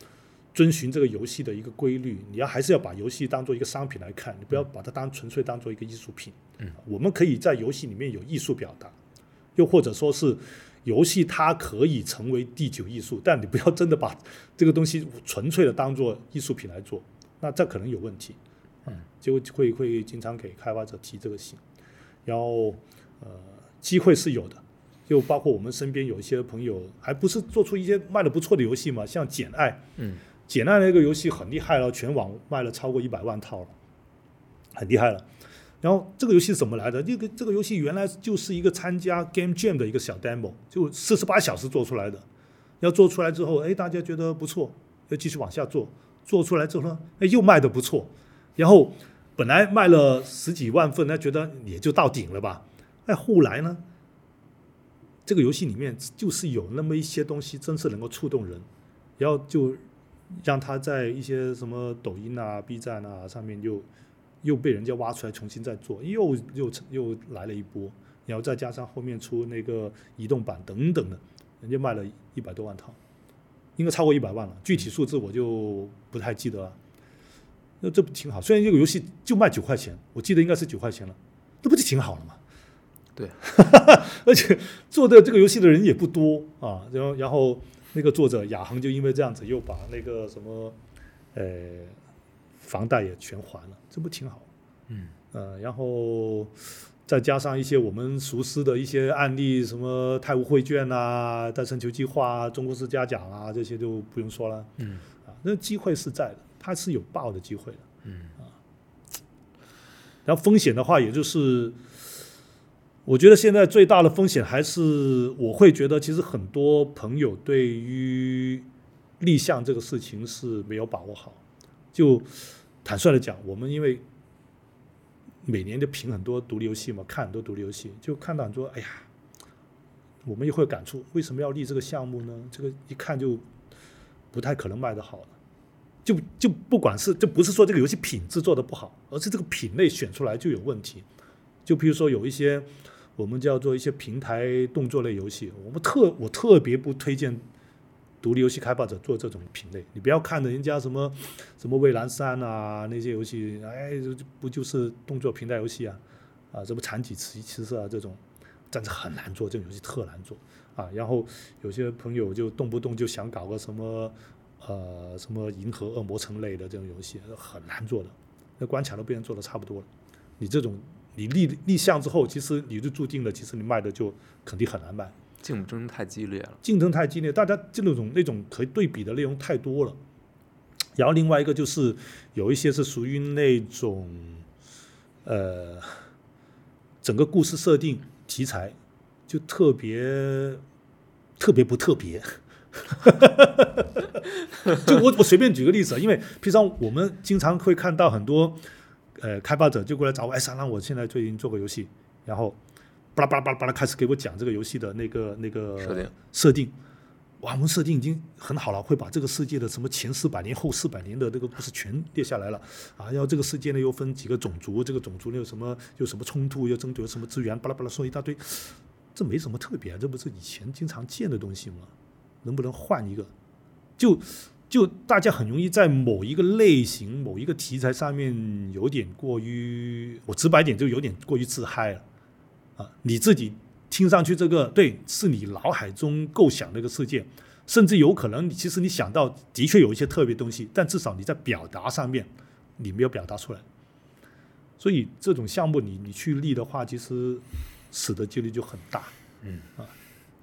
Speaker 1: 遵循这个游戏的一个规律。你要还是要把游戏当做一个商品来看，你不要把它当纯粹当做一个艺术品。
Speaker 2: 嗯，
Speaker 1: 我们可以在游戏里面有艺术表达，又或者说是游戏它可以成为第九艺术，但你不要真的把这个东西纯粹的当做艺术品来做，那这可能有问题。
Speaker 2: 嗯，
Speaker 1: 就会会经常给开发者提这个醒，然后呃，机会是有的，就包括我们身边有一些朋友，还不是做出一些卖的不错的游戏嘛，像《简爱》，
Speaker 2: 嗯《
Speaker 1: 简爱》那个游戏很厉害了，全网卖了超过一百万套了，很厉害了。然后这个游戏怎么来的？这个这个游戏原来就是一个参加 Game Jam 的一个小 demo，就四十八小时做出来的。要做出来之后，哎，大家觉得不错，要继续往下做。做出来之后呢，哎，又卖的不错。然后本来卖了十几万份，那觉得也就到顶了吧。哎，后来呢，这个游戏里面就是有那么一些东西，真是能够触动人，然后就让他在一些什么抖音啊、B 站啊上面又又被人家挖出来重新再做，又又又来了一波，然后再加上后面出那个移动版等等的，人家卖了一百多万套，应该超过一百万了，具体数字我就不太记得了。那这不挺好？虽然这个游戏就卖九块钱，我记得应该是九块钱了，那不就挺好了吗？
Speaker 2: 对，
Speaker 1: 而且做的这个游戏的人也不多啊。然后，然后那个作者亚恒就因为这样子，又把那个什么，呃，房贷也全还了，这不挺好？
Speaker 2: 嗯
Speaker 1: 呃，然后再加上一些我们熟知的一些案例，什么泰晤会券啊、戴森球计划啊、中国式嘉奖啊，这些就不用说了
Speaker 2: 嗯
Speaker 1: 啊。那机会是在的，它是有爆的机会的。
Speaker 2: 嗯啊
Speaker 1: 然后风险的话，也就是我觉得现在最大的风险还是我会觉得，其实很多朋友对于立项这个事情是没有把握好。就坦率的讲，我们因为每年就评很多独立游戏嘛，看很多独立游戏，就看到很多，哎呀，我们也会有感触，为什么要立这个项目呢？这个一看就不太可能卖得好了。就就不管是，就不是说这个游戏品质做的不好，而是这个品类选出来就有问题。就比如说有一些我们叫做一些平台动作类游戏，我们特我特别不推荐独立游戏开发者做这种品类。你不要看着人家什么什么蔚蓝山啊那些游戏，哎，不就是动作平台游戏啊？啊，什么残疾骑骑士啊这种，但是很难做，这种游戏特难做啊。然后有些朋友就动不动就想搞个什么呃什么银河恶魔城类的这种游戏，很难做的，那关卡都被人做的差不多了。你这种你立立项之后，其实你就注定了，其实你卖的就肯定很难卖。
Speaker 2: 竞争太激烈了。
Speaker 1: 竞争太激烈，大家就那种那种可以对比的内容太多了。然后另外一个就是有一些是属于那种，呃，整个故事设定题材就特别特别不特别。就我我随便举个例子啊，因为平常我们经常会看到很多呃开发者就过来找我，哎，三郎，我现在最近做个游戏，然后巴拉巴拉巴拉巴拉开始给我讲这个游戏的那个那个
Speaker 2: 设定
Speaker 1: 设定。哇，我们设定已经很好了，会把这个世界的什么前四百年、后四百年的这个故事全列下来了啊。然后这个世界呢又分几个种族，这个种族呢有什么有什么冲突，又争夺什么资源，巴拉巴拉说一大堆，这没什么特别，这不是以前经常见的东西吗？能不能换一个？就就大家很容易在某一个类型、某一个题材上面有点过于，我直白点就有点过于自嗨了啊！你自己听上去这个对，是你脑海中构想的一个世界，甚至有可能你其实你想到的确有一些特别东西，但至少你在表达上面你没有表达出来，所以这种项目你你去立的话，其实死的几率就很大。
Speaker 2: 嗯啊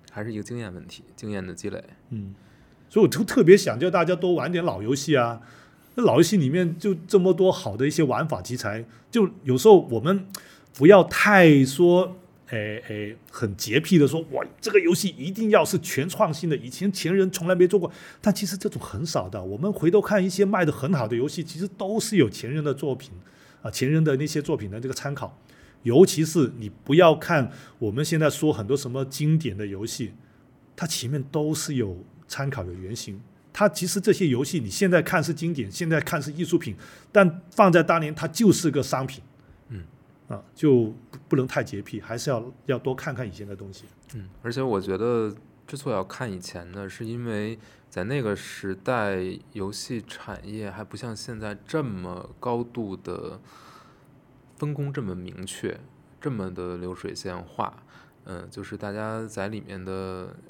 Speaker 2: 还是一个经验问题，经验的积累。
Speaker 1: 嗯，所以我就特别想叫大家多玩点老游戏啊。那老游戏里面就这么多好的一些玩法题材，就有时候我们不要太说，诶诶，很洁癖的说，哇，这个游戏一定要是全创新的，以前前人从来没做过。但其实这种很少的。我们回头看一些卖的很好的游戏，其实都是有前人的作品啊，前人的那些作品的这个参考。尤其是你不要看我们现在说很多什么经典的游戏，它前面都是有参考有原型。它其实这些游戏你现在看是经典，现在看是艺术品，但放在当年它就是个商品。
Speaker 2: 嗯，
Speaker 1: 啊，就不不能太洁癖，还是要要多看看以前的东西。
Speaker 2: 嗯，而且我觉得之所以要看以前的，是因为在那个时代，游戏产业还不像现在这么高度的分工这么明确，这么的流水线化。嗯，就是大家在里面的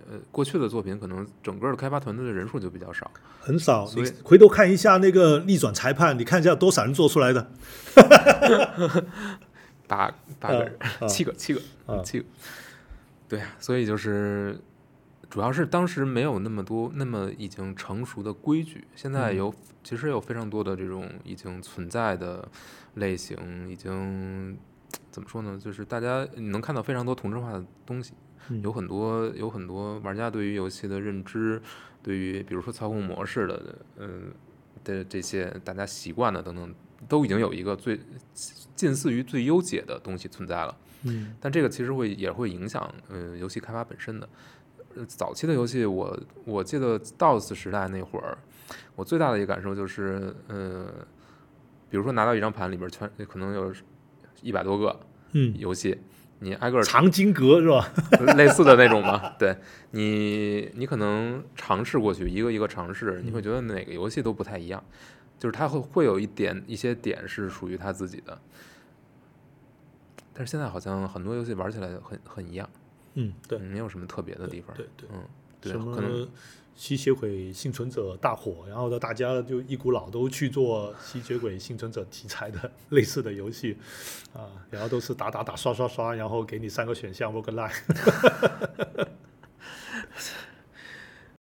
Speaker 2: 呃过去的作品，可能整个的开发团队的人数就比较少。
Speaker 1: 很少，
Speaker 2: 所以
Speaker 1: 你回头看一下那个逆转裁判，你看一下多少人做出来的？
Speaker 2: 八八个人，
Speaker 1: 啊
Speaker 2: 七个，七个，
Speaker 1: 啊
Speaker 2: 七个。对啊，所以就是主要是当时没有那么多那么已经成熟的规矩，现在
Speaker 1: 嗯
Speaker 2: 有、其实有非常多的这种已经存在的类型，已经怎么说呢？就是大家你能看到非常多同质化的东西，
Speaker 1: 嗯
Speaker 2: 有很多有很多玩家对于游戏的认知，对于比如说操控模式的，嗯的这些大家习惯的等等，都已经有一个最近似于最优解的东西存在了。
Speaker 1: 嗯
Speaker 2: 但这个其实会也会影响呃游戏开发本身的。呃，早期的游戏我我记得 DOS 时代那会儿，我最大的一个感受就是，呃，比如说拿到一张盘里边全可能有一百多个
Speaker 1: 嗯，
Speaker 2: 游戏，你挨个儿
Speaker 1: 长金阁是吧？
Speaker 2: 类似的那种吧，对你，你可能尝试过去一个一个尝试，你会觉得哪个游戏都不太一样。就是它会会有一点一些点是属于它自己的。但是现在好像很多游戏玩起来很很一样，
Speaker 1: 嗯，对，
Speaker 2: 没有什么特别的地方。
Speaker 1: 对对，
Speaker 2: 嗯，对，可能
Speaker 1: 么吸血鬼幸存者大火，然后呢，大家就一股脑都去做吸血鬼幸存者题材的类似的游戏啊，然后都是打打打刷刷刷，然后给你三个选项 roguelike。